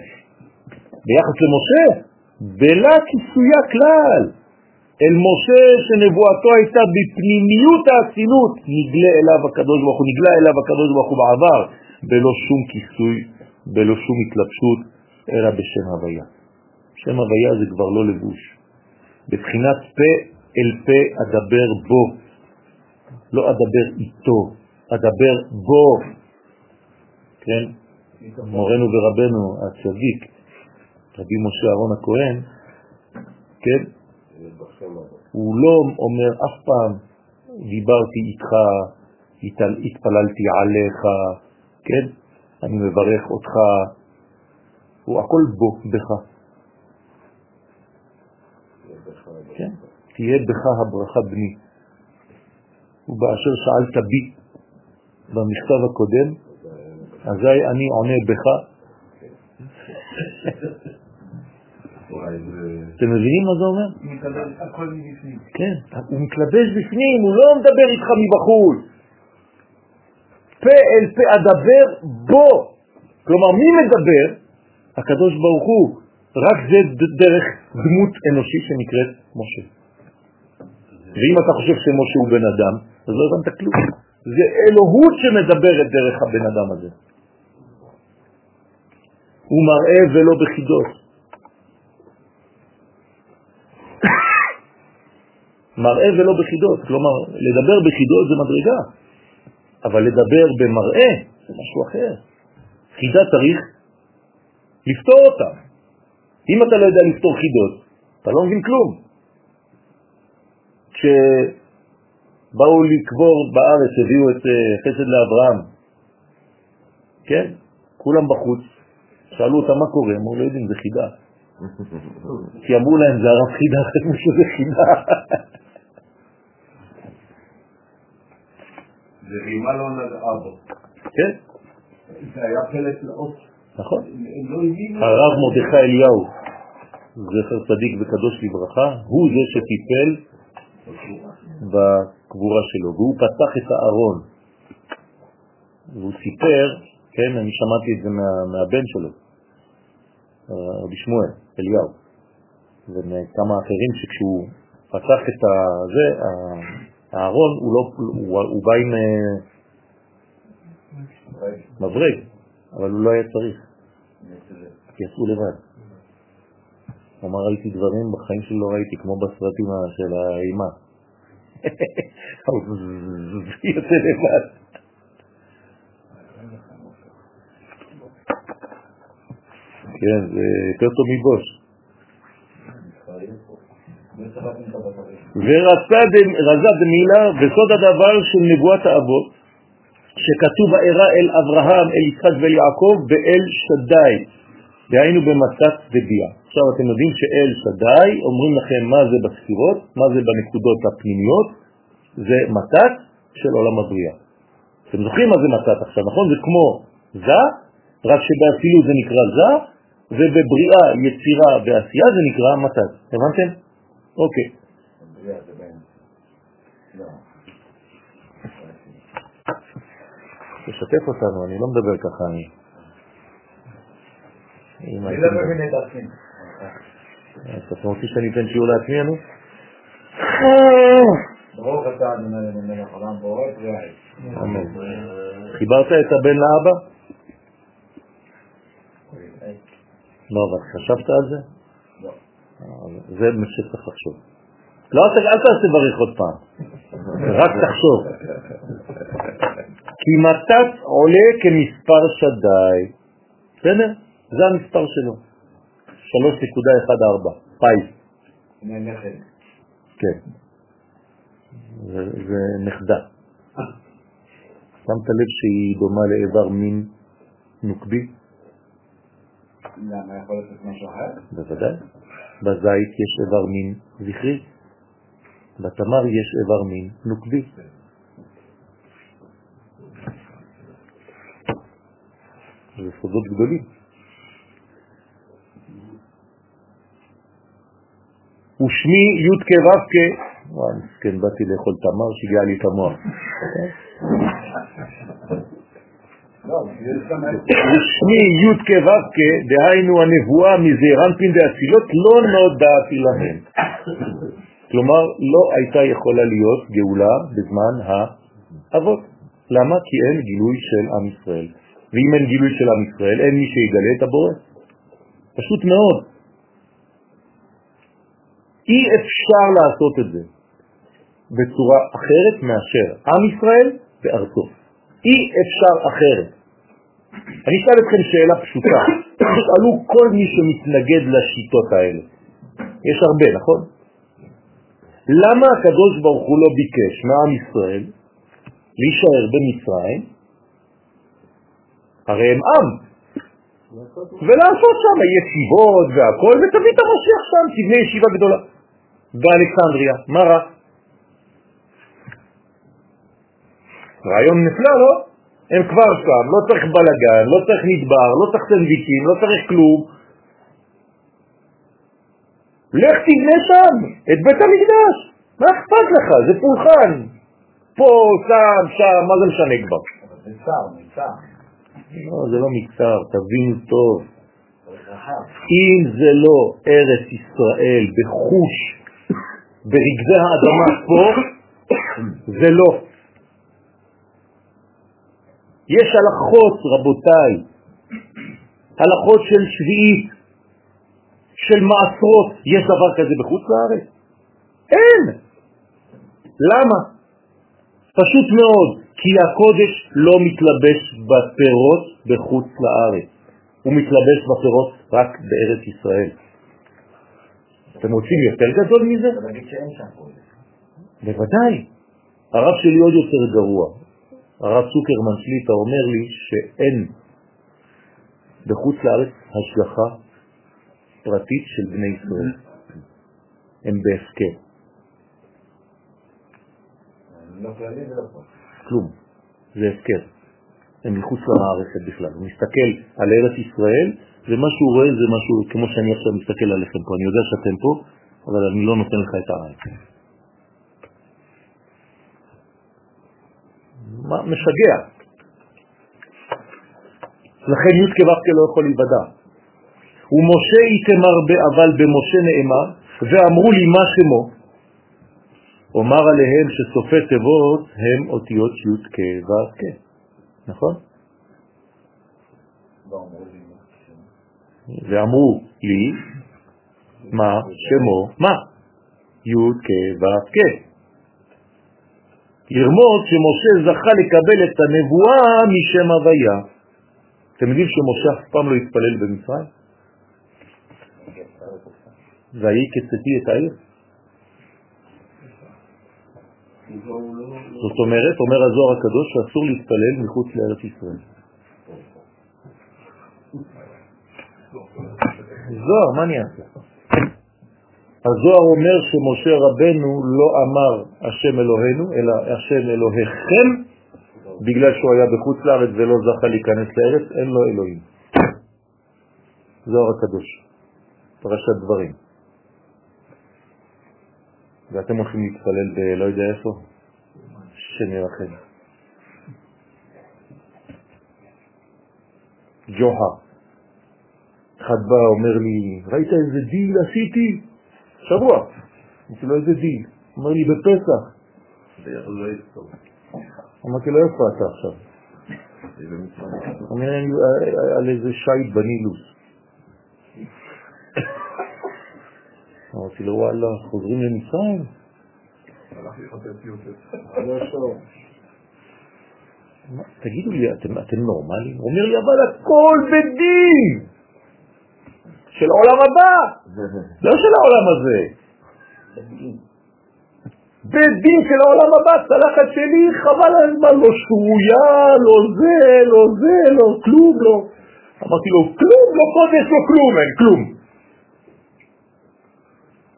ביחס למשה, בלה כיסויה כלל. אל משה שנבואתו הייתה בפנימיות האצילות, נגלה אליו הקדוש ברוך הוא, נגלה אליו הקדוש ברוך הוא בעבר, בלא שום כיסוי, בלא שום התלבשות, אלא בשם הוויה. שם הוויה זה כבר לא לבוש. בבחינת פה אל פה אדבר בו, לא אדבר איתו, אדבר בו. כן? מורנו ורבנו הצדיק, רבי משה אהרון הכהן, כן? הוא לא אומר אף פעם, דיברתי איתך, התפללתי עליך, כן? אני מברך אותך, הוא הכל בו, בך. כן? תהיה בך הברכה בני. ובאשר שאלת בי במכתב הקודם, אזי אני עונה בך. אתם מבינים מה זה אומר? מקבל הכל מבפנים. כן, הוא מתלבש בפנים, הוא לא מדבר איתך מבחוץ. פה אל פה אדבר בו. כלומר, מי מדבר? הקדוש ברוך הוא. רק זה דרך דמות אנושית שנקראת משה. ואם אתה חושב שמשה הוא בן אדם, אז לא הבנת כלום. זה אלוהות שמדברת דרך הבן אדם הזה. הוא מראה ולא בחידות. מראה ולא בחידות, כלומר, לדבר בחידות זה מדרגה, אבל לדבר במראה זה משהו אחר. חידה צריך לפתור אותה. אם אתה לא יודע לפתור חידות, אתה לא מבין כלום. כשבאו לקבור בארץ, הביאו את אה, חסד לאברהם, כן? כולם בחוץ, שאלו אותם מה קורה, אמרו לא יודעים, זה חידה. כי אמרו להם, זה הרב חידה, חשבו שזה חידה. זה רימה לא נגעה בו. כן, זה היה פלט לאות. נכון. לא. הרב מרדכי אליהו, זכר צדיק וקדוש לברכה, הוא זה שטיפל בקבורה שלו, והוא פתח את הארון. והוא סיפר, כן, אני שמעתי את זה מה, מהבן שלו, רבי שמואל, אליהו, ומכמה אחרים שכשהוא פתח את הזה, הארון, הוא, לא, הוא, הוא בא עם אה, מברג, אבל הוא לא היה צריך, כי יצאו לבד. אמר, ראיתי דברים בחיים שלי לא ראיתי, כמו בסרטים של האימה. יוצא לבד. כן, זה יותר טוב מבוש. ורצה רזה דמילה וסוד הדבר של נבואת האבות שכתוב הארה אל אברהם, אל יצחק ואל יעקב באל שדאי, דהיינו במתת דביה. עכשיו אתם יודעים שאל שדאי, אומרים לכם מה זה בספירות, מה זה בנקודות הפנימיות, זה מתת של עולם הבריאה. אתם זוכרים מה זה מתת עכשיו, נכון? זה כמו זה, רק שבאצילות זה נקרא זה, ובבריאה, יצירה ועשייה זה נקרא מתת. הבנתם? אוקיי. תשתף אותנו, אני לא מדבר ככה, אני... אני לא מבין את עצמי. אז אתם רוצים שאני אתן שיעור לעצמי, אני? ברוך אתה אדוני מלך העולם בורא פריאה. אמן. חיברת את הבן לאבא? לא, אבל חשבת על זה? זה מה שצריך לחשוב. לא, אל תעשה בריך עוד פעם, רק תחשוב. כי מתת עולה כמספר שדי. בסדר? זה המספר שלו. 3.14, פאי. כן. זה, נכדה. שמת לב שהיא דומה לאיבר מין נוקבי? למה יכול להיות משהו אחר? בוודאי. בזית יש איבר מין זכרי, בתמר יש איבר מין נוקבי. זה סודות גדולים. ושמי י' כו'. וואי, מסכן, באתי לאכול תמר, שיגע לי את המוח. ושמי י' כו' דהיינו הנבואה מזעירנפין דאצילות, לא נודעתי להם. כלומר, לא הייתה יכולה להיות גאולה בזמן האבות. למה? כי אין גילוי של עם ישראל. ואם אין גילוי של עם ישראל, אין מי שיגלה את הבורא. פשוט מאוד. אי אפשר לעשות את זה בצורה אחרת מאשר עם ישראל בארצו. אי אפשר אחרת. אני אשאל אתכם שאלה פשוטה, תשאלו כל מי שמתנגד לשיטות האלה. יש הרבה, נכון? למה הקדוש ברוך הוא לא ביקש מעם ישראל להישאר במצרים? הרי הם עם, ולעשות שם ישיבות והכל, ותביא את המשיח שם, תבנה ישיבה גדולה באלכסנדריה. מה רע? רעיון נפלא, לא? הם כבר שם, לא צריך בלגן, לא צריך נדבר, לא צריך סנדוויצ'ים, לא צריך כלום. לך תבנה שם את בית המקדש, מה אכפת לך? זה פולחן. פה, שם, שם, מה זה משנה כבר? זה צער, מצער. לא, זה לא מקצר, תבינו טוב. אם זה לא ארץ ישראל בחוש, ברגזי האדמה פה, זה לא. יש הלכות, רבותיי, הלכות של שביעית, של מעשרות, יש דבר כזה בחוץ לארץ? אין. למה? פשוט מאוד, כי הקודש לא מתלבש בפירות בחוץ לארץ, הוא מתלבש בפירות רק בארץ ישראל. אתם רוצים יותר גדול מזה? להגיד שאין שם קודש. בוודאי. הרב שלי עוד יותר גרוע. הרב צוקרמן שליטה אומר לי שאין בחוץ לארץ השגחה פרטית של בני ישראל. הם בהפקר. לא פה. כלום. זה הפקר. הם מחוץ למערכת בכלל. הוא מסתכל על ארץ ישראל, ומה שהוא רואה זה משהו, כמו שאני עכשיו מסתכל עליכם פה. אני יודע שאתם פה, אבל אני לא נותן לך את העין. מה משגע. לכן י' כו' לא יכול להיוודע. ומשה יתמר אבל במשה נאמר, ואמרו לי מה שמו, אומר עליהם שסופי תיבות הם אותיות י' כ' ו' כ', נכון? לא. ואמרו לי, מה שמו, מה? י' כ' ו' כ'. לרמוז שמשה זכה לקבל את הנבואה משם הוויה. אתם יודעים שמשה אף פעם לא התפלל במצרים? ויהי כצאתי את העיר. זאת אומרת, אומר הזוהר הקדוש, שאסור להתפלל מחוץ לארץ ישראל. זוהר, מה אני אעשה? הזוהר אומר שמשה רבנו לא אמר השם אלוהינו, אלא השם אלוהיכם, בגלל שהוא היה בחוץ לארץ ולא זכה להיכנס לארץ, אין לו אלוהים. זוהר הקדוש, פרשת דברים. ואתם הולכים להתפלל בלא יודע איפה? השם ירחם. ג'וחה. אחד בא, אומר לי, ראית איזה דיל עשיתי? שבוע. אמרתי לו, איזה דיל? אומר לי, בפסח. אמרתי לו, איפה אתה עכשיו? אומר לי, על איזה שייט בנילוס. אמרתי לו, וואלה, חוזרים למצרים? מה, תגידו לי, אתם, אתם נורמלים? הוא אומר לי, אבל הכל בדין של העולם הבא, לא של העולם הזה. בדין של העולם הבא, צלחת שלי, חבל על הזמן, לא שרויה, לא זה, לא זה, לא כלום, לא. אמרתי לו, כלום, לא קודש, לא כלום, אין כלום.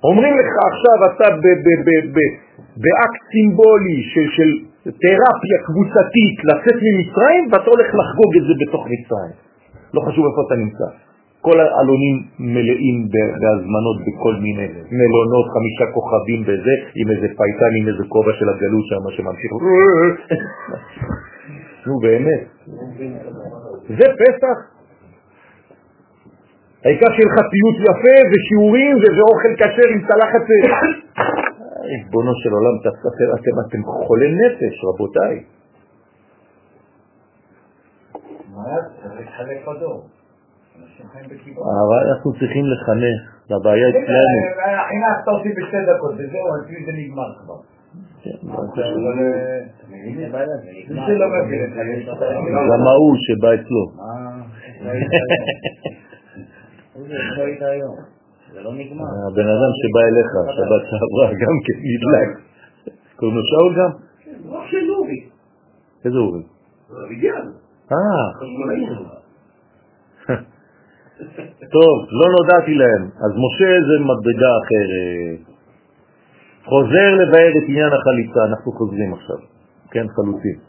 אומרים לך עכשיו, אתה באקט סימבולי של, של תרפיה קבוצתית לצאת ממצרים, ואתה הולך לחגוג את זה בתוך מצרים. לא חשוב איפה אתה נמצא. כל העלונים מלאים בהזמנות בכל מיני מלונות, חמישה כוכבים בזה, עם איזה פייטן, עם איזה כובע של הגלות שם שממשיך. נו באמת. זה פסח? העיקר שיהיה לך ציוץ יפה ושיעורים ואוכל כשר עם צלחת... ריבונו של עולם, אתם, אתם, אתם חולי נפש, רבותיי. אבל אנחנו צריכים לחנך, והבעיה אצלנו. חינכת אותי בשתי דקות, וזהו, אצלי זה נגמר כבר. כן, מה אבל, קשור? אה, מי שלא מבין את זה? זה לא נגמר. הבן אדם שבא אליך, שבת שעברה, גם כן נדלק. קוראים לו שאול גם? אח של אורי. איזה אורי? אביגיאל. אה, טוב, לא נודעתי להם. אז משה זה מדרגה אחרת. חוזר לבאר את עניין החליצה, אנחנו חוזרים עכשיו, כן, חלוצים.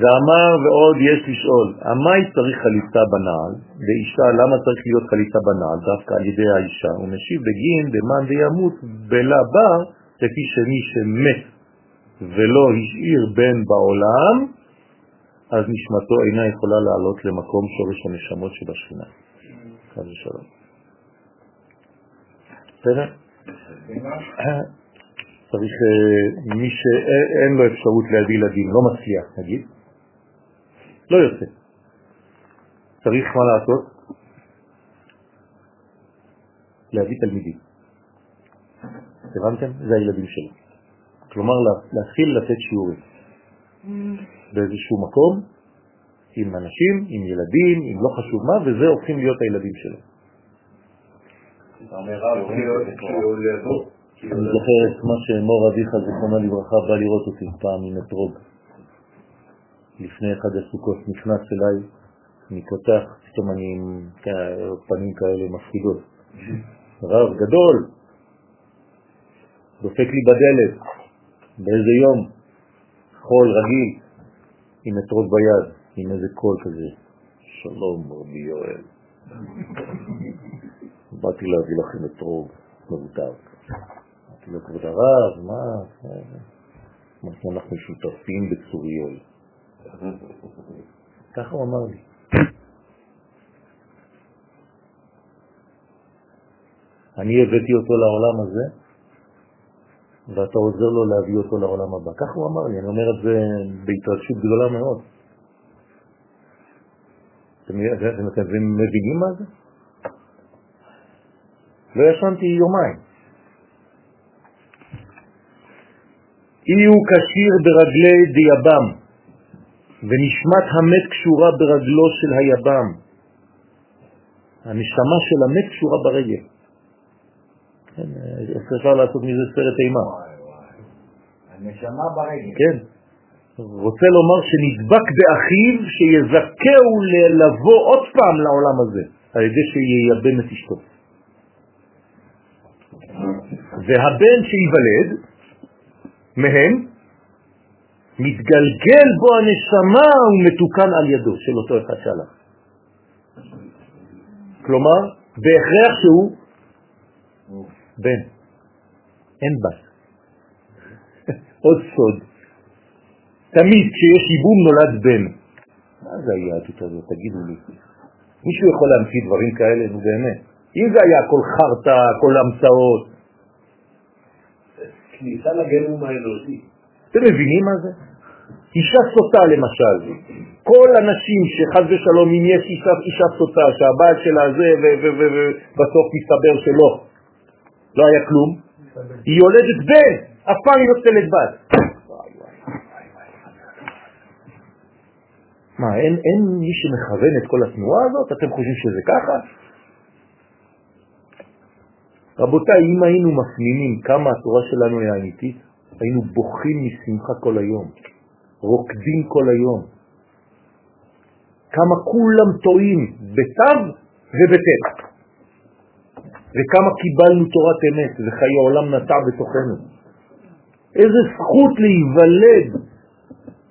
ואמר ועוד יש לשאול, המאי צריך חליצה בנעל, באישה, למה צריך להיות חליצה בנעל? דווקא על ידי האישה. הוא משיב בגין דמן דימות בלה בר, כפי שמי שמת ולא השאיר בן בעולם, אז נשמתו אינה יכולה לעלות למקום שורש הנשמות שבשכינה. חד ושלום. בסדר? צריך, אה, מי שאין לו אפשרות להביא ילדים, לא מצליח נגיד, לא יוצא. צריך מה לעשות? להביא תלמידים. הבנתם? זה הילדים שלו. כלומר, לה- להתחיל לתת שיעורים. באיזשהו מקום, עם אנשים, עם ילדים, עם לא חשוב מה, וזה הופכים להיות הילדים שלו. אני זוכר את מה שמור אביך, זיכרונה לברכה, בא לראות אותי פעם עם אתרוג. לפני אחד הסוכות נכנס אליי, אני פותח, פתאום אני עם כ- פנים כאלה מפחידות. רב גדול, דופק לי בדלת, באיזה יום, חול רגיל, עם אתרוג ביד, עם איזה קול כזה, שלום רבי יואל. באתי להביא לכם אתרוג מבוטר. אמרתי לו, כבוד הרב, מה? אנחנו שותפים בצוריול. ככה הוא אמר לי. אני הבאתי אותו לעולם הזה, ואתה עוזר לו להביא אותו לעולם הבא. ככה הוא אמר לי, אני אומר את זה בהתרגשות גדולה מאוד. אתם, אתם, אתם מבינים מה זה? לא ישנתי יומיים. אי הוא כשיר ברגלי דיבם, ונשמת המת קשורה ברגלו של היבם. הנשמה של המת קשורה ברגל. כן, אפשר לעשות מזה סרט אימה? הנשמה ברגל. כן. רוצה לומר שנדבק באחיו שיזכהו לבוא עוד פעם לעולם הזה, על ידי שייבם את אשתו. והבן שיוולד מהם מתגלגל בו הנשמה ומתוקן על ידו של אותו אחד שהלך. כלומר, בהכרח שהוא בן, אין בת. עוד סוד, תמיד כשיש ייבום נולד בן. מה זה היהדות הזאת, תגידו לי. מישהו יכול להמציא דברים כאלה, נו באמת. אם זה היה הכל חרטה, הכל המצאות, כניסה לגנום האנושי. אתם מבינים מה זה? אישה סוטה למשל, כל הנשים שחז ושלום אם יש אישה, אישה סוטה שהבעל שלה זה ובסוף מסתבר שלא, לא היה כלום, היא יולדת בן, אף פעם היא לא צלת בת. מה, אין, אין מי שמכוון את כל התנועה הזאת? אתם חושבים שזה ככה? רבותיי, אם היינו מפנימים כמה התורה שלנו היא אמיתית, היינו בוכים משמחה כל היום, רוקדים כל היום. כמה כולם טועים בתו ובטבע. וכמה קיבלנו תורת אמת וחיי העולם נטע בתוכנו. איזה זכות להיוולד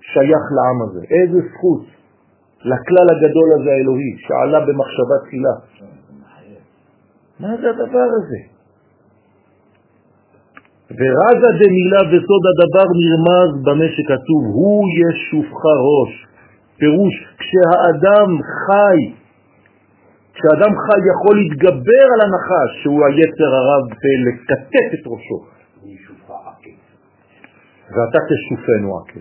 שייך לעם הזה, איזה זכות לכלל הגדול הזה האלוהי שעלה במחשבה תחילה. מה זה הדבר הזה? ורזה דמילה וסוד הדבר נרמז במה שכתוב, הוא ישופך ראש. פירוש, כשהאדם חי, כשאדם חי יכול להתגבר על הנחש, שהוא היצר הרב, ולקטט את ראשו. ואתה תשופנו עקב.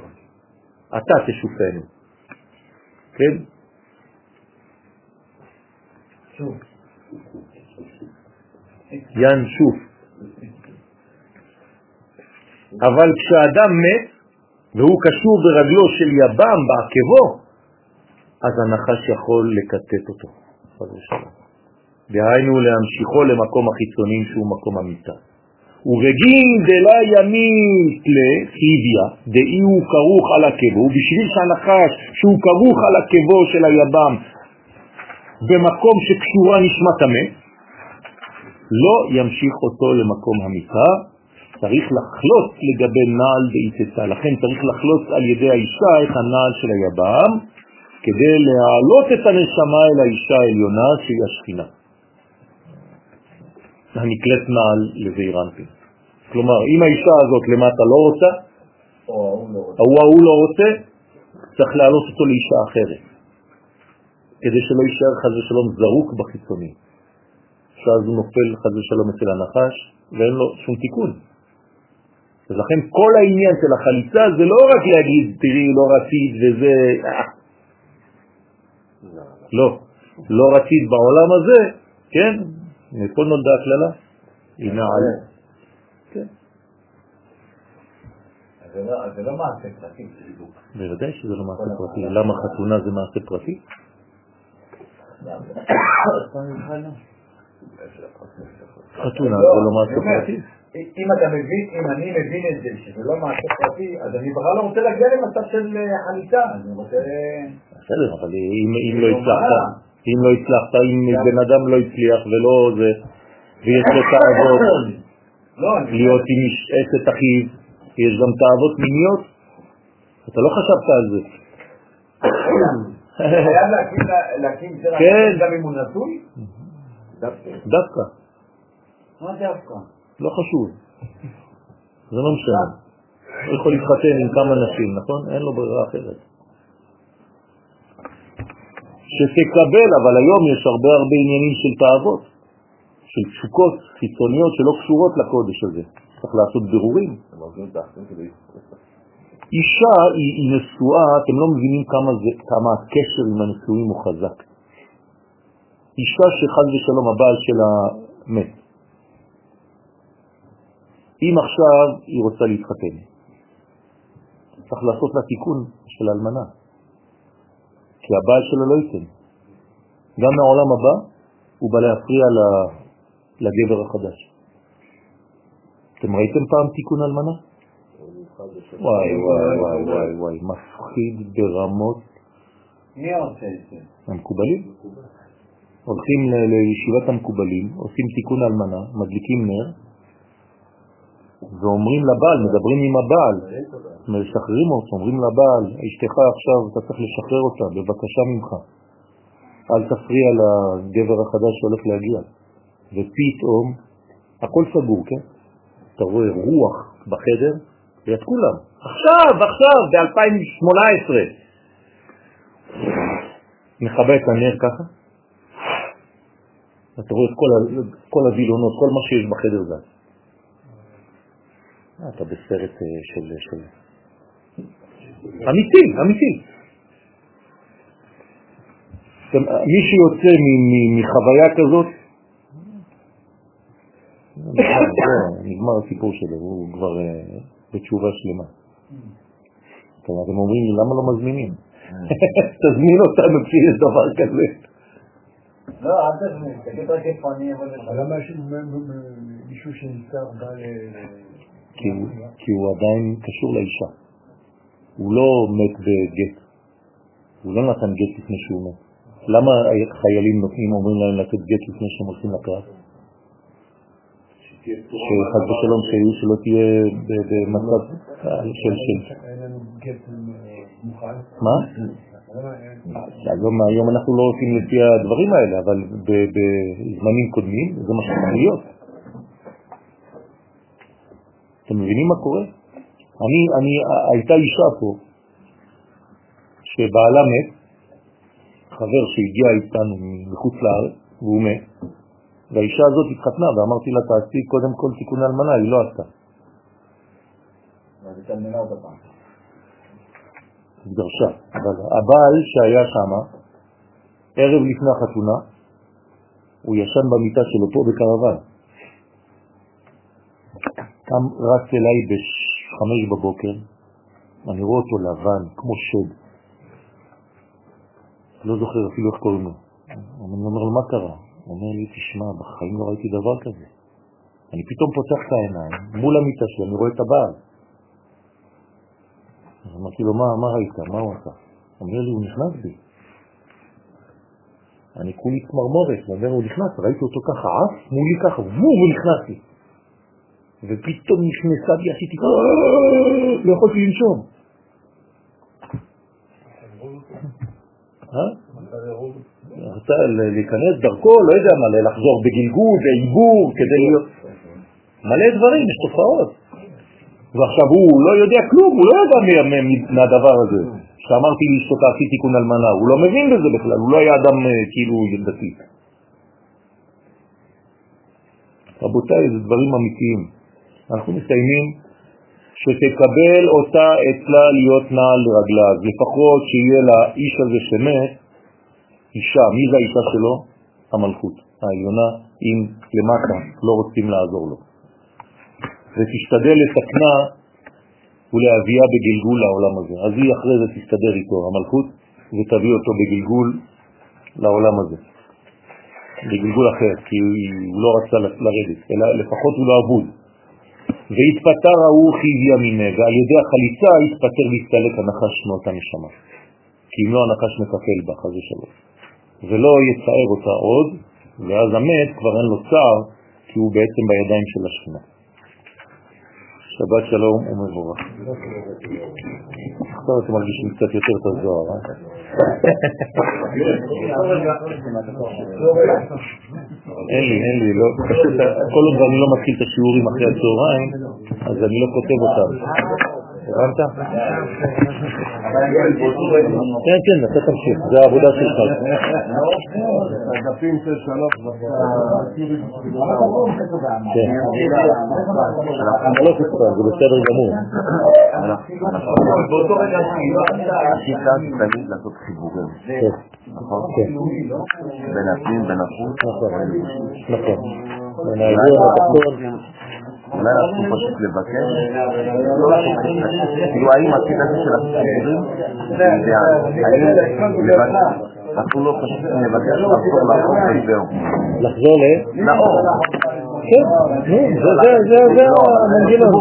אתה תשופנו. כן? שוב. אבל כשאדם מת והוא קשור ברגלו של יבם בעקבו, אז הנחש יכול לקטט אותו. דהיינו להמשיכו למקום החיצוני שהוא מקום המיטה. ובגין דלה ימית לחיביה, דאי הוא כרוך על עקבו, בשביל שהנחש שהוא כרוך על עקבו של היבם במקום שקשורה נשמת המת, לא ימשיך אותו למקום המיטה, צריך לחלוץ לגבי נעל בעיצתה, לכן צריך לחלוץ על ידי האישה את הנעל של היבם, כדי להעלות את הנשמה אל האישה העליונה שהיא השכינה. הנקלט נעל לזעירנטים. כלומר, אם האישה הזאת למטה לא רוצה, או ההוא לא רוצה, צריך להעלות אותו לאישה אחרת, כדי שלא יישאר חז ושלום זרוק בחיצוני. שאז הוא נופל חז ושלום אצל הנחש, ואין לו שום תיקון. אז לכן כל העניין של החליצה זה לא רק להגיד, תראי, לא רצית וזה... לא, לא רצית בעולם הזה, כן? מפה נולדה הכללה. היא נעלה. כן. זה לא מעשה פרטי. בוודאי שזה לא מעשה פרטי. למה חתונה זה מעשה פרטי? חתונה זה לא מעשה פרטי. אם אתה מבין, אם אני מבין את זה, שזה לא מעשה פרטי, אז אני בכלל לא רוצה להגיע למצב של חליטה, אני רוצה... בסדר, אבל אם לא הצלחת, אם לא הצלחת, אם בן אדם לא הצליח ולא זה, ויש לו תאוות להיות עם אשת אחיו, יש גם תאוות מיניות, אתה לא חשבת על זה. חייב להקים זרע גם אם הוא נשוי? דווקא. מה דווקא? לא חשוב. זה לא משנה. הוא יכול להתחתן עם כמה נשים, נכון? אין לו ברירה אחרת. שתקבל, אבל היום יש הרבה הרבה עניינים של תאוות, של תשוקות חיצוניות שלא קשורות לקודש הזה. צריך לעשות בירורים. אישה היא, היא נשואה, אתם לא מבינים כמה, זה, כמה הקשר עם הנשואים הוא חזק. אישה שחז ושלום הבעל שלה מת. אם עכשיו היא רוצה להתחתן, צריך לעשות לה תיקון של אלמנה, כי הבעל שלה לא ייתן. גם מהעולם הבא הוא בא להפריע לגבר החדש. אתם ראיתם פעם תיקון אלמנה? וואי וואי וואי וואי וואי, מפחיד ברמות. מי עושה את זה? המקובלים. הולכים לישיבת המקובלים, עושים תיקון אלמנה, מדליקים נר, ואומרים לבעל, מדברים עם הבעל, משחררים אותו, אומרים לבעל, אשתך עכשיו, אתה צריך לשחרר אותה, בבקשה ממך. אל תפריע לגבר החדש שהולך להגיע. ופתאום, הכל סגור, כן? אתה רואה רוח בחדר, ליד כולם. עכשיו, עכשיו, ב-2018. מכבה את הנר ככה, אתה רואה את כל, כל הווילונות, כל מה שיש בחדר זז. אתה בסרט של... של... אמיתי, אמיתי. מי שיוצא מחוויה כזאת, לא, נגמר הסיפור שלו, הוא כבר אה, בתשובה שלמה. טוב, אתם אומרים לי, למה לא מזמינים? תזמין אותנו כשיש דבר כזה. לא, אל תזמין, תגיד רק איפה אני אבוא לך. אבל למה יש מישהו שנזכר בא ל... כי הוא- כי הוא עדיין קשור לאישה. הוא לא מת בגט. הוא לא נתן גט לפני שהוא מת. למה חיילים נותנים, אומרים להם לתת גט לפני שהם הולכים לקרב? שחס ושלום שיהיו שלא תהיה ב- במצב אה, של גט אה. מה? למה אין- היום, היום אנחנו לא עושים לפי הדברים האלה, אבל ב- בזמנים קודמים זה מה שצריך להיות. אתם מבינים מה קורה? אני, אני, הייתה אישה פה שבעלה מת, חבר שהגיע איתנו מחוץ לארץ, והוא מת, והאישה הזאת התחתנה, ואמרתי לה, תעשי קודם כל תיקון אלמנה, היא לא עשתה. התגרשה. אבל הבעל שהיה שם, ערב לפני החתונה, הוא ישן במיטה שלו פה בקרוון. קם רץ אליי בחמש בבוקר, אני רואה אותו לבן, כמו שד. לא זוכר אפילו איך קוראים לו. אני אומר לו, מה קרה? הוא אומר לי, תשמע, בחיים לא ראיתי דבר כזה. אני פתאום פותח את העיניים, מול המיטה שלי, אני רואה את הבעל. אז אמרתי לו, מה, מה ראית? מה הוא עשה? אומר לי, הוא נכנס בי. אני כולי צמרמורת, הוא אומר, הוא נכנס, ראיתי אותו ככה, עף מולי ככה, וואו, הוא נכנס לי. ופתאום נכנסה בי, עשיתי ככה, לא יכולתי לנשום. אה? רצה להיכנס דרכו, לא יודע מה, לחזור בגלגול, בעיבור, כדי להיות... מלא דברים, יש תופעות. ועכשיו הוא לא יודע כלום, הוא לא יודע מה- מה- מהדבר הזה. כשאמרתי לאשתו תעשי תיקון אלמנה, הוא לא מבין בזה בכלל, הוא לא היה אדם אה, כאילו דתי. רבותיי, זה דברים אמיתיים. אנחנו מסיימים שתקבל אותה אצלה להיות נעל לרגליו, לפחות שיהיה לאיש הזה שמת אישה. מי זה האישה שלו? המלכות העליונה, אם למטה לא רוצים לעזור לו. ותשתדל לתקנה ולהביאה בגלגול לעולם הזה. אז היא אחרי זה תסתדר איתו, המלכות, ותביא אותו בגלגול לעולם הזה. בגלגול אחר, כי הוא לא רצה לרדת, אלא לפחות הוא לא אבוד. והתפטר ההוא חיביה מיניה, ועל ידי החליצה התפטר להסתלק הנחש מאותה נשמה. כי אם לא הנחש מטפל בה, חז ושלום. ולא יצער אותה עוד, ואז המת כבר אין לו צער, כי הוא בעצם בידיים של השכינה. שבת שלום ומבורך. עכשיו אתם מרגישים קצת יותר את הזוהר, אה? אין לי, אין לי, לא, פשוט כל עוד אני לא מתחיל את השיעורים אחרי הצהריים, אז אני לא כותב אותם. הבנת? כן, כן, אתה תמשיך, זה העבודה שלך. הדפים של שלוש כן. אתה לא תקרא, זה בסדר גמור. באותו רגע השיטה תמיד לעשות חיבורים, כן, נכון? כן, בין הפנים, בין החוץ. נכון, נכון. בין האזור התחתון, אולי אנחנו פשוט לבקש, לא לעשות. כאילו האם השיטה הזאת של החיבורים זה אידיאל? האם לבקש, אנחנו לא פשוט נבקש לחזור לאור וזהו. לחזור ל... לאור. כן, נו, זה- זה- זה זה המנגנון.